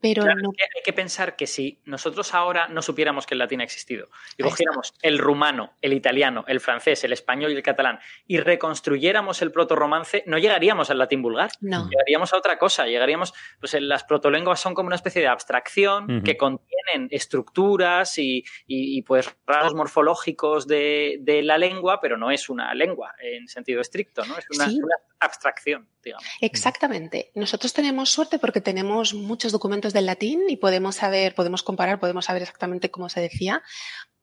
Pero hay que pensar que si nosotros ahora no supiéramos que el latín ha existido y cogiéramos el rumano, el italiano, el francés, el español y el catalán y reconstruyéramos el proto-romance, no llegaríamos al latín vulgar. No. Llegaríamos a otra cosa. Llegaríamos. Pues las protolenguas son como una especie de abstracción que contienen estructuras y, pues rasgos morfológicos de, la lengua, pero no es una lengua en sentido estricto, ¿no? Es una, una abstracción, digamos. Exactamente. Nosotros tenemos suerte porque tenemos muchos documentos del latín y podemos saber, podemos comparar, podemos saber exactamente cómo se decía,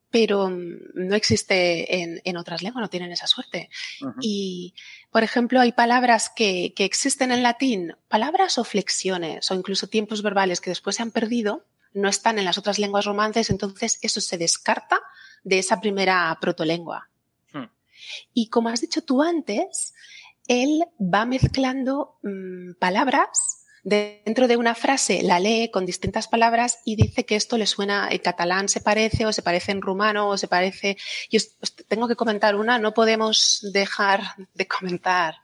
pero mm, no existe en, otras lenguas, no tienen esa suerte. Y, por ejemplo, hay palabras que, que, existen en latín, palabras o flexiones o incluso tiempos verbales que después se han perdido, no están en las otras lenguas romances, entonces eso se descarta de esa primera protolengua. Hmm. Y como has dicho tú antes, él va mezclando mm, palabras dentro de una frase, la lee con distintas palabras y dice que esto le suena en catalán, se parece o se parece en rumano o se parece. Yo tengo que comentar una, no podemos dejar de comentar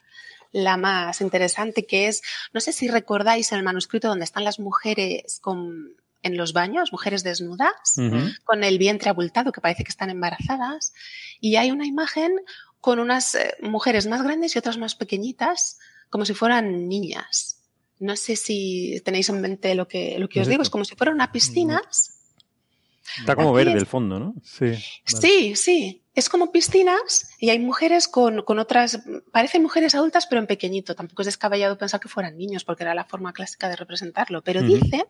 la más interesante, que es, no sé si recordáis el manuscrito donde están las mujeres con, en los baños, mujeres desnudas, con el vientre abultado, que parece que están embarazadas, y hay una imagen con unas eh, mujeres más grandes y otras más pequeñitas, como si fueran niñas. No sé si tenéis en mente lo que, lo que os digo, es como si fueran una piscinas. Está como verde el fondo, ¿no? Sí. Sí, sí. Es como piscinas y hay mujeres con, con, otras, parecen mujeres adultas pero en pequeñito. Tampoco es descabellado pensar que fueran niños porque era la forma clásica de representarlo. Pero dice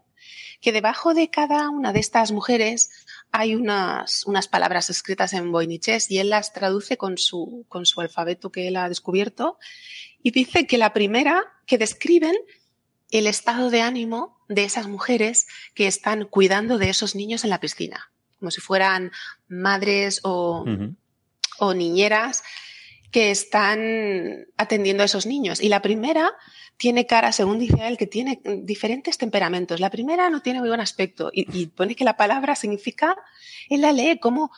que debajo de cada una de estas mujeres hay unas, unas palabras escritas en boiniches y él las traduce con su, con su alfabeto que él ha descubierto. Y dice que la primera que describen el estado de ánimo de esas mujeres que están cuidando de esos niños en la piscina, como si fueran madres o, o niñeras que están atendiendo a esos niños. Y la primera tiene cara, según dice él, que tiene diferentes temperamentos. La primera no tiene muy buen aspecto y, pone que la palabra significa, él la lee como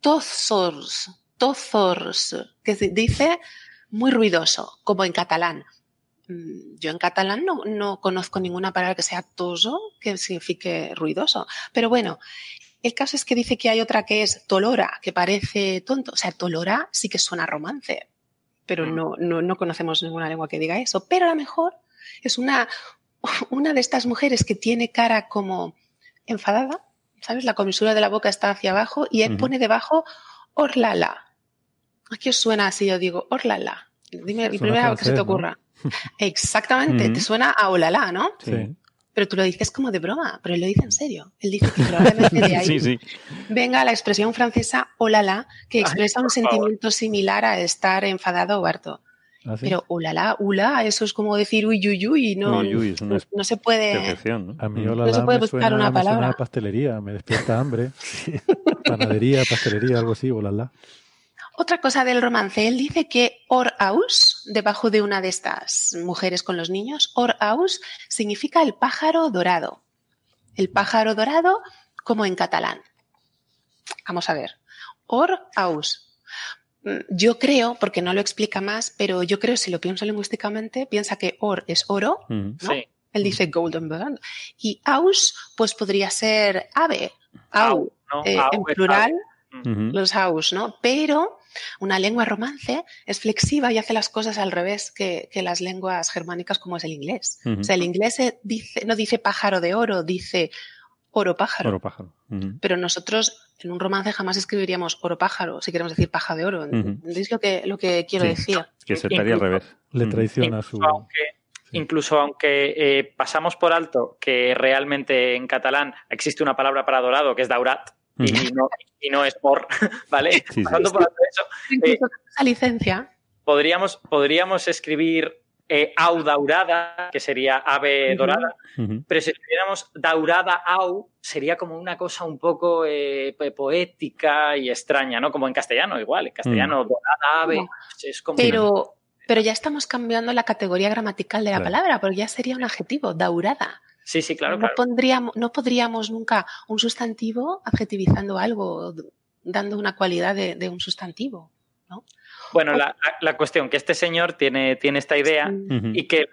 tozors, tozors, que dice muy ruidoso, como en catalán. Mm, yo en catalán no, no conozco ninguna palabra que sea toso, que signifique ruidoso. Pero bueno, el caso es que dice que hay otra que es tolora, que parece tonto. O sea, tolora sí que suena romance, pero mm. no, no, no conocemos ninguna lengua que diga eso. Pero a lo mejor es una, una de estas mujeres que tiene cara como enfadada, ¿sabes? La comisura de la boca está hacia abajo y él pone debajo orlala. Aquí os suena así, yo digo orlala. Dime el primero que se te ocurra. Exactamente, te suena a olala, ¿no? Sí. Pero tú lo dices como de broma, pero él lo dice en serio. Él dice que probablemente de ahí venga la expresión francesa olala, que expresa un sentimiento similar a estar enfadado o harto. ¿Ah, pero olala, ula, eso es como decir uy, uy, uy, no, no, se puede. ¿no? A mí olala se puede buscar una palabra. pastelería, me despierta hambre. Panadería, pastelería, algo así, olala. Otra cosa del romance, él dice que or aus, debajo de una de estas mujeres con los niños, or aus significa el pájaro dorado. El pájaro dorado como en catalán. Vamos a ver. Or aus. Mm, yo creo, porque no lo explica más, pero yo creo, si lo pienso lingüísticamente, piensa que or es oro, ¿no? Él dice golden bird. Y aus, pues podría ser ave, au, eh, en plural, los aus, ¿no? Pero una lengua romance es flexiva y hace las cosas al revés que, las lenguas germánicas como es el inglés. O sea, el inglés dice, no dice pájaro de oro, dice oro pájaro. Oro pájaro. Pero nosotros en un romance jamás escribiríamos oro pájaro si queremos decir paja de oro. ¿Entendéis lo que, lo que quiero decir? Que se estaría al revés. Le traiciona su... Incluso aunque eh, pasamos por alto que realmente en catalán existe una palabra para dorado que es daurat, y, no, y no es por, ¿vale? Pasando por eso. Eh, esa licencia. Podríamos, podríamos escribir eh, au daurada, que sería ave dorada, pero si escribiéramos daurada au, sería como una cosa un poco eh, poética y extraña, ¿no? Como en castellano, igual, en castellano, mm. dorada ave, es como... Pero, pero ya estamos cambiando la categoría gramatical de la palabra, porque ya sería un adjetivo, daurada. Sí, sí, claro. No, Pondríamos, no podríamos nunca un sustantivo adjetivizando algo, dando una cualidad de, un sustantivo, ¿no? Bueno, la, la, cuestión que este señor tiene, tiene esta idea y que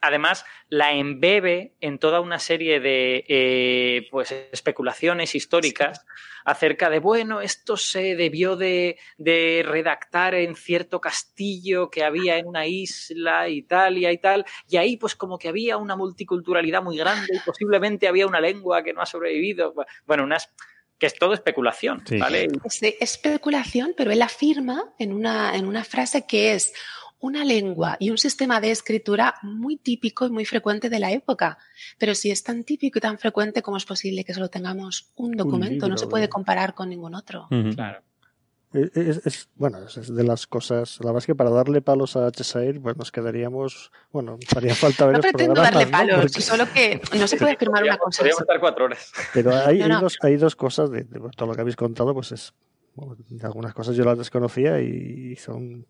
además la embebe en toda una serie de eh, pues, especulaciones históricas acerca de, bueno, esto se debió de, de, redactar en cierto castillo que había en una isla, Italia y tal, y ahí pues como que había una multiculturalidad muy grande y posiblemente había una lengua que no ha sobrevivido. Bueno, unas que es todo especulación, ¿vale? Es especulación, pero él afirma en una, en una frase que es una lengua y un sistema de escritura muy típico y muy frecuente de la época. Pero si es tan típico y tan frecuente, ¿cómo es posible que solo tengamos un documento? no se puede comparar con ningún otro. Claro. Eh, es, bueno, es de las cosas. La verdad es que para darle palos a Cheshire, pues nos quedaríamos. Bueno, haría falta ver. No pretendo darle palos, solo que no se puede afirmar una cosa. Podríamos estar cuatro horas. Pero hay, Dos, hay dos cosas de, todo lo que habéis contado, pues es. algunas cosas yo las desconocía y son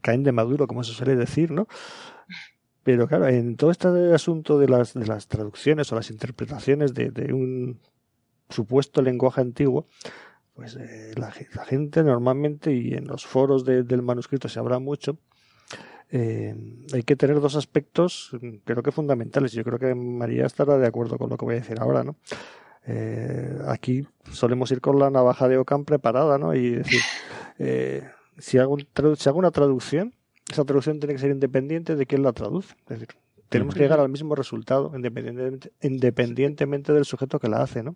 caen de maduro, como se suele decir, ¿no? Pero claro, en todo este asunto de las, de las traducciones o las interpretaciones de, de un supuesto lenguaje antiguo, pues eh, la, gente normalmente, y en los foros del manuscrito se habla mucho, eh, hay que tener dos aspectos, creo que fundamentales. Yo creo que María estará de acuerdo con lo que voy a decir ahora, ¿no? Eh, aquí solemos ir con la navaja de Ocam preparada, ¿no? Y decir, si, hago, si hago una traducción, esa traducción tiene que ser independiente de quién la traduce. Es decir, tenemos que llegar al mismo resultado independientemente, independientemente del sujeto que la hace, ¿no?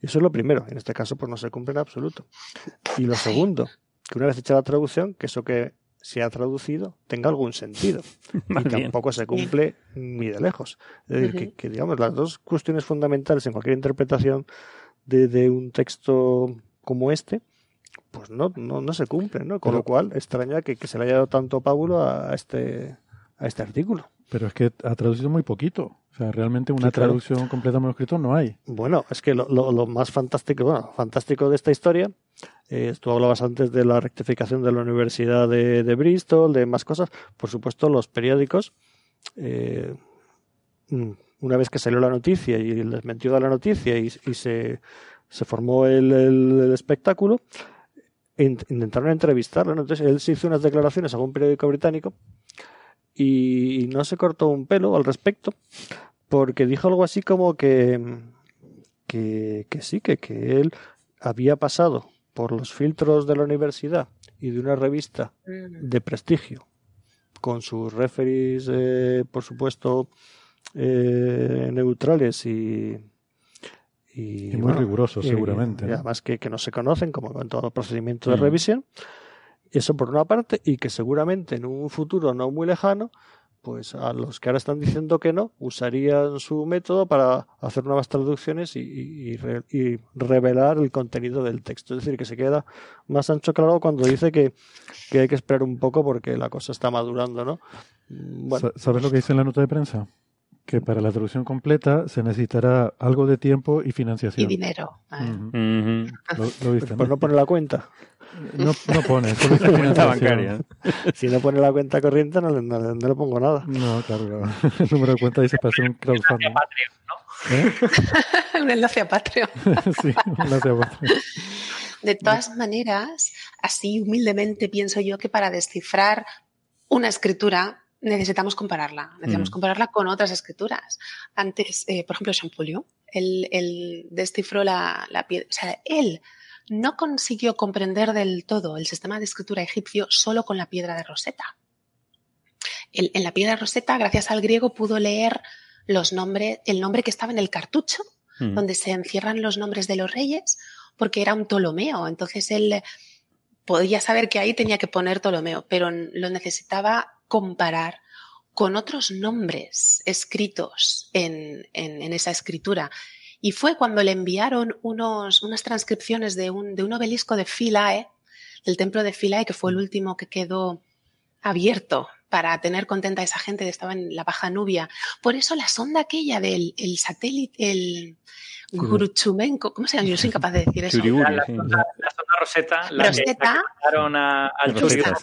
Eso es lo primero. En este caso, pues no se cumple en absoluto. Y lo segundo, que una vez hecha la traducción, que eso que se ha traducido tenga algún sentido. y tampoco se cumple ni de lejos. Es decir, que, digamos, las dos cuestiones fundamentales en cualquier interpretación de, de un texto como este, pues no, no, no se cumplen, ¿no? Con lo cual, extraña que, que, se le haya dado tanto pábulo a este, a este artículo. Pero es que ha traducido muy poquito. O sea, realmente una traducción completa de manuscrito no hay. Bueno, es que lo, lo, más fantástico, bueno, fantástico de esta historia, eh, tú hablabas antes de la rectificación de la Universidad de, Bristol, de más cosas. Por supuesto, los periódicos, eh, mm, una vez que salió la noticia y les mentió de la noticia y, se, se, formó el, el, espectáculo, intentaron entrevistarlo. Entonces, él se hizo unas declaraciones a un periódico británico y no se cortó un pelo al respecto porque dijo algo así como que, que, sí, que, que él había pasado por los filtros de la universidad y de una revista mm. de prestigio con sus referees, eh, por supuesto, eh, neutrales y, y, muy rigurosos, seguramente. además que, que, no se conocen, como en todo procedimiento de mm. revisión. Eso por una parte, y que seguramente en un futuro no muy lejano, pues a los que ahora están diciendo que no, usarían su método para hacer nuevas traducciones y, revelar el contenido del texto. Es decir, que se queda más ancho claro cuando dice que, hay que esperar un poco porque la cosa está madurando, ¿no? Mm, ¿Sabes lo que dice en la nota de prensa? Que para la traducción completa se necesitará algo de tiempo y financiación. Y dinero. ¿Lo, viste, pues ¿no? la cuenta. No, no pone, solo cuenta bancaria. Si no pone la cuenta corriente, no le, no, le pongo nada. No, claro, El número de cuenta dice para hacer un crowdfunding. ¿Eh? un enlace a Patreon. sí, un enlace a Patreon. De todas maneras, así humildemente pienso yo que para descifrar una escritura necesitamos compararla. Necesitamos mm. compararla con otras escrituras. Antes, eh, por ejemplo, Champollion, él, él descifró la, la piedra. O sea, él no consiguió comprender del todo el sistema de escritura egipcio solo con la piedra de Rosetta. en la piedra de Rosetta, gracias al griego, pudo leer los nombres, el nombre que estaba en el cartucho, mm. donde se encierran los nombres de los reyes, porque era un Ptolomeo. Entonces él podía saber que ahí tenía que poner Ptolomeo, pero lo necesitaba comparar con otros nombres escritos en, en esa escritura y fue cuando le enviaron unos, unas transcripciones de un, de un obelisco de Philae, del templo de Philae, que fue el último que quedó abierto para tener contenta a esa gente que estaba en la Baja Nubia. Por eso la sonda aquella del el satélite, el Guruchumenko, ¿cómo se llama? Yo soy incapaz de decir eso. la, sonda, Rosetta, la Rosetta, que a, al Rosetta,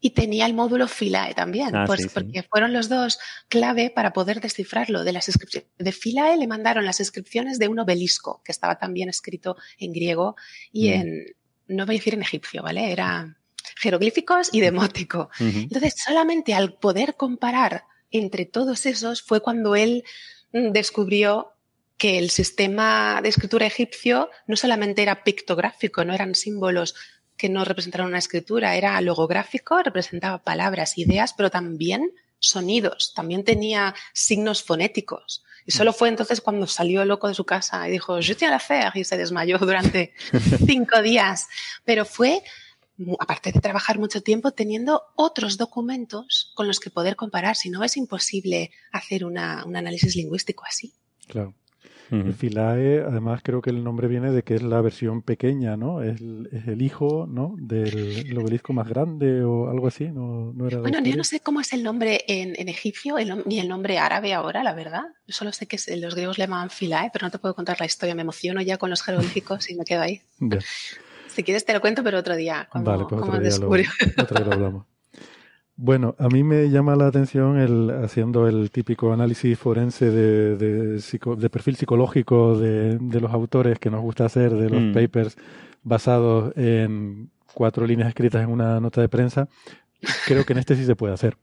y tenía el módulo Philae también, ah, pues, porque fueron los dos clave para poder descifrarlo. De las inscripciones de Philae le mandaron las inscripciones de un obelisco que estaba también escrito en griego y mm. en, no voy a decir en egipcio, ¿vale? Era jeroglíficos y demótico. Entonces, solamente al poder comparar entre todos esos fue cuando él mm, descubrió que el sistema de escritura egipcio no solamente era pictográfico, no eran símbolos que no representaron una escritura, era logográfico, representaba palabras, ideas, pero también sonidos, también tenía signos fonéticos. Y solo fue entonces cuando salió loco de su casa y dijo, je tiens faire, y se desmayó durante cinco días. Pero fue, aparte de trabajar mucho tiempo, teniendo otros documentos con los que poder comparar, si no es imposible hacer un análisis lingüístico así. Claro. El Philae, además creo que el nombre viene de que es la versión pequeña, ¿no? Es, el hijo, ¿no? Del obelisco más grande o algo así, ¿no? era bueno, yo no sé cómo es el nombre en, egipcio, ni el nombre árabe ahora, la verdad. Yo solo sé que los griegos le llaman Philae, pero no te puedo contar la historia. Me emociono ya con los jeroglíficos y me quedo ahí. Si quieres te lo cuento, pero otro día. vale, pues otro día, lo, otro día lo hablamos. Bueno, a mí me llama la atención el haciendo el típico análisis forense de, de, perfil psicológico de, los autores que nos gusta hacer, de los mm. papers basados en cuatro líneas escritas en una nota de prensa. Creo que en este sí se puede hacer.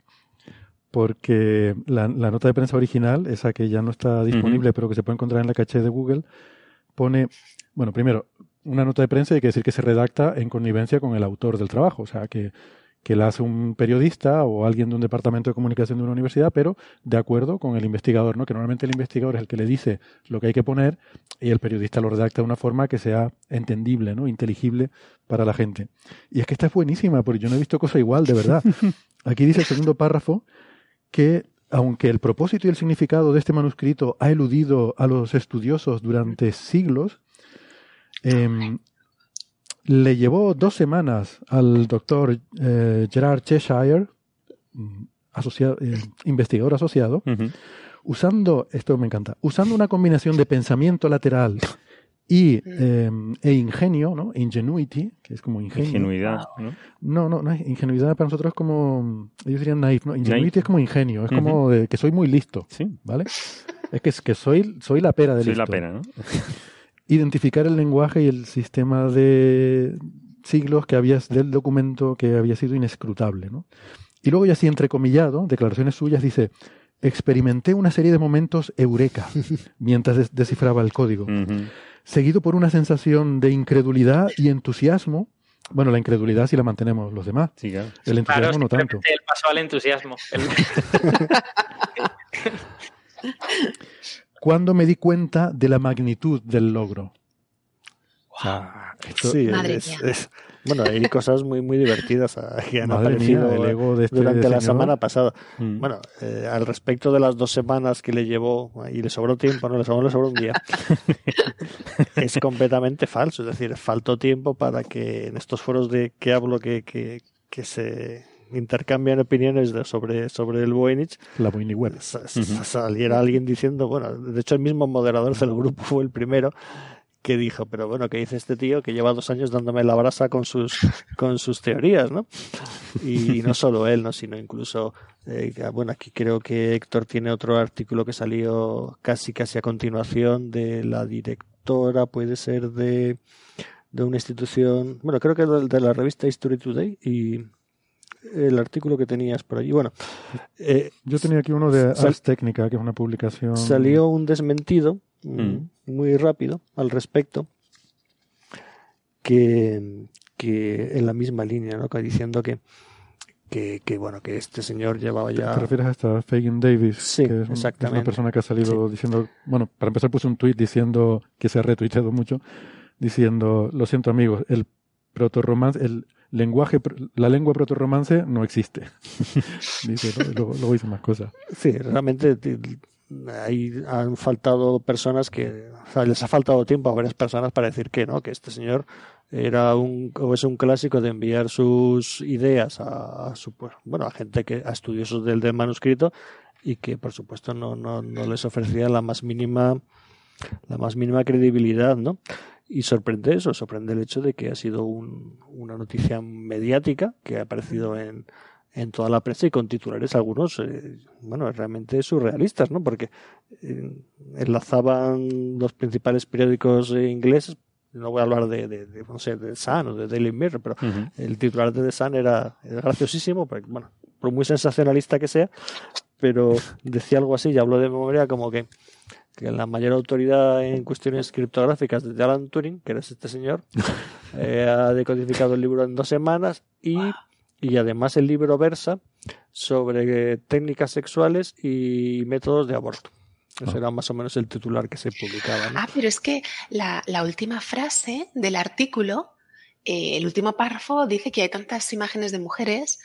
Porque la, nota de prensa original, esa que ya no está disponible, pero que se puede encontrar en la caché de Google, pone, bueno, primero, una nota de prensa hay que decir que se redacta en connivencia con el autor del trabajo. O sea, que que la hace un periodista o alguien de un departamento de comunicación de una universidad, pero de acuerdo con el investigador, ¿no? Que normalmente el investigador es el que le dice lo que hay que poner y el periodista lo redacta de una forma que sea entendible, ¿no? Inteligible para la gente. Y es que esta es buenísima, porque yo no he visto cosa igual, de verdad. Aquí dice el segundo párrafo que aunque el propósito y el significado de este manuscrito ha eludido a los estudiosos durante siglos, eh, le llevó dos semanas al doctor eh, Gerard Cheshire, mm, eh, investigador asociado, usando, esto me encanta, usando una combinación de pensamiento lateral y em, e ingenio, ¿no? Ingenuity, que es como ingenio. Ingenuidad, ¿no? No, no, no ingenuidad para nosotros es como, ellos dirían naif, ¿no? Ingenuity es como ingenio, es como de que soy muy listo, sí. ¿vale? Es que, es que soy, soy la pera de soy listo. la pera, ¿no? identificar el lenguaje y el sistema de siglos que había, del documento que había sido inescrutable. ¿no? Y luego ya así entrecomillado, declaraciones suyas, dice, experimenté una serie de momentos eureka mientras descifraba el código, seguido por una sensación de incredulidad y entusiasmo. Bueno, la incredulidad sí la mantenemos los demás. El entusiasmo no tanto. El paso al entusiasmo. cuando me di cuenta de la magnitud del logro. sí, es, bueno, hay cosas muy muy divertidas que han aparecido este durante la semana pasada. Mm. Bueno, eh, al respecto de las dos semanas que le llevó y le sobró tiempo, no le sobró, le sobró un día, es completamente falso. Es decir, faltó tiempo para que en estos foros de que hablo que, que, que se intercambian opiniones sobre, sobre el Voynich, la Voynich Web. Saliera alguien diciendo, bueno, de hecho el mismo moderador del grupo fue el primero que dijo, pero bueno, ¿qué dice este tío que lleva dos años dándome la brasa con sus, con sus teorías, ¿no? Y no solo él, ¿no? Sino incluso, eh, bueno, aquí creo que Héctor tiene otro artículo que salió casi, casi a continuación de la directora, puede ser de, de una institución, bueno, creo que de la revista History Today y el artículo que tenías por allí. Bueno, eh, yo tenía aquí uno de Ars Técnica, que es una publicación. Salió un desmentido mm. muy rápido al respecto, que, que en la misma línea, ¿no? diciendo que, que, bueno, que este señor llevaba ya. ¿Te refieres a esta Fagin Davis? Sí, que es, exactamente. una persona que ha salido diciendo, bueno, para empezar puse un tuit diciendo que se ha retuiteado mucho, diciendo, lo siento amigos, el proto-romance, el lenguaje, la lengua proto-romance no existe. Dice, luego, hice más cosas. Sí, realmente ahí han faltado personas que, o sea, les ha faltado tiempo a varias personas para decir que no, que este señor era un, o es un clásico de enviar sus ideas a, su, pues, bueno, a gente que, a estudiosos del, del manuscrito y que por supuesto no, no, no les ofrecía la más mínima, la más mínima credibilidad, ¿no? Y sorprende eso, sorprende el hecho de que ha sido una noticia mediática que ha aparecido en, en toda la prensa y con titulares algunos, eh, bueno, realmente surrealistas, ¿no? Porque eh, enlazaban los principales periódicos ingleses, no voy a hablar de, de, no sé, de Sun o de Daily Mirror, pero el titular de The Sun era, era, graciosísimo, porque, bueno, por muy sensacionalista que sea, pero decía algo así, y hablo de memoria como que que la mayor autoridad en cuestiones criptográficas de Alan Turing, que era este señor, eh, ha decodificado el libro en dos semanas y, y además el libro versa sobre técnicas sexuales y métodos de aborto. Ese era más o menos el titular que se publicaba. Ah, pero es que la, la última frase del artículo, eh, el último párrafo dice que hay tantas imágenes de mujeres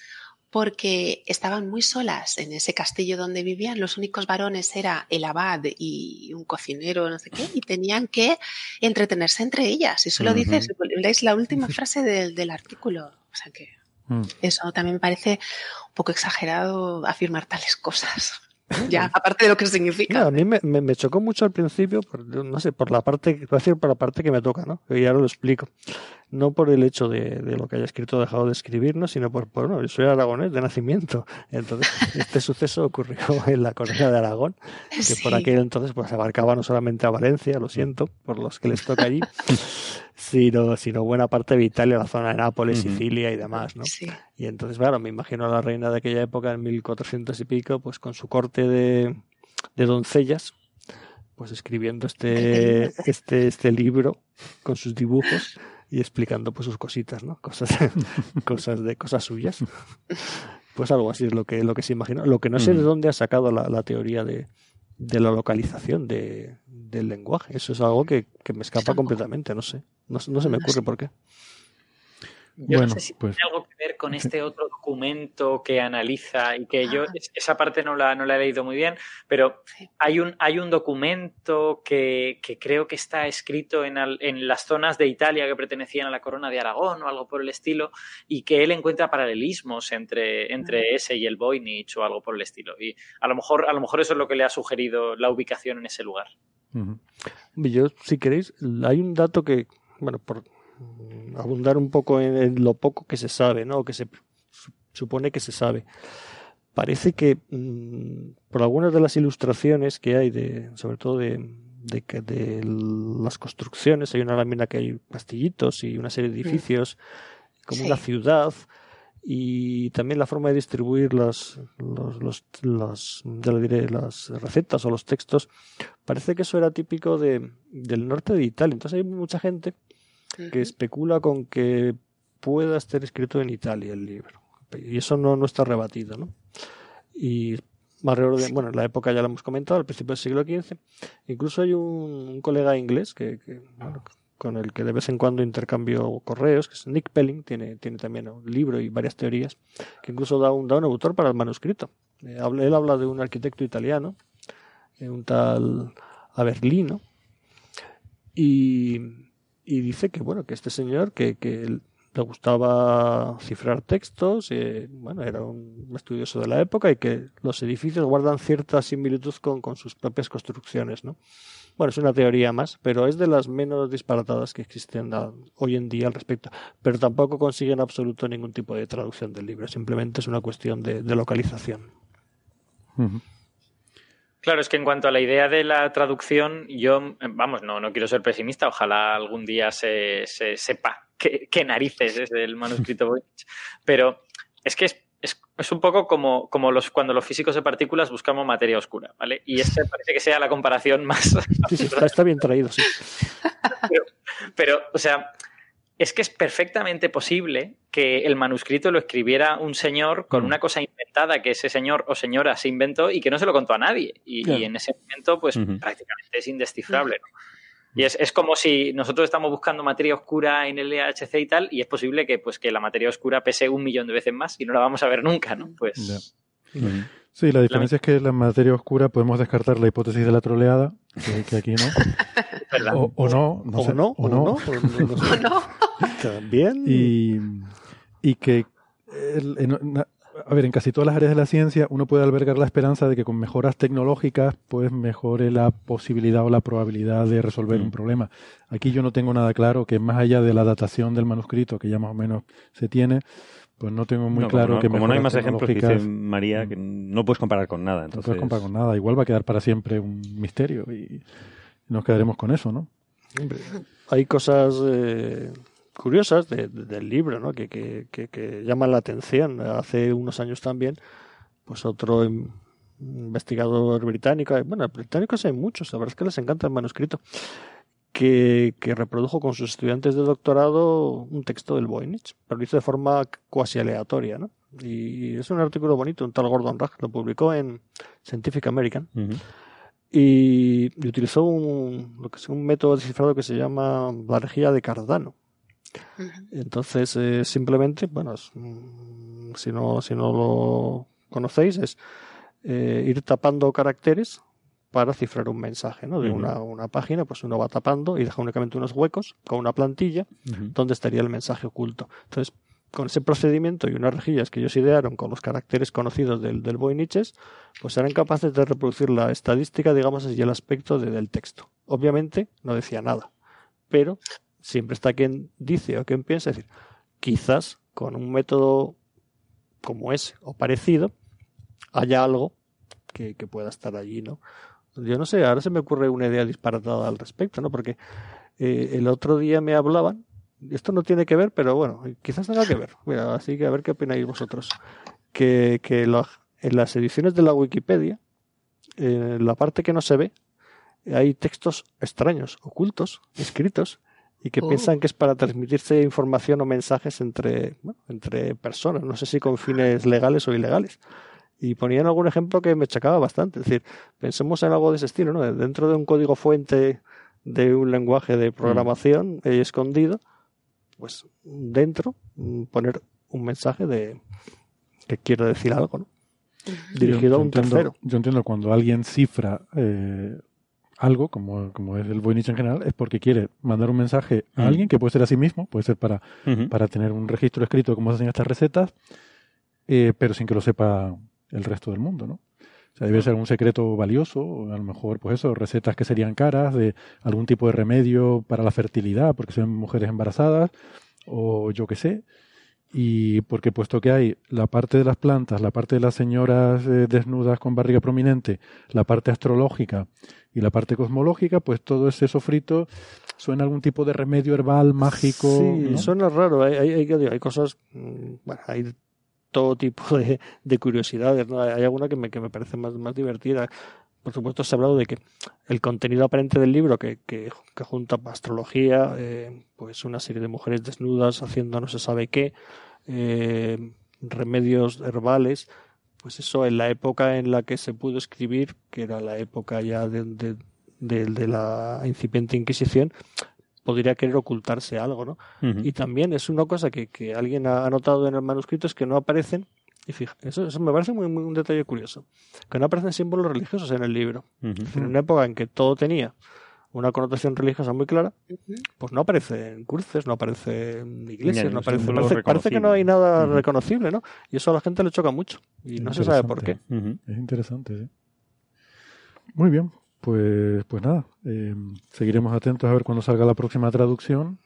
porque estaban muy solas en ese castillo donde vivían. Los únicos varones era el abad y un cocinero, no sé qué, y tenían que entretenerse entre ellas. Y eso lo dice, es la última frase del, artículo. O sea que mm. eso también me parece un poco exagerado afirmar tales cosas. ya, aparte de lo que significa. a mí me, me, chocó mucho al principio, por, no sé, por la parte, decir por la parte que me toca, ¿no? Y ahora lo explico. No por el hecho de, de lo que haya escrito o dejado de escribir, ¿no? Sino por, por no, yo soy aragonés de nacimiento. Entonces, este suceso ocurrió en la corona de Aragón, que por aquel entonces pues abarcaba no solamente a Valencia, lo siento, por los que les toca allí, sino, sino buena parte de Italia, la zona de Nápoles, Sicilia y demás, ¿no? Y entonces, claro, me imagino a la reina de aquella época, en 1400 y pico, pues con su corte de, de doncellas, pues escribiendo este, este, este libro con sus dibujos y explicando pues sus cositas, ¿no? Cosas, cosas de cosas suyas. Pues algo así es lo que, lo que se imagina. Lo que no sé de dónde ha sacado la, teoría de, de, la localización de, del lenguaje. Eso es algo que, que me escapa completamente, no sé. No, no se me ocurre por qué. Yo no sé si pues tiene algo que ver con este otro documento que analiza y que yo esa parte no la, no la he leído muy bien, pero hay un, hay un documento que, que creo que está escrito en, en, las zonas de Italia que pertenecían a la corona de Aragón o algo por el estilo y que él encuentra paralelismos entre, entre ese y el Voynich o algo por el estilo. Y a lo, mejor, a lo mejor eso es lo que le ha sugerido la ubicación en ese lugar. Yo, si queréis, hay un dato que, bueno, por abundar un poco en, lo poco que se sabe, ¿no? que se supone que se sabe. Parece que mm, por algunas de las ilustraciones que hay, de, sobre todo de, de, de las construcciones, hay una lámina que hay castillitos y una serie de edificios, como una ciudad, y también la forma de distribuir las, los, las, ya le diré, las recetas o los textos, parece que eso era típico de, del norte de Italia. Entonces hay mucha gente que especula con que pueda estar escrito en Italia el libro. Y eso no, no está rebatido, ¿no? Y alrededor de, bueno, en la época ya lo hemos comentado, al principio del siglo XV. Incluso hay un, colega inglés que, con el que de vez en cuando intercambio correos, que es Nick Pelling, tiene, tiene también un libro y varias teorías, que incluso da un, da un autor para el manuscrito. Eh, él habla de un arquitecto italiano, eh, un tal Averlino, y y dice que bueno que este señor que, que le gustaba cifrar textos eh, bueno era un estudioso de la época y que los edificios guardan cierta similitud con, con sus propias construcciones no bueno es una teoría más pero es de las menos disparatadas que existen hoy en día al respecto. Pero tampoco consiguen absoluto ningún tipo de traducción del libro simplemente es una cuestión de, localización Claro, es que en cuanto a la idea de la traducción, yo, vamos, no, no quiero ser pesimista, ojalá algún día se, sepa qué, narices es el manuscrito Voynich, pero es que es, es, un poco como, como los, cuando los físicos de partículas buscamos materia oscura, ¿vale? Y esta parece que sea la comparación más... Sí, está, bien traído, sí. pero, o sea, es que es perfectamente posible que el manuscrito lo escribiera un señor con mm. una cosa inventada que ese señor o señora se inventó y que no se lo contó a nadie. Y, en ese momento, pues prácticamente es indescifrable. Y es, es, como si nosotros estamos buscando materia oscura en el EHC y tal, y es posible que, pues, que la materia oscura pese un millón de veces más y no la vamos a ver nunca, ¿no? Pues. Sí, la diferencia es que la materia oscura podemos descartar la hipótesis de la troleada, que, aquí no. o, o, no, no o no, o no. O no. También. Y, y que, a ver, en casi todas las áreas de la ciencia uno puede albergar la esperanza de que con mejoras tecnológicas pues mejore la posibilidad o la probabilidad de resolver un mm. problema. Aquí yo no tengo nada claro que más allá de la datación del manuscrito, que ya más o menos se tiene, pues no tengo muy claro que como no hay más ejemplos que dice María que no puedes comparar con nada entonces... no puedes comparar con nada igual va a quedar para siempre un misterio y nos quedaremos con eso no hay cosas eh, curiosas del libro ¿no? que, que, que, llaman la atención hace unos años también pues otro investigador británico bueno británicos hay muchos la verdad es que les encanta el manuscrito que, reprodujo con sus estudiantes de doctorado un texto del Voynich, pero lo hizo de forma cuasi aleatoria, ¿no? Y es un artículo bonito, un tal Gordon Ragg, lo publicó en Scientific American. Y, utilizó un, lo que es un método descifrado que se llama la de Cardano. Entonces, eh, simplemente, bueno, mm, si, no, si no lo conocéis, es eh, ir tapando caracteres para cifrar un mensaje, ¿no? De una, una, página, pues uno va tapando y deja únicamente unos huecos con una plantilla donde estaría el mensaje oculto. Entonces, con ese procedimiento y unas rejillas que ellos idearon con los caracteres conocidos del, del Voiniches, pues eran capaces de reproducir la estadística, digamos y el aspecto del texto. Obviamente no decía nada, pero siempre está quien dice o quien piensa, decir, quizás con un método como ese o parecido haya algo que, pueda estar allí, ¿no? Yo no sé, ahora se me ocurre una idea disparatada al respecto, ¿no? Porque eh, el otro día me hablaban esto no tiene que ver, pero bueno, quizás tenga que ver. Mira, así que a ver qué opináis vosotros. Que, que en las ediciones de la Wikipedia, en la parte que no se ve, hay textos extraños, ocultos, escritos, y que oh. piensan que es para transmitirse información o mensajes entre, entre personas, no sé si con fines legales o ilegales. Y ponían algún ejemplo que me chacaba bastante. Es decir, pensemos en algo de ese estilo, ¿no? Dentro de un código fuente de un lenguaje de programación mm. escondido, pues dentro mm, poner un mensaje de que quiero decir algo, ¿no? Dirigido a un tercero. Yo entiendo cuando alguien cifra eh, algo, como, como es el Voynich en general, es porque quiere mandar un mensaje a alguien que puede ser a sí mismo, puede ser para, para tener un registro escrito de cómo se hacen estas recetas, eh, pero sin que lo sepa el resto del mundo, ¿no? O sea, debe ser un secreto valioso, a lo mejor, pues eso, recetas que serían caras, de algún tipo de remedio para la fertilidad, porque son mujeres embarazadas, o yo qué sé. Y porque puesto que hay la parte de las plantas, la parte de las señoras eh, desnudas con barriga prominente, la parte astrológica y la parte cosmológica, pues todo ese sofrito suena algún tipo de remedio herbal mágico. Sí, suena raro. Hay, hay, hay, cosas, mm, bueno, hay todo tipo de, de curiosidades. ¿no? Hay alguna que me, que me parece más, más divertida. Por supuesto, se ha hablado de que el contenido aparente del libro, que, que, que junta astrología, eh, pues una serie de mujeres desnudas haciendo no se sabe qué, eh, remedios herbales, pues eso en la época en la que se pudo escribir, que era la época ya de, de, de la incipiente Inquisición, podría querer ocultarse algo, ¿no? Y también es una cosa que, que alguien ha notado en el manuscrito es que no aparecen, y fija, eso, eso me parece muy, muy, un detalle curioso, que no aparecen símbolos religiosos en el libro. En una época en que todo tenía una connotación religiosa muy clara, pues no aparecen cruces, no aparecen iglesias, no aparece, parece, que no hay nada reconocible, ¿no? Y eso a la gente le choca mucho y no se sabe por qué. Es interesante, ¿eh? Muy bien, pues, pues nada, eh, seguiremos atentos a ver cuando salga la próxima traducción.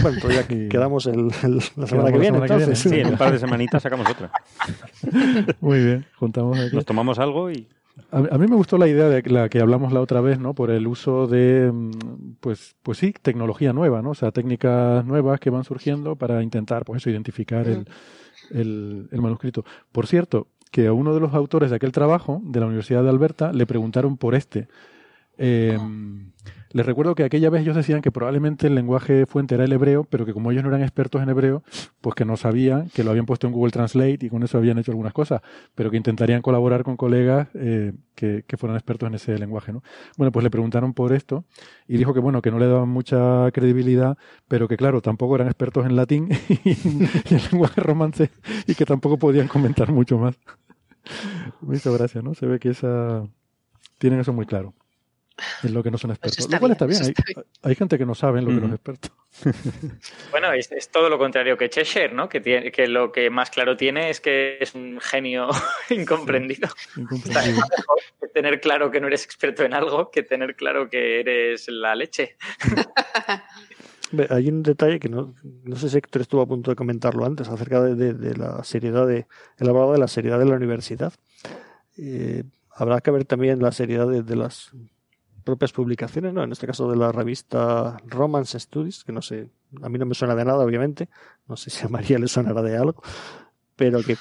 Bueno, ya que quedamos el, la semana, que, viene, Sí, en un par de semanitas sacamos otra. Muy bien, juntamos aquí. Nos tomamos algo y... A, mí me gustó la idea de la que hablamos la otra vez, ¿no? Por el uso de, mm, pues, pues sí, tecnología nueva, ¿no? O sea, técnicas nuevas que van surgiendo para intentar, pues eso, identificar el, el, el manuscrito. Por cierto, que a uno de los autores de aquel trabajo, de la Universidad de Alberta, le preguntaron por este eh, les recuerdo que aquella vez ellos decían que probablemente el lenguaje fuente era el hebreo, pero que como ellos no eran expertos en hebreo, pues que no sabían, que lo habían puesto en Google Translate y con eso habían hecho algunas cosas, pero que intentarían colaborar con colegas eh, que, fueran expertos en ese lenguaje. ¿no? Bueno, pues le preguntaron por esto y dijo que bueno, que no le daban mucha credibilidad, pero que claro, tampoco eran expertos en latín y, en lenguaje romance y que tampoco podían comentar mucho más. Me hizo ¿no? Se ve que esa tienen eso muy claro. Es lo que no son expertos. lo cual está bien. hay, gente que no sabe lo que los expertos. bueno, es, todo lo contrario que Cheshire, ¿no? Que, tiene, que lo que más claro tiene es que es un genio incomprendido. tener claro que no eres experto en algo que tener claro que eres la leche. Hay un detalle que no, no sé si Héctor estuvo a punto de comentarlo antes acerca de, la seriedad de. Él hablaba de la seriedad de la universidad. Eh, habrá que ver también la seriedad de, las propias publicaciones, ¿no? En este caso de la revista Romance Studies, que no sé, a mí no me suena de nada, obviamente, no sé si a María le sonará de algo, pero que...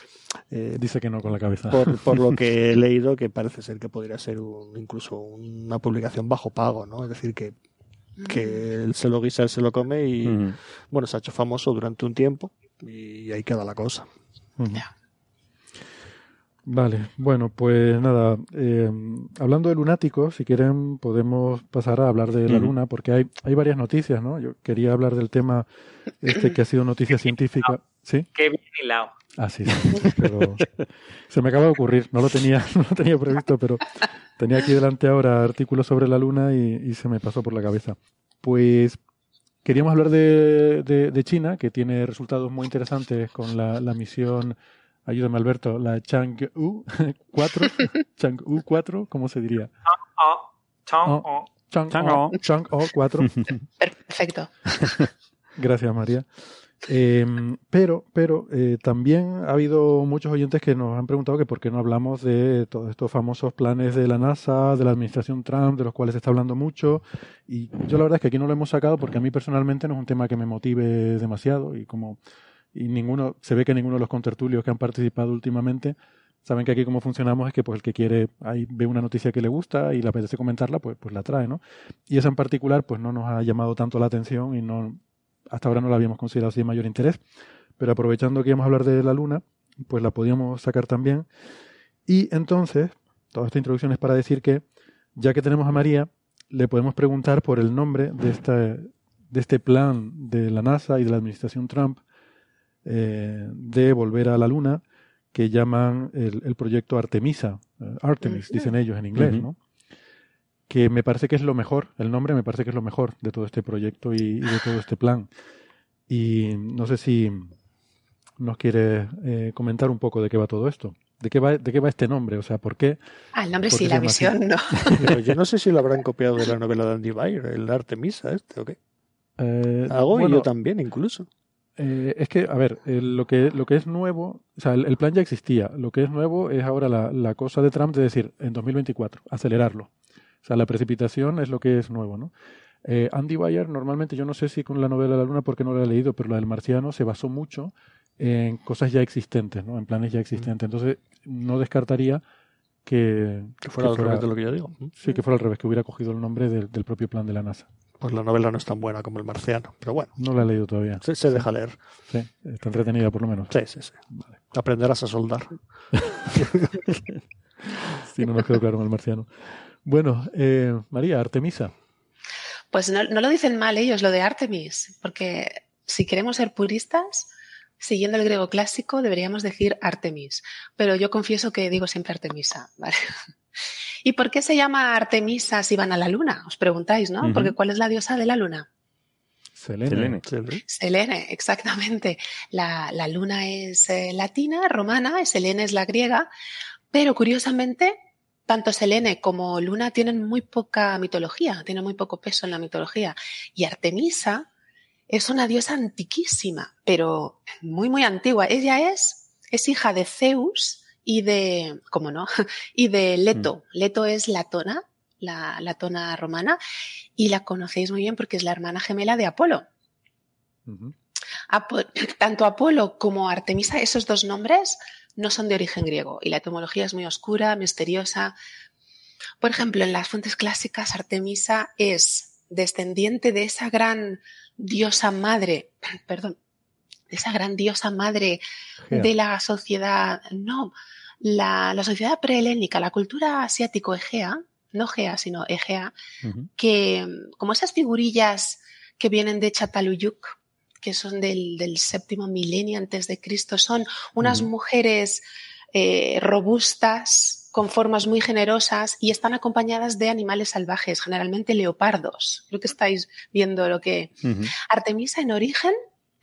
Eh, Dice que no con la cabeza. Por, lo que he leído, que parece ser que podría ser un, incluso una publicación bajo pago, ¿no? Es decir, que, que él se lo guisa, él se lo come y, bueno, se ha hecho famoso durante un tiempo y ahí queda la cosa. Vale, bueno, pues nada, eh, hablando de lunáticos, si quieren podemos pasar a hablar de la luna, porque hay, hay varias noticias, ¿no? Yo quería hablar del tema este que ha sido noticia científica. ¿Sí? Qué bien hilado. Ah, sí, pero se me acaba de ocurrir, no lo tenía, no lo tenía previsto, pero tenía aquí delante ahora artículos sobre la luna y, y se me pasó por la cabeza. Pues queríamos hablar de, China, que tiene resultados muy interesantes con la, misión, ayúdame Alberto, la Chang'e 4, Chang'e 4, ¿cómo se diría? Chang'e. Chang'e 4. Perfecto. Gracias, María. Em, pero pero eh, también ha habido muchos oyentes que nos han preguntado que por qué no hablamos de todos estos famosos planes de la NASA, de la administración Trump, de los cuales se está hablando mucho. Y yo la verdad es que aquí no lo hemos sacado porque a mí personalmente no es un tema que me motive demasiado y como y ninguno se ve que ninguno de los contertulios que han participado últimamente saben que aquí cómo funcionamos es que pues el que quiere ahí ve una noticia que le gusta y le apetece comentarla pues pues la trae no y esa en particular pues no nos ha llamado tanto la atención y no hasta ahora no la habíamos considerado así de mayor interés, pero aprovechando que íbamos a hablar de la Luna, pues la podíamos sacar también. Y entonces, toda esta introducción es para decir que, ya que tenemos a María, le podemos preguntar por el nombre de, esta, de este plan de la NASA y de la administración Trump eh, de volver a la Luna, que llaman el, proyecto Artemisa, eh, Artemis, dicen ellos en inglés, ¿no? que me parece que es lo mejor, el nombre me parece que es lo mejor de todo este proyecto y, de todo este plan. Y no sé si nos quiere eh, comentar un poco de qué va todo esto. ¿De qué, va, ¿De qué va este nombre? O sea, ¿por qué? Ah, el nombre sí, la visión no. Pero yo no sé si lo habrán copiado de la novela de Andy Weir, el Artemisa este, ¿o qué? Eh, Hago y yo también, incluso. Eh, es que, a ver, lo, que, lo que es nuevo, o sea, el, plan ya existía. Lo que es nuevo es ahora la, la cosa de Trump de decir, en 2024, acelerarlo. O sea, la precipitación es lo que es nuevo, ¿no? Eh, Andy Weir, normalmente, yo no sé si con la novela de la Luna, porque no la he leído, pero la del Marciano se basó mucho en cosas ya existentes, ¿no? En planes ya existentes. Entonces, no descartaría que, que fuera al revés de lo que yo digo. Sí, que fuera al revés, que hubiera cogido el nombre del, propio plan de la NASA. Pues la novela no es tan buena como el marciano, pero bueno. No la he leído todavía. Se, deja leer. Sí, está entretenida por lo menos. Sí, sí, sí. Aprenderás a soldar. sí, no nos quedó claro con el marciano. Bueno, eh, María, Artemisa. Pues no, lo dicen mal ellos, lo de Artemis, porque si queremos ser puristas, siguiendo el griego clásico, deberíamos decir Artemis. Pero yo confieso que digo siempre Artemisa. ¿vale? ¿Y por qué se llama Artemisa si van a la luna? Os preguntáis, ¿no? Porque ¿cuál es la diosa de la luna? Selene. Selene, exactamente. La, luna es eh, latina, romana, Selene es la griega, pero curiosamente tanto Selene como Luna tienen muy poca mitología, tienen muy poco peso en la mitología. Y Artemisa es una diosa antiquísima, pero muy, muy antigua. Ella es, es hija de Zeus y de, ¿cómo no? Y de Leto. Mm. Leto es la tona, la, la, tona romana, y la conocéis muy bien porque es la hermana gemela de Apolo. tanto Apolo como Artemisa, esos dos nombres no son de origen griego y la etimología es muy oscura, misteriosa. Por ejemplo, en las fuentes clásicas, Artemisa es descendiente de esa gran diosa madre, perdón, de esa gran diosa madre de la sociedad, no, la, sociedad prehelénica, la cultura asiático-egea, no Gea, sino Egea, que como esas figurillas que vienen de Chataluyuk, que son del, séptimo milenio antes de Cristo. Son unas mujeres eh, robustas, con formas muy generosas y están acompañadas de animales salvajes, generalmente leopardos. Creo que estáis viendo lo que... Artemisa en origen,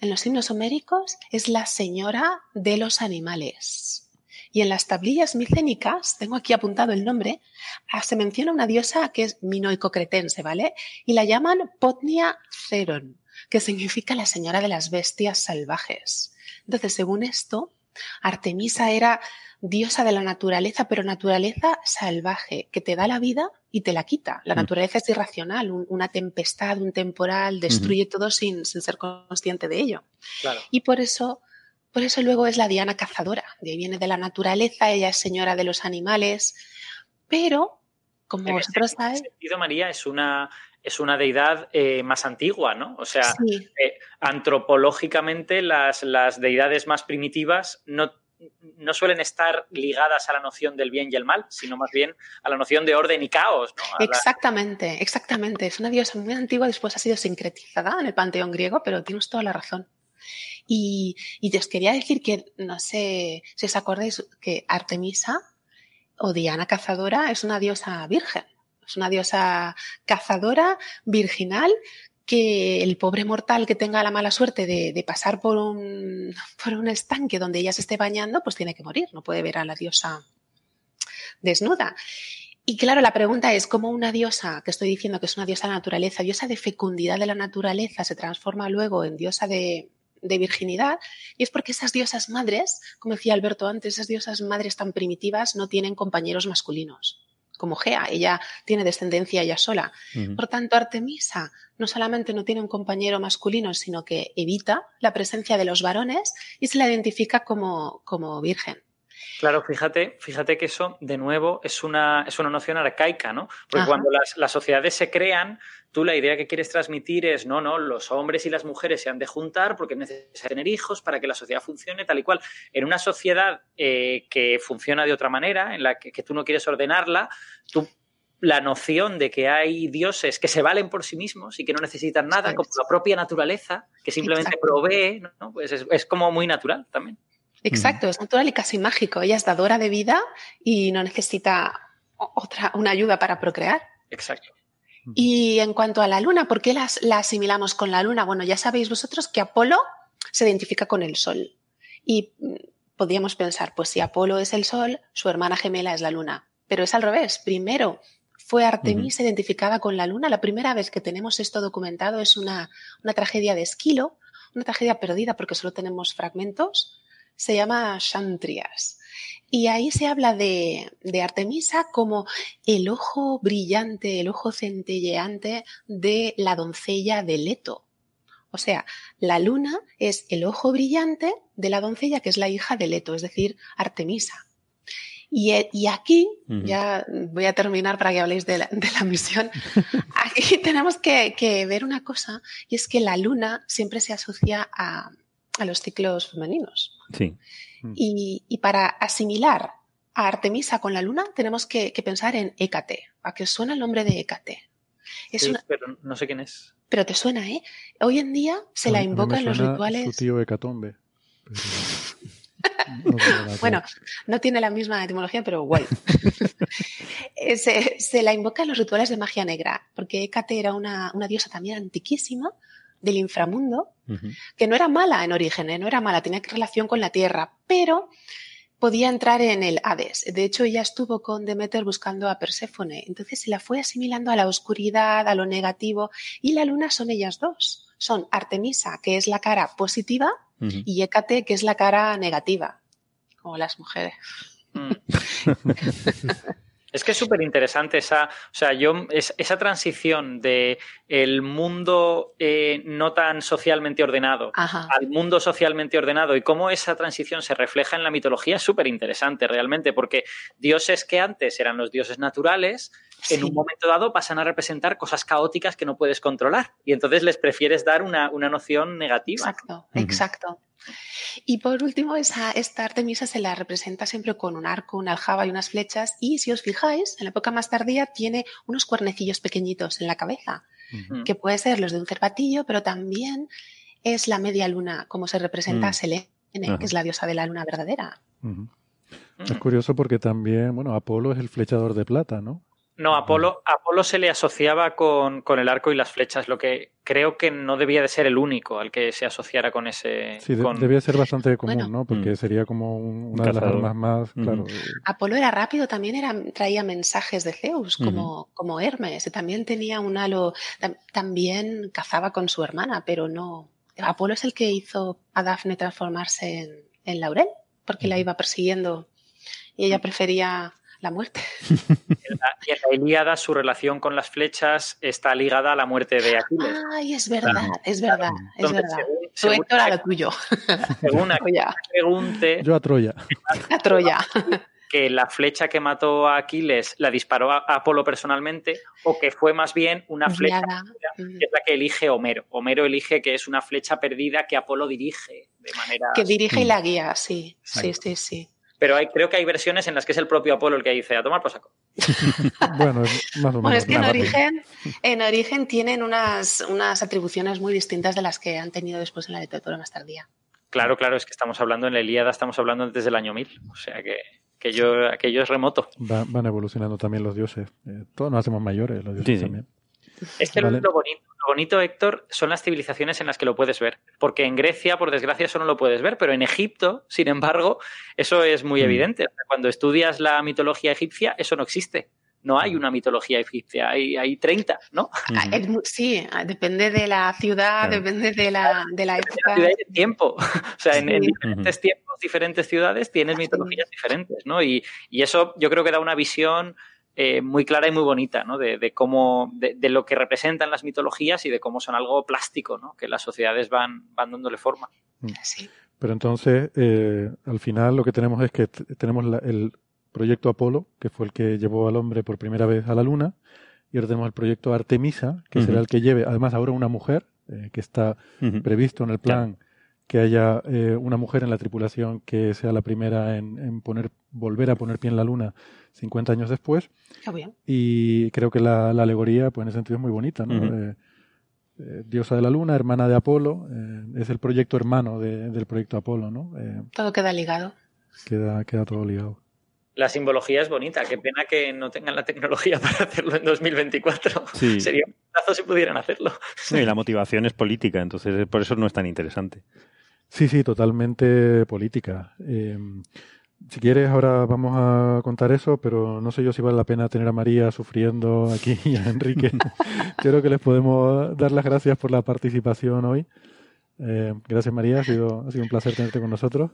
en los himnos homéricos, es la señora de los animales. Y en las tablillas micénicas, tengo aquí apuntado el nombre, ah, se menciona una diosa que es minoico-cretense, ¿vale? Y la llaman Potnia Ceron que significa la señora de las bestias salvajes. Entonces, según esto, Artemisa era diosa de la naturaleza, pero naturaleza salvaje, que te da la vida y te la quita. La mm. naturaleza es irracional, una tempestad, un temporal, destruye todo sin, ser consciente de ello. Y por eso, por eso luego es la Diana cazadora. De ahí viene de la naturaleza, ella es señora de los animales, pero como vosotros sabéis. María, es una, es una deidad eh, más antigua, ¿no? O sea, eh, antropológicamente las, las, deidades más primitivas no, no, suelen estar ligadas a la noción del bien y el mal, sino más bien a la noción de orden y caos, ¿no? Exactamente, exactamente. Es una diosa muy antigua, después ha sido sincretizada en el panteón griego, pero tienes toda la razón. Y, y os quería decir que, no sé si os acordáis, que Artemisa o Diana Cazadora es una diosa virgen. Es una diosa cazadora, virginal, que el pobre mortal que tenga la mala suerte de, pasar por un, estanque donde ella se esté bañando, pues tiene que morir, no puede ver a la diosa desnuda. Y claro, la pregunta es, ¿cómo una diosa, que estoy diciendo que es una diosa de la naturaleza, diosa de fecundidad de la naturaleza, se transforma luego en diosa de virginidad? Y es porque esas diosas madres, como decía Alberto antes, esas diosas madres tan primitivas no tienen compañeros masculinos como Gea, ella tiene descendencia ella sola. Por tanto, Artemisa no solamente no tiene un compañero masculino, sino que evita la presencia de los varones y se la identifica como, como virgen. Claro, fíjate, fíjate que eso, de nuevo, es una, es una noción arcaica, ¿no? Porque cuando las, las, sociedades se crean, tú la idea que quieres transmitir es, no, no, los hombres y las mujeres se han de juntar porque es necesario tener hijos para que la sociedad funcione tal y cual. En una sociedad eh, que funciona de otra manera, en la que, tú no quieres ordenarla, tú la noción de que hay dioses que se valen por sí mismos y que no necesitan nada, como la propia naturaleza, que simplemente provee, ¿no? pues es, es, como muy natural también. Exacto, es natural y casi mágico. Ella es dadora de vida y no necesita otra, una ayuda para procrear. Exacto. Y en cuanto a la luna, ¿por qué las, la asimilamos con la luna? Bueno, ya sabéis vosotros que Apolo se identifica con el sol. Y mm, podríamos pensar, pues si Apolo es el sol, su hermana gemela es la luna. Pero es al revés. Primero fue Artemisa identificada con la luna. La primera vez que tenemos esto documentado es una, una tragedia de Esquilo, una tragedia perdida porque solo tenemos fragmentos se llama Chantrias. Y ahí se habla de, Artemisa como el ojo brillante, el ojo centelleante de la doncella de Leto. O sea, la luna es el ojo brillante de la doncella que es la hija de Leto, es decir, Artemisa. Y, aquí, ya voy a terminar para que habléis de la, misión, aquí tenemos que, que, ver una cosa, y es que la luna siempre se asocia a, a los ciclos femeninos. Sí. Mm. Y, para asimilar a Artemisa con la luna tenemos que, pensar en Hécate. ¿A qué suena el nombre de Hécate? Es pero no sé quién es. Pero te suena, ¿eh? Hoy en día se la invoca en los rituales. Su tío Hecatombe. bueno, no tiene la misma etimología, pero guay. se, se, la invoca en los rituales de magia negra, porque Hécate era una, una diosa también antiquísima del inframundo, que no era mala en origen, ¿eh? no era mala, tenía relación con la tierra, pero podía entrar en el Hades. De hecho, ella estuvo con Demeter buscando a Perséfone, entonces se la fue asimilando a la oscuridad, a lo negativo, y la luna son ellas dos. Son Artemisa, que es la cara positiva, y Hécate, que es la cara negativa, como las mujeres. Es que es súper interesante esa, o sea, yo, esa transición de el mundo eh, no tan socialmente ordenado al mundo socialmente ordenado y cómo esa transición se refleja en la mitología es súper interesante realmente, porque dioses que antes eran los dioses naturales, en un momento dado pasan a representar cosas caóticas que no puedes controlar y entonces les prefieres dar una, una noción negativa. Exacto, exacto. Y por último, esa, esta Artemisa se la representa siempre con un arco, una aljaba y unas flechas. Y si os fijáis, en la época más tardía tiene unos cuernecillos pequeñitos en la cabeza, que puede ser los de un cervatillo, pero también es la media luna, como se representa a mm. Selene, que es la diosa de la luna verdadera. Es curioso porque también, bueno, Apolo es el flechador de plata, ¿no? No, Apolo, Apolo se le asociaba con, el arco y las flechas, lo que creo que no debía de ser el único al que se asociara con ese... Sí, debía ser bastante común, ¿no? Porque mm. sería como una de las armas más... Claro. Apolo era rápido, también era, traía mensajes de Zeus, como, como Hermes, también tenía un halo, también cazaba con su hermana, pero no... Apolo es el que hizo a Dafne transformarse en, en Laurel, porque la iba persiguiendo y ella prefería la muerte. y en la Ilíada su relación con las flechas está ligada a la muerte de Aquiles. Ay, es verdad, es verdad, es verdad. Según, Héctor a lo tuyo. Según pregunte... Yo a Troya. A Troya. que la flecha que mató a Aquiles la disparó a Apolo personalmente o que fue más bien una flecha que es la que elige Homero. Homero elige que es una flecha perdida que Apolo dirige de manera... Que dirige y la guía, sí, sí, sí, sí pero hay, creo que hay versiones en las que es el propio Apolo el que dice a tomar por saco. bueno, es más o menos. Bueno, es que en origen, en origen tienen unas, unas atribuciones muy distintas de las que han tenido después en la literatura más tardía. Claro, claro, es que estamos hablando en la Ilíada, estamos hablando desde el año 1000, o sea que aquello, aquello es remoto. van evolucionando también los dioses. Eh, todos nos hacemos mayores, los dioses también. Es que lo, bonito, lo bonito, Héctor, son las civilizaciones en las que lo puedes ver. Porque en Grecia, por desgracia, eso no lo puedes ver, pero en Egipto, sin embargo, eso es muy mm. evidente. Cuando estudias la mitología egipcia, eso no existe. No hay una mitología egipcia, hay, hay 30, ¿no? Ah, sí, ah, depende de la ciudad, depende de la, de la época. De y tiempo. O sea, en, diferentes tiempos, diferentes ciudades tienes mitologías diferentes, ¿no? Y, y, eso yo creo que da una visión eh, muy clara y muy bonita, ¿no? De, cómo, de, lo que representan las mitologías y de cómo son algo plástico, ¿no? Que las sociedades van, van dándole forma. Mm. Pero entonces, eh, al final lo que tenemos es que tenemos el proyecto Apolo, que fue el que llevó al hombre por primera vez a la Luna, y ahora tenemos el proyecto Artemisa, que será el que lleve, además ahora una mujer, eh, que está previsto en el plan que haya eh, una mujer en la tripulación que sea la primera en, poner, volver a poner pie en la Luna 50 años después. Y creo que la, alegoría, pues en ese sentido es muy bonita, ¿no? Eh, diosa de la Luna, hermana de Apolo, es el proyecto hermano del proyecto Apolo, ¿no? todo queda ligado. Queda, queda todo ligado la simbología es bonita. Qué pena que no tengan la tecnología para hacerlo en 2024. Sería un plazo si pudieran hacerlo. y la motivación es política, entonces por eso no es tan interesante. Sí, sí, totalmente política. Eh, si quieres, ahora vamos a contar eso, pero no sé yo si vale la pena tener a María sufriendo aquí y a Enrique. Creo que les podemos dar las gracias por la participación hoy. Eh, gracias, María. Ha sido, ha sido un placer tenerte con nosotros.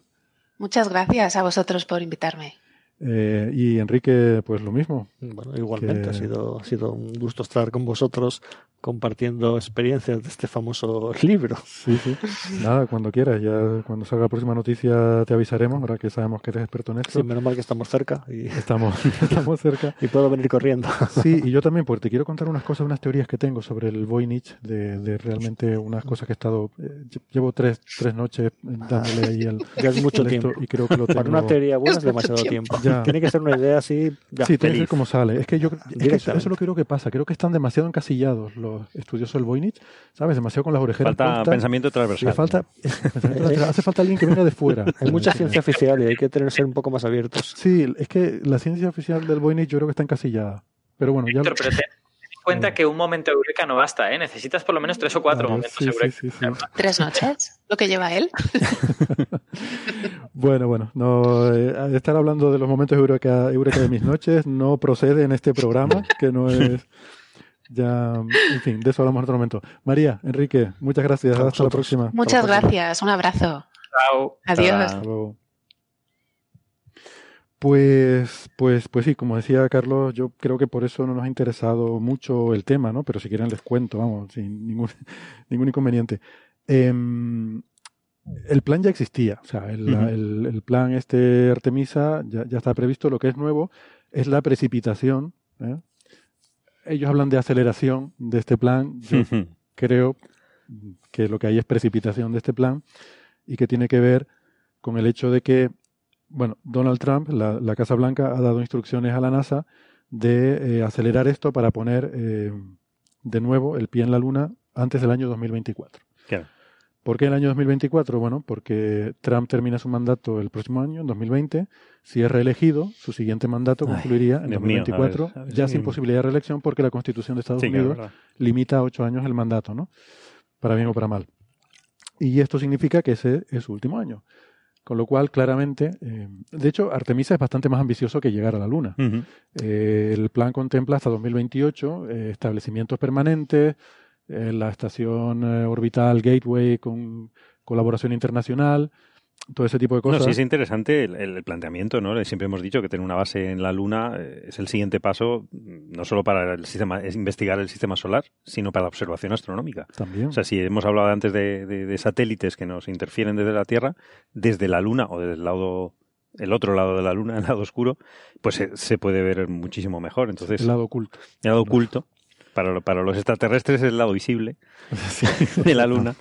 Muchas gracias a vosotros por invitarme. Eh, y Enrique, pues lo mismo. Bueno, igualmente, ha, sido, ha sido un gusto estar con vosotros compartiendo experiencias de este famoso libro. Sí, sí. Nada, cuando quieras. Ya cuando salga la próxima noticia te avisaremos, ahora que sabemos que eres experto en esto. Sí, menos mal que estamos cerca. Y... Estamos, estamos cerca. y puedo venir corriendo. Sí, y yo también, porque te quiero contar unas cosas, unas teorías que tengo sobre el Voynich, de, de realmente unas cosas que he estado... Eh, llevo tres, tres noches dándole ahí el... Ya es mucho tiempo. Y creo que lo tengo... Para una teoría buena es demasiado tiempo. Tiene que ser una idea así... sí, tiene que ser como sale. Es que yo eso es lo que creo que pasa. Creo que están demasiado encasillados los estudiosos del Voynich, ¿sabes? Demasiado con las orejeras. Falta pensamiento transversal. Falta, hace falta alguien que venga de fuera. Hay mucha ciencia oficial y hay que tener, ser un poco más abiertos. Sí, es que la ciencia oficial del Voynich yo creo que está encasillada. Pero bueno, ya... Pero ten en cuenta que un momento eureka no basta, ¿eh? Necesitas por lo menos tres o cuatro momentos eureka. ¿Tres noches? ¿Lo que lleva él? bueno, bueno, no, eh, estar hablando de los momentos eureka, eureka de mis noches no procede en este programa, que no es ya, en fin, de eso hablamos en otro momento. María, Enrique, muchas gracias. Hasta la próxima. Muchas gracias. Un abrazo. Chao. Adiós. Pues, pues, pues sí, como decía Carlos, yo creo que por eso no nos ha interesado mucho el tema, ¿no? Pero si quieren les cuento, vamos, sin ningún, ningún inconveniente. Em, el plan ya existía, o sea, el, plan este Artemisa ya, ya, está previsto. Lo que es nuevo es la precipitación ¿eh? Ellos hablan de aceleración de este plan. Yo creo que lo que hay es precipitación de este plan y que tiene que ver con el hecho de que, bueno, Donald Trump, la, Casa Blanca, ha dado instrucciones a la NASA de eh, acelerar esto para poner eh, de nuevo el pie en la Luna antes del año 2024. Claro. ¿Por qué el año 2024? Bueno, porque Trump termina su mandato el próximo año, en 2020. Si es reelegido, su siguiente mandato concluiría en 2024, ya sin posibilidad de reelección, porque la Constitución de Estados Unidos limita a ocho años el mandato, ¿no? Para bien o para mal. Y esto significa que ese es su último año. Con lo cual, claramente, eh, de hecho, Artemisa es bastante más ambicioso que llegar a la Luna. Eh, el plan contempla hasta 2028 eh, establecimientos permanentes, eh, la estación eh, orbital Gateway con colaboración internacional, todo ese tipo de cosas. sí es interesante el, planteamiento, ¿no? Siempre hemos dicho que tener una base en la Luna eh, es el siguiente paso, no solo para el sistema, es investigar el sistema solar, sino para la observación astronómica. También. O sea, si hemos hablado antes de, satélites que nos interfieren desde la Tierra, desde la Luna o desde el lado el otro lado de la luna, el lado oscuro, pues se, puede ver muchísimo mejor. Entonces, el lado oculto. El lado oculto para, para los extraterrestres es el lado visible de la Luna.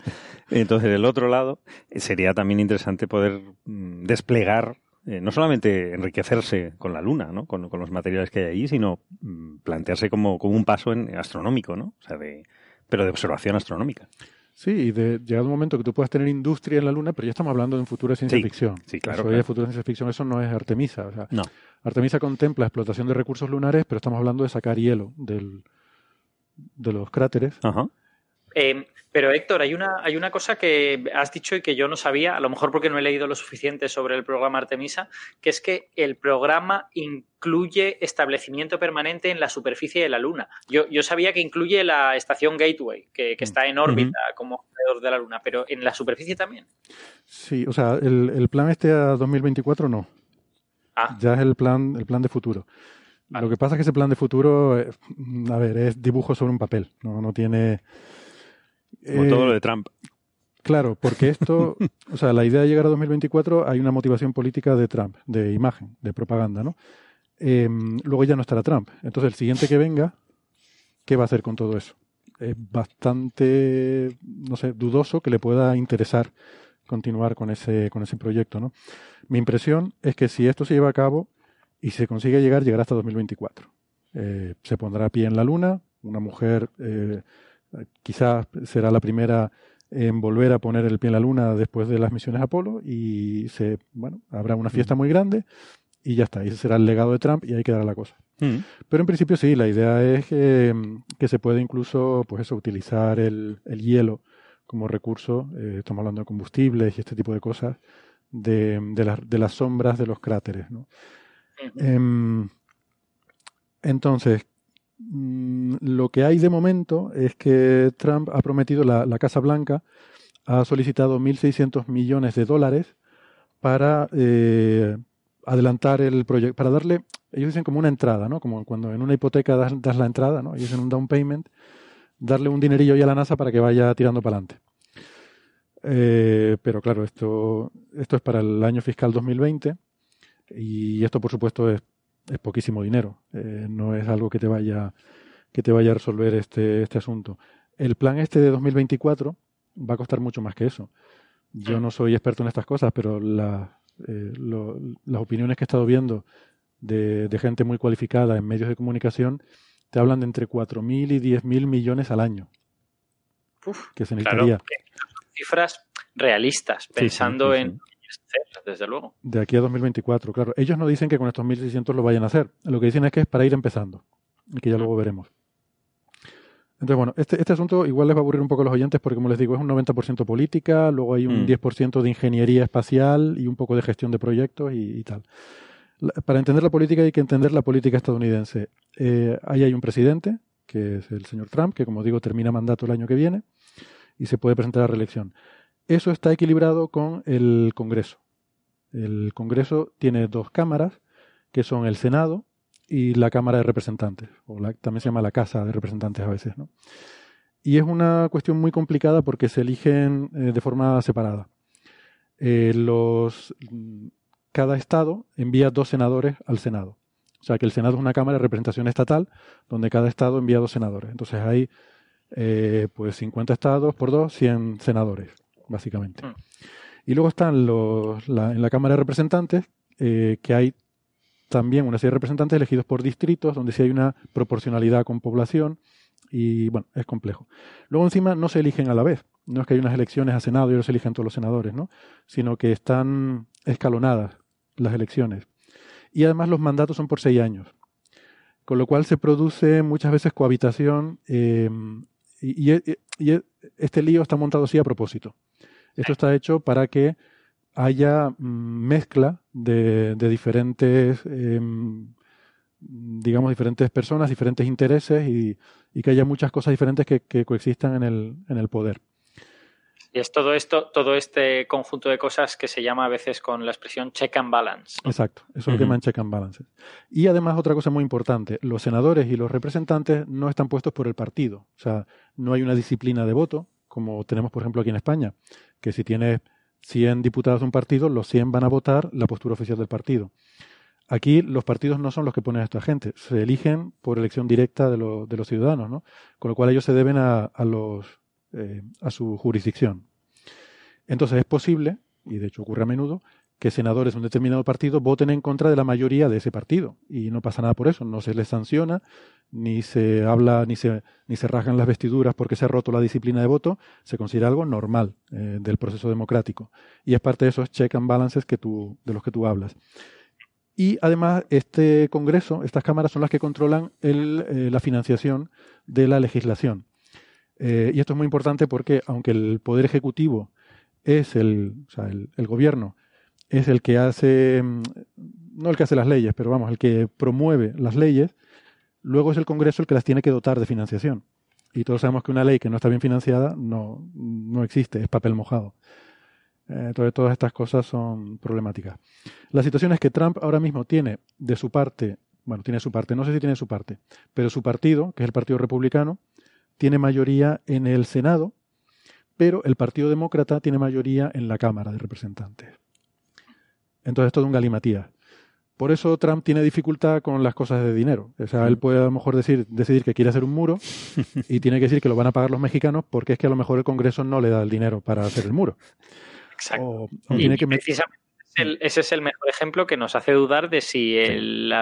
Entonces, el otro lado eh, sería también interesante poder mm, desplegar, eh, no solamente enriquecerse con la Luna, ¿no? Con, los materiales que hay ahí, sino mm, plantearse como, como, un paso en, astronómico, ¿no? O sea, de, pero de observación astronómica. Sí, y de llegado un momento que tú puedas tener industria en la Luna, pero ya estamos hablando de un futuro de ciencia ficción. Sí, claro. Eso de futuro de ciencia ficción, eso no es Artemisa. O sea, no. Artemisa contempla explotación de recursos lunares, pero estamos hablando de sacar hielo del, de los cráteres. Ajá. Eh, pero Héctor, hay una, hay una cosa que has dicho y que yo no sabía, a lo mejor porque no he leído lo suficiente sobre el programa Artemisa, que es que el programa incluye establecimiento permanente en la superficie de la Luna. Yo, yo sabía que incluye la estación Gateway, que, está en órbita como alrededor de la Luna, pero en la superficie también. Sí, o sea, el, plan este a 2024 no. Ah. Ya es el plan, el plan de futuro. Lo que pasa es que ese plan de futuro, eh, a ver, es dibujo sobre un papel, no, no tiene como todo lo de Trump. Claro, porque esto, o sea, la idea de llegar a 2024 hay una motivación política de Trump, de imagen, de propaganda, ¿no? Em, luego ya no estará Trump. Entonces, el siguiente que venga, ¿qué va a hacer con todo eso? Es bastante, no sé, dudoso que le pueda interesar continuar con ese, con ese proyecto, ¿no? Mi impresión es que si esto se lleva a cabo y se consigue llegar, llegará hasta 2024. Eh, se pondrá a pie en la Luna, una mujer eh, Quizás será la primera en volver a poner el pie en la luna después de las misiones Apolo y se, bueno, habrá una fiesta mm. muy grande y ya está. Ese será el legado de Trump y ahí quedará la cosa. Mm. Pero en principio sí, la idea es que, se puede incluso, pues eso, utilizar el, hielo como recurso, eh, estamos hablando de combustibles y este tipo de cosas, de, de, las sombras de los cráteres. ¿no? Em, entonces, Mm, lo que hay de momento es que Trump ha prometido, la, Casa Blanca ha solicitado 1.600 millones de dólares para eh, adelantar el proyecto, para darle, ellos dicen como una entrada, ¿no? Como cuando en una hipoteca das, la entrada, ¿no? Ellos en un down payment, darle un dinerillo ya a la NASA para que vaya tirando para adelante. Eh, pero claro, esto, esto es para el año fiscal 2020 y esto por supuesto es es poquísimo dinero. Eh, no es algo que te vaya que te vaya a resolver este, este asunto. El plan este de 2024 va a costar mucho más que eso. Yo no soy experto en estas cosas, pero eh, las opiniones que he estado viendo de, gente muy cualificada en medios de comunicación te hablan de entre 4.000 y 10.000 millones al año. que se necesitaría. cifras realistas, pensando en desde luego. De aquí a 2024, claro. Ellos no dicen que con estos 1.600 lo vayan a hacer. Lo que dicen es que es para ir empezando y que ya luego veremos. Entonces, bueno, este, este asunto igual les va a aburrir un poco a los oyentes porque, como les digo, es un 90% política, luego hay un 10% mm. de ingeniería espacial y un poco de gestión de proyectos y, tal. para entender la política hay que entender la política estadounidense. Eh, ahí hay un presidente, que es el señor Trump, que como digo termina mandato el año que viene y se puede presentar a reelección. Eso está equilibrado con el Congreso. El Congreso tiene dos cámaras, que son el Senado y la Cámara de Representantes, o también se llama la Casa de Representantes a veces. ¿no? Y es una cuestión muy complicada porque se eligen eh, de forma separada. Eh, cada estado envía dos senadores al Senado. O sea que el Senado es una Cámara de Representación Estatal donde cada estado envía dos senadores. Entonces hay eh, pues 50 estados por dos, 100 senadores básicamente. Mm. Y luego están los, en la Cámara de Representantes, eh, que hay también una serie de representantes elegidos por distritos, donde sí hay una proporcionalidad con población, y bueno, es complejo. Luego encima no se eligen a la vez, no es que hay unas elecciones a Senado y ahora se eligen todos los senadores, ¿no? sino que están escalonadas las elecciones. Y además los mandatos son por seis años, con lo cual se produce muchas veces cohabitación eh, y, y, este lío está montado así a propósito. Esto está hecho para que haya mm, mezcla de, diferentes, em, digamos, diferentes personas, diferentes intereses y, que haya muchas cosas diferentes que, coexistan en el, en el poder. Y es todo esto, todo este conjunto de cosas que se llama a veces con la expresión check and balance. Exacto, eso es lo que llaman check and balances. Y además otra cosa muy importante, los senadores y los representantes no están puestos por el partido, o sea, no hay una disciplina de voto, como tenemos por ejemplo aquí en España, que si tiene 100 diputados de un partido, los 100 van a votar la postura oficial del partido. Aquí los partidos no son los que ponen a esta gente, se eligen por elección directa de, los ciudadanos, ¿no? Con lo cual ellos se deben a, los, eh, a su jurisdicción. Entonces es posible, y de hecho ocurre a menudo, que senadores de un determinado partido voten en contra de la mayoría de ese partido. Y no pasa nada por eso, no se les sanciona, ni se habla, ni se, ni se rajan las vestiduras porque se ha roto la disciplina de voto, se considera algo normal eh, del proceso democrático. Y es parte de esos check and balances que de los que tú hablas. Y además, este Congreso, estas cámaras son las que controlan el, la financiación de la legislación. Y esto es muy importante porque, aunque el Poder Ejecutivo es el, o sea, el, gobierno, es el que hace, mm, no el que hace las leyes, pero vamos, el que promueve las leyes, luego es el Congreso el que las tiene que dotar de financiación. Y todos sabemos que una ley que no está bien financiada no, no existe, es papel mojado. Eh, entonces todas estas cosas son problemáticas. La situación es que Trump ahora mismo tiene de su parte, bueno, tiene su parte, no sé si tiene su parte, pero su partido, que es el Partido Republicano, tiene mayoría en el Senado pero el Partido Demócrata tiene mayoría en la Cámara de Representantes. Entonces, todo un galimatías. Por eso Trump tiene dificultad con las cosas de dinero. O sea, él puede a lo mejor decir, decidir que quiere hacer un muro y tiene que decir que lo van a pagar los mexicanos porque es que a lo mejor el Congreso no le da el dinero para hacer el muro. Exacto. y precisamente ese es el mejor ejemplo que nos hace dudar de si el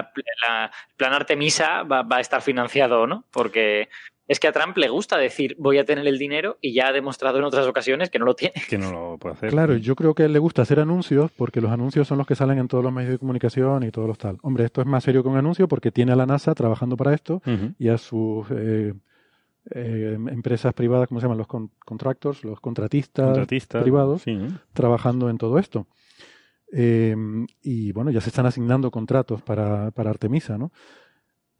plan Artemisa va, va, a estar financiado o no, porque es que a Trump le gusta decir voy a tener el dinero y ya ha demostrado en otras ocasiones que no lo tiene. Que no lo puede hacer. Claro, yo creo que a él le gusta hacer anuncios porque los anuncios son los que salen en todos los medios de comunicación y todos los tal. Hombre, esto es más serio que un anuncio porque tiene a la NASA trabajando para esto y a sus eh, eh, empresas privadas, ¿cómo se llaman? Los contractors, los contratistas, privados, trabajando en todo esto. Eh, y bueno, ya se están asignando contratos para, para Artemisa, ¿no?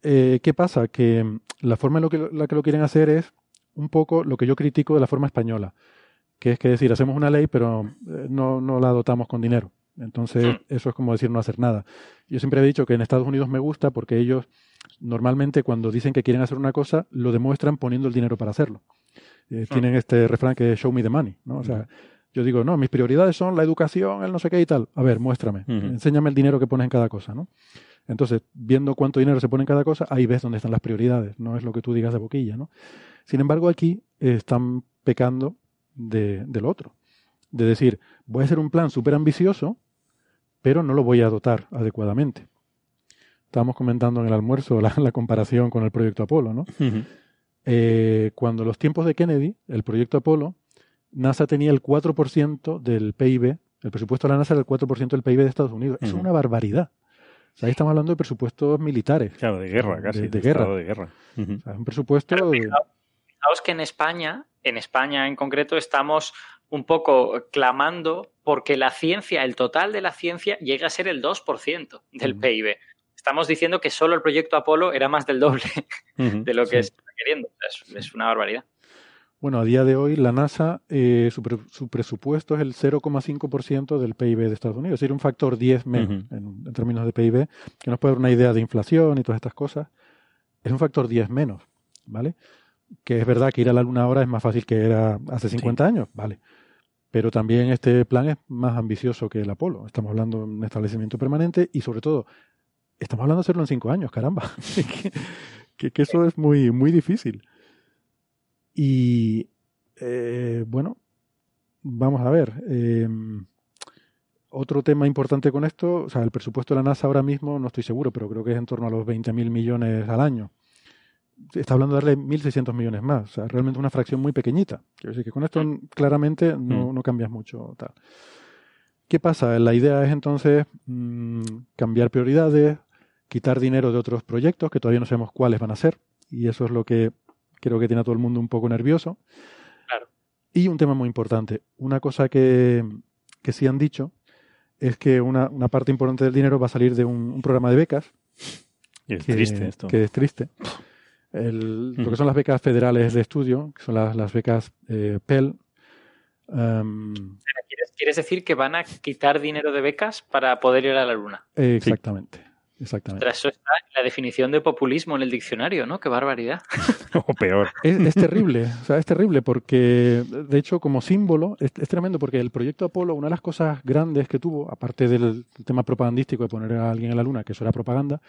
Eh, ¿qué pasa? Que mm, la forma en lo que, la que lo quieren hacer es un poco lo que yo critico de la forma española, que es que decir, hacemos una ley pero eh, no, no la dotamos con dinero. Entonces, hmm. eso es como decir no hacer nada. Yo siempre he dicho que en Estados Unidos me gusta porque ellos normalmente cuando dicen que quieren hacer una cosa, lo demuestran poniendo el dinero para hacerlo. Eh, hmm. Tienen este refrán que es show me the money, ¿no? O sea, yo digo, no, mis prioridades son la educación, el no sé qué y tal. A ver, muéstrame, enséñame el dinero que pones en cada cosa, ¿no? Entonces, viendo cuánto dinero se pone en cada cosa, ahí ves dónde están las prioridades, no es lo que tú digas de boquilla, ¿no? Sin embargo, aquí están pecando de, lo otro. De decir, voy a hacer un plan súper ambicioso, pero no lo voy a dotar adecuadamente. Estábamos comentando en el almuerzo la, comparación con el proyecto Apolo, ¿no? Eh, cuando los tiempos de Kennedy, el proyecto Apolo, NASA tenía el 4% del PIB, el presupuesto de la NASA era el 4% del PIB de Estados Unidos. es una barbaridad ahí estamos hablando de presupuestos militares. Claro, de guerra, casi. De, guerra. De guerra. un presupuesto. fijaos, que en España, en España en concreto, estamos un poco clamando porque la ciencia, el total de la ciencia, llega a ser el 2% del PIB. Estamos diciendo que solo el proyecto Apolo era más del doble de lo que está queriendo. es una barbaridad. Bueno, a día de hoy la NASA, eh, su, presupuesto es el 0,5% del PIB de Estados Unidos, es decir, un factor 10 menos en, términos de PIB, que nos puede dar una idea de inflación y todas estas cosas. Es un factor 10 menos, ¿vale? Que es verdad que ir a la Luna ahora es más fácil que era hace 50 años, ¿vale? Pero también este plan es más ambicioso que el Apolo. Estamos hablando de un establecimiento permanente y sobre todo, estamos hablando de hacerlo en 5 años, caramba. que, que eso es muy, muy difícil. Y eh, bueno, vamos a ver. Em, otro tema importante con esto, o sea, el presupuesto de la NASA ahora mismo no estoy seguro, pero creo que es en torno a los 20.000 millones al año. Está hablando de darle 1.600 millones más, o sea, realmente una fracción muy pequeñita. Quiero decir que con esto claramente no, mm. no cambias mucho. Tal. ¿Qué pasa? La idea es entonces mm, cambiar prioridades, quitar dinero de otros proyectos que todavía no sabemos cuáles van a ser, y eso es lo que creo que tiene a todo el mundo un poco nervioso. Y un tema muy importante, una cosa que, que sí han dicho es que una, parte importante del dinero va a salir de un, programa de becas. Y es triste esto. Que es triste. lo que son las becas federales de estudio, que son las, becas eh, Pell. Em, ¿Quieres, decir que van a quitar dinero de becas para poder ir a la luna? exactamente. Exactamente. eso está en la definición de populismo en el diccionario, ¿no? Qué barbaridad. o peor. Es, terrible, o sea, es terrible porque, de hecho, como símbolo, es, tremendo porque el proyecto Apolo, una de las cosas grandes que tuvo, aparte del tema propagandístico de poner a alguien en la luna, que eso era propaganda,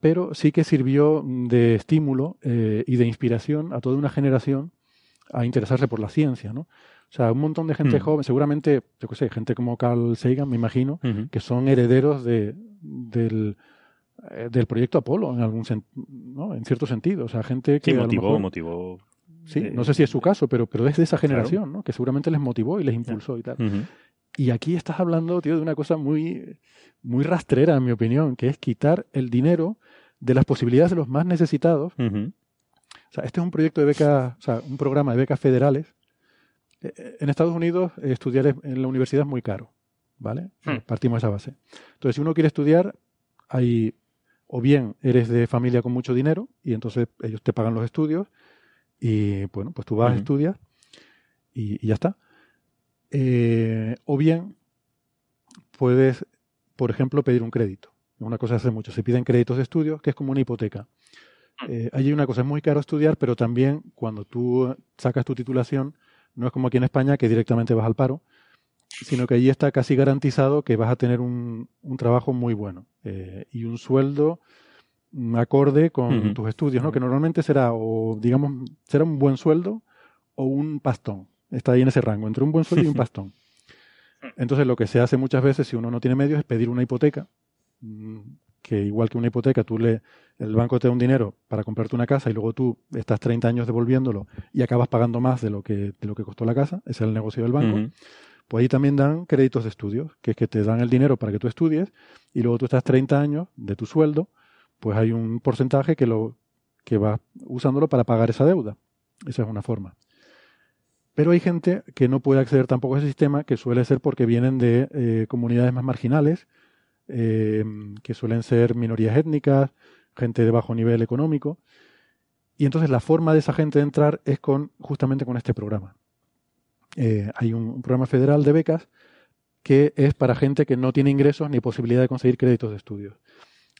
pero sí que sirvió de estímulo eh, y de inspiración a toda una generación a interesarse por la ciencia, ¿no? O sea, un montón de gente mm. joven, seguramente, yo qué sé, gente como Carl Sagan, me imagino, que son herederos de, del, eh, del proyecto Apolo en algún ¿no? en cierto sentido. O sea, gente que. motivó, motivó. Sí, no sé si es su caso, pero, pero es de esa generación, ¿no? Que seguramente les motivó y les impulsó y tal. Y aquí estás hablando, tío, de una cosa muy, muy rastrera, en mi opinión, que es quitar el dinero de las posibilidades de los más necesitados. O sea, este es un proyecto de becas, o sea, un programa de becas federales. Eh, eh, en Estados Unidos, estudiar en la universidad es muy caro, ¿vale? Hmm. Partimos de esa base. Entonces, si uno quiere estudiar, hay o bien eres de familia con mucho dinero y entonces ellos te pagan los estudios y bueno, pues tú vas, a estudiar y, ya está. Eh, o bien puedes, por ejemplo, pedir un crédito. Una cosa hace mucho, se piden créditos de estudio, que es como una hipoteca. Eh, hay una cosa, es muy caro estudiar, pero también cuando tú sacas tu titulación, no es como aquí en España que directamente vas al paro, sino que allí está casi garantizado que vas a tener un, un trabajo muy bueno eh, y un sueldo acorde con tus estudios, ¿no? Que normalmente será o digamos será un buen sueldo o un pastón. Está ahí en ese rango, entre un buen sueldo y un pastón. Entonces lo que se hace muchas veces si uno no tiene medios es pedir una hipoteca, mm, que igual que una hipoteca, tú le el banco te da un dinero para comprarte una casa y luego tú estás 30 años devolviéndolo y acabas pagando más de lo que de lo que costó la casa, ese es el negocio del banco. Pues ahí también dan créditos de estudios, que es que te dan el dinero para que tú estudies y luego tú estás 30 años de tu sueldo, pues hay un porcentaje que, lo, que va usándolo para pagar esa deuda. Esa es una forma. Pero hay gente que no puede acceder tampoco a ese sistema, que suele ser porque vienen de eh, comunidades más marginales, eh, que suelen ser minorías étnicas, gente de bajo nivel económico. Y entonces la forma de esa gente de entrar es con justamente con este programa. Eh, hay un, programa federal de becas que es para gente que no tiene ingresos ni posibilidad de conseguir créditos de estudios.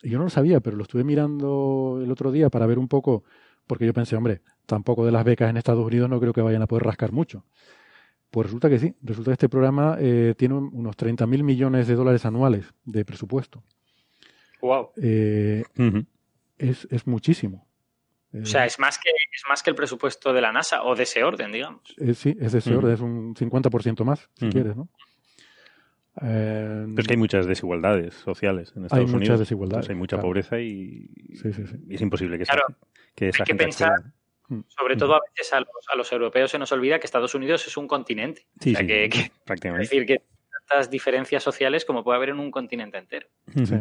Y yo no lo sabía, pero lo estuve mirando el otro día para ver un poco, porque yo pensé, hombre, tampoco de las becas en Estados Unidos no creo que vayan a poder rascar mucho. Pues resulta que sí, resulta que este programa eh, tiene unos 30 mil millones de dólares anuales de presupuesto. Wow. Eh, es, es muchísimo. O sea, es más, que, es más que el presupuesto de la NASA o de ese orden, digamos. Eh, sí, es de ese orden, es un 50% más, si quieres, ¿no? Eh, Pero es que hay muchas desigualdades sociales en Estados hay Unidos. Muchas desigualdades, hay mucha pobreza y, es imposible que, claro, que esa hay que pensar, mm. sobre todo a veces a los, a los, europeos se nos olvida que Estados Unidos es un continente. Sí, o sea, que, prácticamente. Es decir, que tantas diferencias sociales como puede haber en un continente entero. Sí.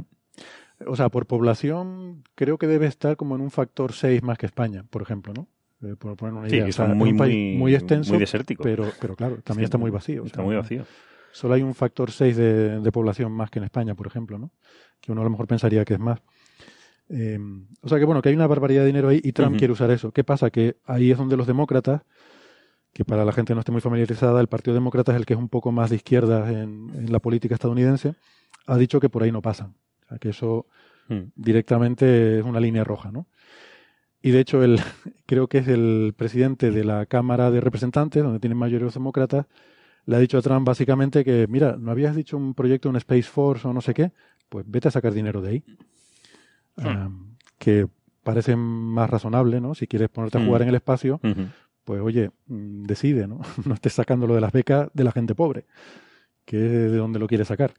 O sea, por población creo que debe estar como en un factor 6 más que España, por ejemplo, ¿no? Eh, por poner una idea. Sí, muy, muy, extenso, muy desértico. Pero, pero claro, también está muy vacío. Está muy vacío. Solo hay un factor 6 de, población más que en España, por ejemplo, ¿no? Que uno a lo mejor pensaría que es más. Eh, o sea que bueno, que hay una barbaridad de dinero ahí y Trump quiere usar eso. ¿Qué pasa? Que ahí es donde los demócratas, que para la gente no esté muy familiarizada, el Partido Demócrata es el que es un poco más de izquierda en, en la política estadounidense, ha dicho que por ahí no pasan que eso hmm. directamente es una línea roja, ¿no? Y de hecho, el, creo que es el presidente de la Cámara de Representantes, donde tienen mayoría los demócratas, le ha dicho a Trump básicamente que, mira, ¿no habías dicho un proyecto, un Space Force o no sé qué? Pues vete a sacar dinero de ahí. Hmm. Ah, que parece más razonable, ¿no? Si quieres ponerte a hmm. jugar en el espacio, pues oye, decide, ¿no? no estés sacándolo de las becas de la gente pobre, que es de donde lo quieres sacar.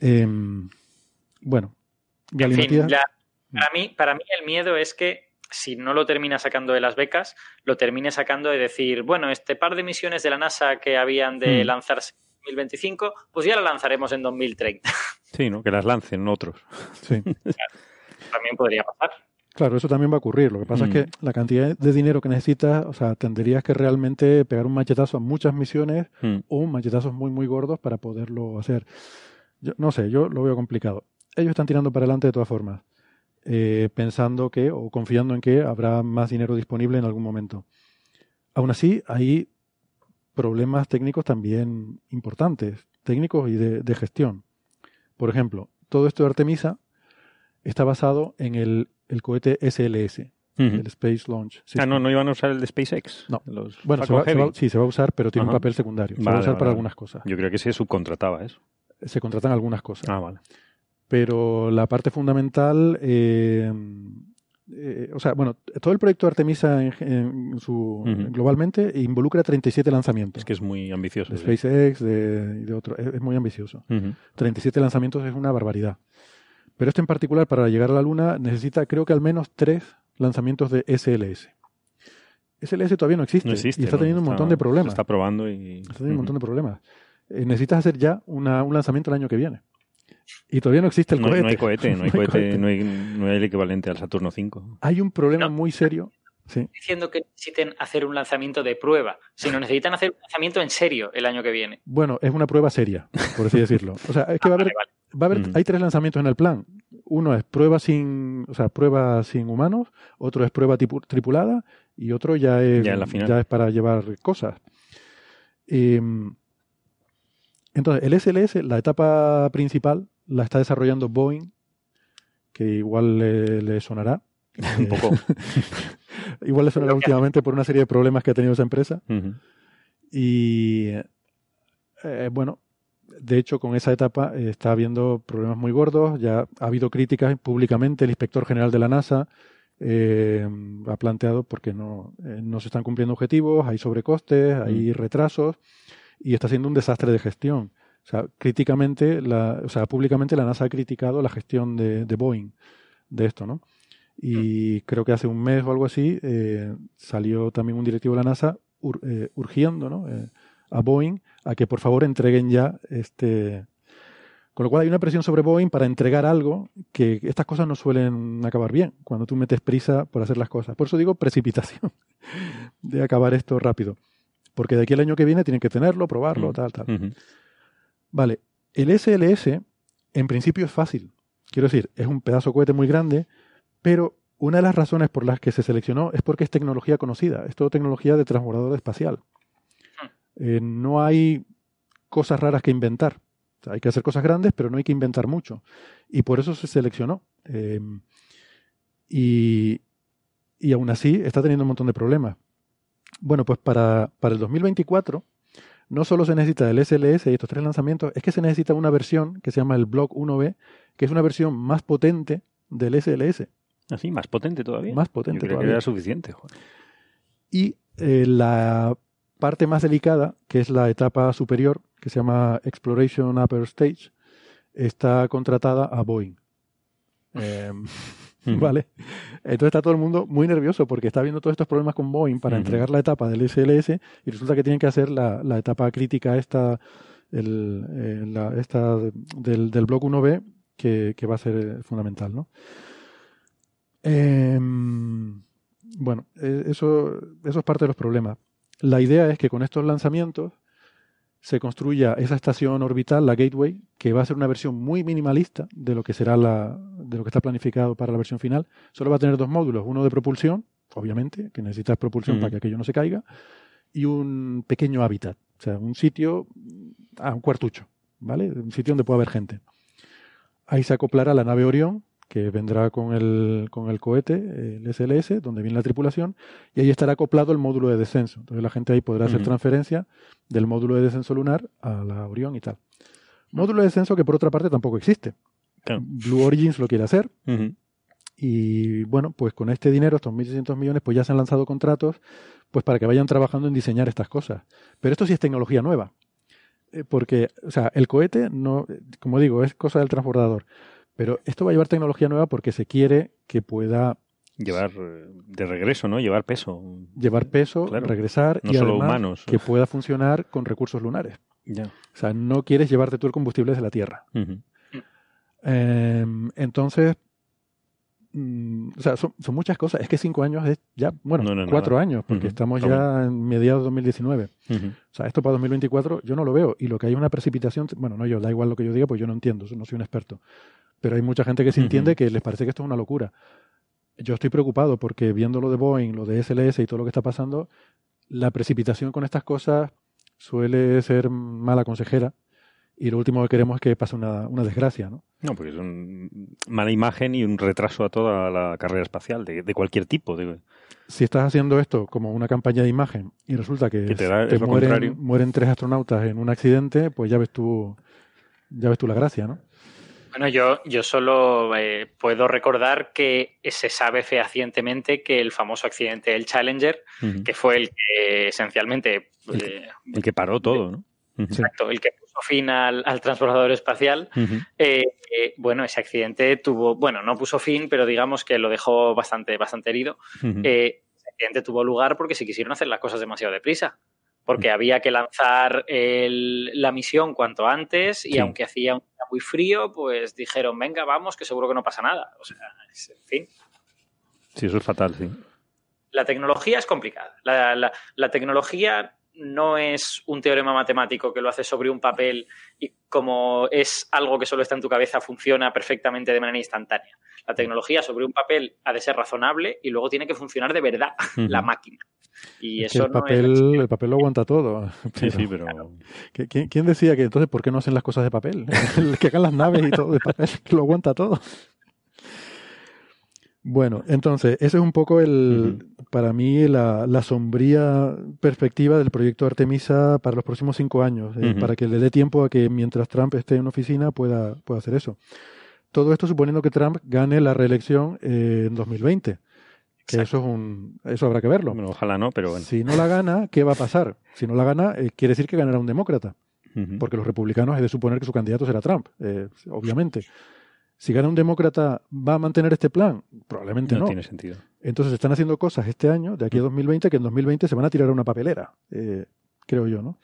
Em, bueno, para, mí, para mí el miedo es que si no lo termina sacando de las becas, lo termine sacando de decir, bueno, este par de misiones de la NASA que habían de hmm. lanzarse en 2025, pues ya la lanzaremos en 2030. Sí, ¿no? Que las lancen otros. Sí. también podría pasar. Claro, eso también va a ocurrir. Lo que pasa es que hmm. la cantidad de dinero que necesitas, o sea, tendrías que realmente pegar un machetazo a muchas misiones hmm. o machetazos muy, muy gordos para poderlo hacer no sé, yo lo veo complicado. Ellos están tirando para adelante de todas formas, eh, pensando que o confiando en que habrá más dinero disponible en algún momento. Aún así, hay problemas técnicos también importantes, técnicos y de, gestión. Por ejemplo, todo esto de Artemisa está basado en el, cohete SLS, el Space Launch Ah, no, no iban a usar el de SpaceX. No. bueno, sí, se va a usar, pero tiene un papel secundario. se va a usar para algunas cosas. Yo creo que se subcontrataba eso se contratan algunas cosas. Ah, vale. Pero la parte fundamental, eh, eh, o sea, bueno, todo el proyecto Artemisa en, su, globalmente involucra 37 lanzamientos. Es que es muy ambicioso. De SpaceX, de, de otro, es, muy ambicioso. 37 lanzamientos es una barbaridad. Pero este en particular, para llegar a la Luna, necesita creo que al menos tres lanzamientos de SLS. SLS todavía no existe, y está teniendo un montón de problemas. está probando y... Está teniendo un montón de problemas. Eh, necesitas hacer ya un lanzamiento el año que viene. Y todavía no existe el cohete. No hay cohete, no hay cohete, no hay, no hay el equivalente al Saturno 5. Hay un problema muy serio Sí. diciendo que necesiten hacer un lanzamiento de prueba, sino necesitan hacer un lanzamiento en serio el año que viene. Bueno, es una prueba seria, por así decirlo. O sea, es que va a haber, va a haber hay tres lanzamientos en el plan. Uno es prueba sin, o sea, prueba sin humanos, otro es prueba tripulada y otro ya es, ya, es para llevar cosas. Em, entonces, el SLS, la etapa principal, la está desarrollando Boeing, que igual le sonará. Un poco. Igual eso era últimamente por una serie de problemas que ha tenido esa empresa. Y eh, bueno, de hecho, con esa etapa eh, está habiendo problemas muy gordos. Ya ha habido críticas públicamente. El inspector general de la NASA eh, ha planteado porque no, no se están cumpliendo objetivos, hay sobrecostes, hay retrasos y está siendo un desastre de gestión. O sea, críticamente, la, o sea, públicamente la NASA ha criticado la gestión de, de Boeing de esto, ¿no? Y creo que hace un mes o algo así eh, salió también un directivo de la NASA eh, urgiendo ¿no? Eh, a Boeing a que por favor entreguen ya este... Con lo cual hay una presión sobre Boeing para entregar algo que estas cosas no suelen acabar bien cuando tú metes prisa por hacer las cosas. Por eso digo precipitación de acabar esto rápido. Porque de aquí al año que viene tienen que tenerlo, probarlo, mm. tal, tal. Vale, el SLS en principio es fácil. Quiero decir, es un pedazo de cohete muy grande pero una de las razones por las que se seleccionó es porque es tecnología conocida, es todo tecnología de transbordador espacial. Hmm. Eh, no hay cosas raras que inventar. hay que hacer cosas grandes, pero no hay que inventar mucho. Y por eso se seleccionó. Em, y, y aún así está teniendo un montón de problemas. Bueno, pues para, para el 2024 no solo se necesita el SLS y estos tres lanzamientos, es que se necesita una versión que se llama el Block 1B, que es una versión más potente del SLS. Así, más potente todavía. Más potente Yo creo Que era suficiente. Y eh, la parte más delicada, que es la etapa superior, que se llama Exploration Upper Stage, está contratada a Boeing. Em, ¿Vale? Entonces está todo el mundo muy nervioso porque está viendo todos estos problemas con Boeing para entregar la etapa del SLS y resulta que tienen que hacer la, etapa crítica esta, el, eh, la, esta del, del bloque 1B que, que, va a ser fundamental, ¿no? Eh, bueno, e, eso, eso es parte de los problemas. La idea es que con estos lanzamientos se construya esa estación orbital, la Gateway, que va a ser una versión muy minimalista de lo que será la, de lo que está planificado para la versión final. Solo va a tener dos módulos, uno de propulsión, obviamente, que necesitas propulsión para que aquello no se caiga, y un pequeño hábitat, o sea, un sitio, ah, un cuartucho, ¿vale? Un sitio donde pueda haber gente. Ahí se acoplará la nave Orión, que vendrá con el, con el cohete, el SLS, donde viene la tripulación, y ahí estará acoplado el módulo de descenso. Entonces la gente ahí podrá hacer transferencia del módulo de descenso lunar a la Orión y tal. Módulo de descenso que por otra parte tampoco existe. Blue Origins lo quiere hacer. Y bueno, pues con este dinero, estos 1.600 millones, pues ya se han lanzado contratos pues para que vayan trabajando en diseñar estas cosas. Pero esto sí es tecnología nueva. Eh, porque, o sea, el cohete, no, como digo, es cosa del transbordador. Pero esto va a llevar tecnología nueva porque se quiere que pueda llevar eh, de regreso, ¿no? Llevar peso. Llevar peso, regresar y solo humanos. que pueda funcionar con recursos lunares. Ya. O sea, no quieres llevarte tú el combustible desde la Tierra. Em, entonces, mm, o sea, son, muchas cosas. Es que cinco años es ya, bueno, cuatro años, porque estamos ya en mediados de 2019. O sea, esto para 2024 yo no lo veo. Y lo que hay una precipitación, bueno, no yo, da igual lo que yo diga, pues yo no entiendo, no soy un experto pero hay mucha gente que se entiende que les parece que esto es una locura. Yo estoy preocupado porque viendo lo de Boeing, lo de SLS y todo lo que está pasando, la precipitación con estas cosas suele ser mala consejera y lo último que queremos es que pase una, desgracia, ¿no? No, porque es una mala imagen y un retraso a toda la carrera espacial de, cualquier tipo. Si estás haciendo esto como una campaña de imagen y resulta que, te, mueren, mueren, tres astronautas en un accidente, pues ya ves tú, ya ves tú la gracia, ¿no? Bueno, yo, yo solo eh, puedo recordar que se sabe fehacientemente que el famoso accidente del Challenger, que fue el que esencialmente... El que, eh, paró todo, ¿no? Exacto, el que puso fin al, al transbordador espacial. Eh, bueno, ese accidente tuvo, bueno, no puso fin, pero digamos que lo dejó bastante, bastante herido. ese accidente tuvo lugar porque se quisieron hacer las cosas demasiado deprisa. Porque había que lanzar la misión cuanto antes y aunque hacía un día muy frío, pues dijeron, venga, vamos, que seguro que no pasa nada. O sea, en fin. Sí, eso es fatal, sí. La tecnología es complicada. La, tecnología no es un teorema matemático que lo hace sobre un papel y como es algo que solo está en tu cabeza, funciona perfectamente de manera instantánea. La tecnología sobre un papel ha de ser razonable y luego tiene que funcionar de verdad la máquina. Y eso el, papel, el papel lo aguanta todo. sí, sí, pero. ¿quién, decía que entonces por qué no hacen las cosas de papel? que hagan las naves y todo de papel, que lo aguanta todo. Bueno, entonces, ese es un poco el, para mí, la, sombría perspectiva del proyecto Artemisa para los próximos cinco años, eh, para que le dé tiempo a que mientras Trump esté en oficina pueda, pueda hacer eso. Todo esto suponiendo que Trump gane la reelección eh, en 2020. Que eso es un, eso habrá que verlo. ojalá no, pero bueno. Si no la gana, ¿qué va a pasar? Si no la gana, eh, quiere decir que ganará un demócrata. Porque los republicanos es de suponer que su candidato será Trump, eh, obviamente. Si gana un demócrata, ¿va a mantener este plan? Probablemente no. No tiene sentido. Entonces están haciendo cosas este año, de aquí a 2020, que en 2020 se van a tirar a una papelera, eh, creo yo, ¿no?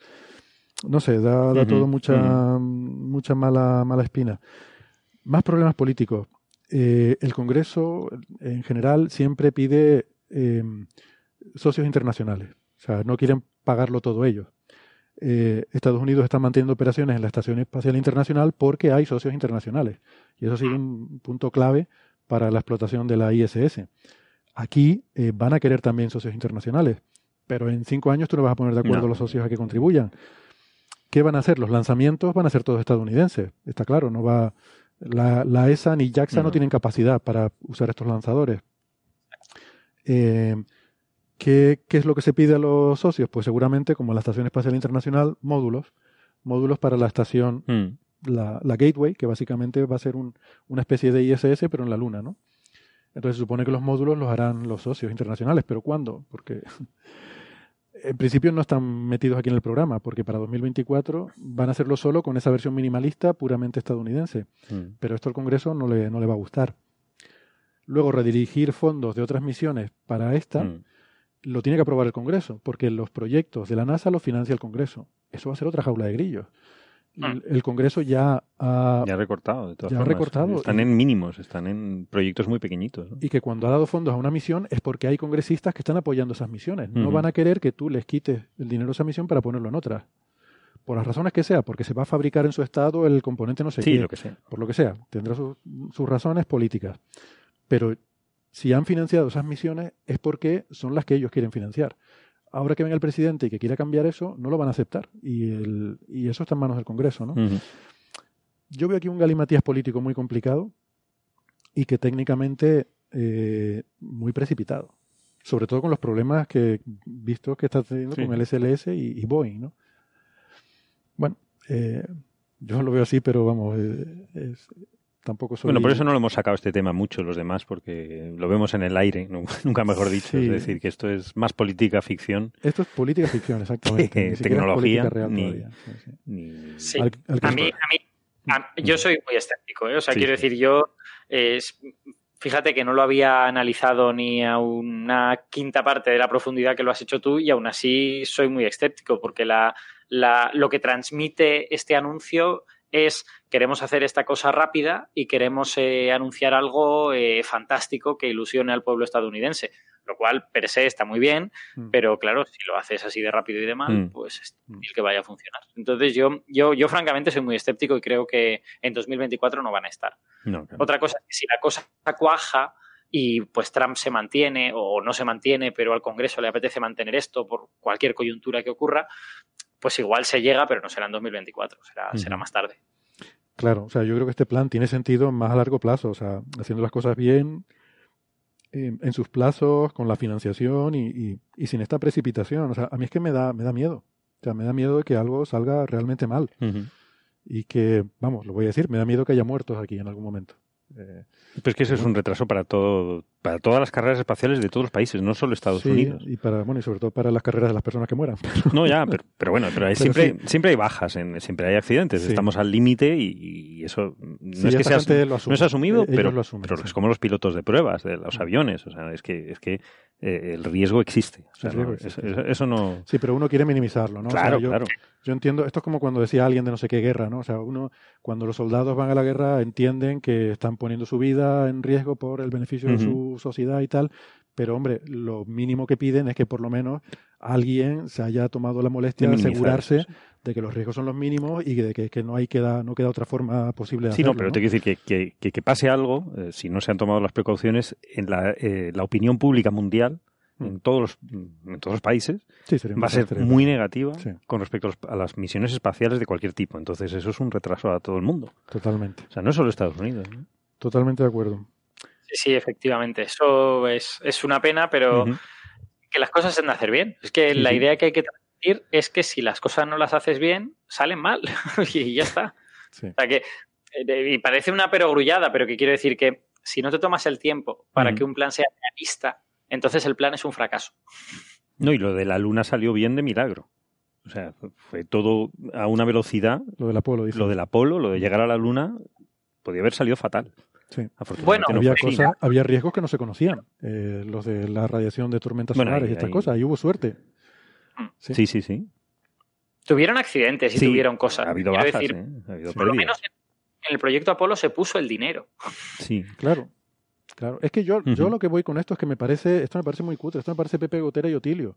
No sé, da, todo mucha, mucha mala, mala espina. Más problemas políticos. Eh, el Congreso en general siempre pide em, socios internacionales. O sea, no quieren pagarlo todo ellos. Eh, Estados Unidos está manteniendo operaciones en la Estación Espacial Internacional porque hay socios internacionales. Y eso ha sido un punto clave para la explotación de la ISS. Aquí eh, van a querer también socios internacionales, pero en cinco años tú no vas a poner de acuerdo a los socios a que contribuyan. ¿Qué van a hacer? Los lanzamientos van a ser todos estadounidenses, está claro, no va la, ESA ni JAXA no. tienen capacidad para usar estos lanzadores. Eh, ¿qué, es lo que se pide a los socios? Pues seguramente, como la Estación Espacial Internacional, módulos. Módulos para la estación, mm. la, Gateway, que básicamente va a ser una especie de ISS, pero en la Luna, ¿no? Entonces se supone que los módulos los harán los socios internacionales, pero ¿cuándo? Porque en principio no están metidos aquí en el programa, porque para 2024 van a hacerlo solo con esa versión minimalista puramente estadounidense. Mm. Pero esto al Congreso no le, no le va a gustar. Luego, redirigir fondos de otras misiones para esta mm. Lo tiene que aprobar el Congreso, porque los proyectos de la NASA los financia el Congreso. Eso va a ser otra jaula de grillos. Ah. el Congreso ya ha, ya ha recortado, de todas ya Ha recortado. Están en mínimos, están en proyectos muy pequeñitos. Y que cuando ha dado fondos a una misión es porque hay congresistas que están apoyando esas misiones. No van a querer que tú les quites el dinero a esa misión para ponerlo en otra. Por las razones que sea, porque se va a fabricar en su estado el componente no sé sí, qué. lo que sea. Por lo que sea. Tendrá sus razones políticas. Pero si han financiado esas misiones es porque son las que ellos quieren financiar ahora que venga el presidente y que quiera cambiar eso, no lo van a aceptar. Y, el, y eso está en manos del Congreso, ¿no? Yo veo aquí un galimatías político muy complicado y que técnicamente eh, muy precipitado. Sobre todo con los problemas que visto que está teniendo con el SLS y, Boeing, ¿no? Bueno, eh, yo lo veo así, pero vamos, eh, es, tampoco Bueno, por eso no lo hemos sacado este tema mucho los demás, porque lo vemos en el aire, nunca mejor dicho. Es decir, que esto es más política ficción. Esto es política ficción, exactamente. tecnología, ni, a mí, a mí yo soy muy escéptico, ¿eh? o sea, quiero decir, yo fíjate que no lo había analizado ni a una quinta parte de la profundidad que lo has hecho tú y aún así soy muy escéptico porque la, la, lo que transmite este anuncio es queremos hacer esta cosa rápida y queremos eh, anunciar algo eh, fantástico que ilusione al pueblo estadounidense. Lo cual, per se, está muy bien, mm. pero claro, si lo haces así de rápido y de mal, mm. pues es mm. difícil que vaya a funcionar. Entonces, yo, yo, yo francamente soy muy escéptico y creo que en 2024 no van a estar. Otra cosa es que si la cosa cuaja y pues Trump se mantiene o no se mantiene, pero al Congreso le apetece mantener esto por cualquier coyuntura que ocurra, pues igual se llega, pero no será en 2024, será, será más tarde. Claro, o sea, yo creo que este plan tiene sentido más a largo plazo, o sea, haciendo las cosas bien, en sus plazos, con la financiación y, y, sin esta precipitación. O sea, a mí es que me da, me da miedo. O sea, me da miedo de que algo salga realmente mal. Y que, vamos, lo voy a decir, me da miedo que haya muertos aquí en algún momento. Eh, pues que ese es un retraso para todo, para todas las carreras espaciales de todos los países, no solo Estados Unidos. Y para, bueno, y sobre todo para las carreras de las personas que mueran. No, ya, pero, bueno, pero, siempre, siempre hay bajas, en, siempre hay accidentes, estamos al límite y, eso no es que sea, no es asumido, e-, pero, pero es como los pilotos de pruebas de los aviones, o sea, es que es que eh, el riesgo existe. Eso, no. Sí, pero uno quiere minimizarlo, ¿no? Claro, claro. Yo entiendo, esto es como cuando decía alguien de no sé qué guerra, ¿no? O sea, uno, cuando los soldados van a la guerra, entienden que están poniendo su vida en riesgo por el beneficio de su sociedad y tal, pero hombre, lo mínimo que piden es que por lo menos alguien se haya tomado la molestia de asegurarse de que los riesgos son los mínimos y de que, no hay queda, no queda otra forma posible de sí, no, pero te quiero decir que, que, pase algo, eh, si no se han tomado las precauciones, en la, eh, la opinión pública mundial en todos los, en todos los países va a ser muy negativa con respecto a las misiones espaciales de cualquier tipo. Entonces eso es un retraso a todo el mundo. Totalmente. O sea, no es solo Estados Unidos. Totalmente de acuerdo. Sí, sí, efectivamente. Eso es, es una pena, pero que las cosas se han de hacer bien. Es que la idea que hay que transmitir es que si las cosas no las haces bien, salen mal. y ya está. O sea que, eh, y parece una perogrullada, pero que quiero decir que si no te tomas el tiempo para que un plan sea realista, entonces el plan es un fracaso. No, y lo de la luna salió bien de milagro. O sea, fue todo a una velocidad. Lo del Apolo, Lo del Apolo, lo de llegar a la luna, podía haber salido fatal. Sí. Bueno, había, había riesgos que no se conocían. Eh, los de la radiación de tormentas solares y estas cosas. Ahí hubo suerte. Sí, sí, sí. Tuvieron accidentes y tuvieron cosas. Ha habido bajas, decir, ha habido por lo menos en el proyecto Apolo se puso el dinero. Sí, claro. Claro, es que yo, yo lo que voy con esto es que me parece, esto me parece muy cutre, esto me parece Pepe Gotera y Otilio.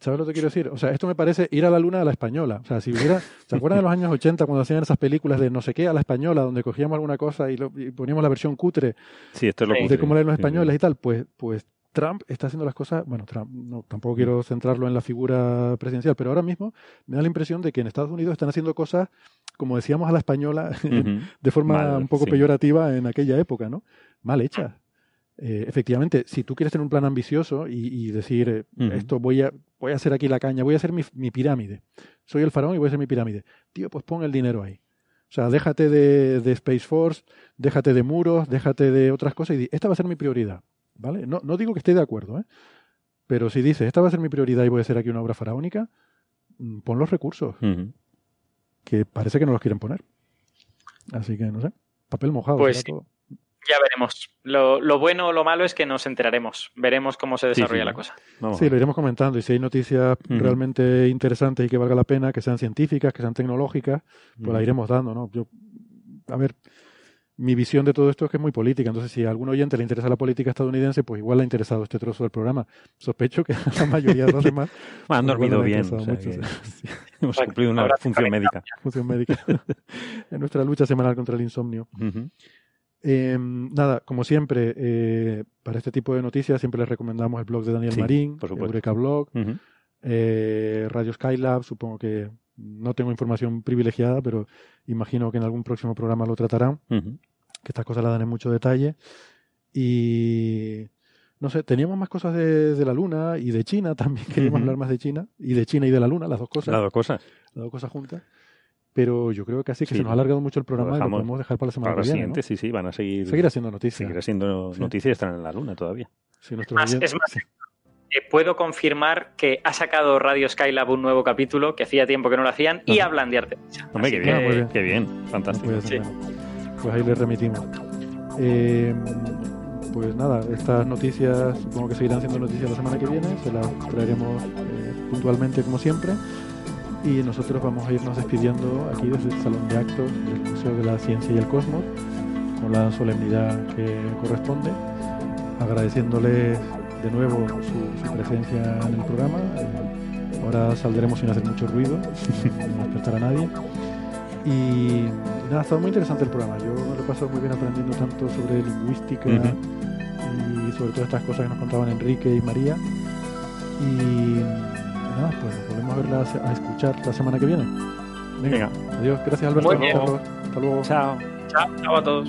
¿Sabes lo que quiero decir? O sea, esto me parece ir a la luna a la española. O sea, si hubiera, ¿se acuerdan de los años 80 cuando hacían esas películas de no sé qué a la española, donde cogíamos alguna cosa y, poníamos la versión cutre sí, esto es lo de cómo leen los españoles y tal? Pues, pues Trump está haciendo las cosas, bueno, Trump, no, tampoco quiero centrarlo en la figura presidencial, pero ahora mismo me da la impresión de que en Estados Unidos están haciendo cosas, como decíamos a la española, de forma un poco peyorativa en aquella época, ¿no? Mal hechas. Eh, efectivamente, si tú quieres tener un plan ambicioso y, decir, eh, esto voy a, voy a hacer aquí la caña, voy a hacer mi, pirámide, soy el faraón y voy a hacer mi pirámide, tío, pues pon el dinero ahí. O sea, déjate de, Space Force, déjate de muros, déjate de otras cosas y di, esta va a ser mi prioridad. ¿Vale? No, no digo que esté de acuerdo, ¿eh? pero si dices, esta va a ser mi prioridad y voy a hacer aquí una obra faraónica, mm, pon los recursos, que parece que no los quieren poner. Así que, no sé, papel mojado. Pues ya veremos. Lo, bueno o lo malo es que nos enteraremos. Veremos cómo se desarrolla la cosa. sí, lo iremos comentando. Y si hay noticias realmente interesantes y que valga la pena, que sean científicas, que sean tecnológicas, pues la iremos dando, ¿no? Yo, a ver, mi visión de todo esto es que es muy política. Entonces, si a algún oyente le interesa la política estadounidense, pues igual le ha interesado este trozo del programa. Sospecho que a la mayoría de los demás. han pues dormido bien. Hemos cumplido una función médica. Función médica. en nuestra lucha semanal contra el insomnio. Em, nada, como siempre, eh, para este tipo de noticias siempre les recomendamos el blog de Daniel Marín, Eureka Blog, eh, Radio Skylab, supongo que no tengo información privilegiada, pero imagino que en algún próximo programa lo tratarán, que estas cosas las dan en mucho detalle. Y no sé, teníamos más cosas de, la Luna y de China también, queríamos hablar más de China, y de China y de la Luna, las dos cosas. Las dos cosas. Las dos cosas juntas pero yo creo que así que se nos ha alargado mucho el programa y lo podemos dejar para la semana que viene. Sí, sí, van a seguir. Seguir haciendo noticias. Seguir haciendo noticias y están en la luna todavía. Sí, más, es más, eh, puedo confirmar que ha sacado Radio Skylab un nuevo capítulo, que hacía tiempo que no lo hacían, y hablan de Artemisa. Hombre, qué bien, qué bien, fantástico. Pues ahí les remitimos. Eh, pues nada, estas noticias supongo que seguirán siendo noticias la semana que viene, se las traeremos eh, puntualmente como siempre y nosotros vamos a irnos despidiendo aquí desde el Salón de Actos del Museo de la Ciencia y el Cosmos con la solemnidad que corresponde, agradeciéndoles de nuevo su, presencia en el programa. Eh, ahora saldremos sin hacer mucho ruido, sin despertar a nadie. Y nada, ha estado muy interesante el programa. Yo me lo he pasado muy bien aprendiendo tanto sobre lingüística y sobre todas estas cosas que nos contaban Enrique y María. Y nada, pues volvemos a verla, a escuchar la semana que viene. Venga, adiós, gracias Alberto. Hasta luego. Chao. Chao, chao a todos.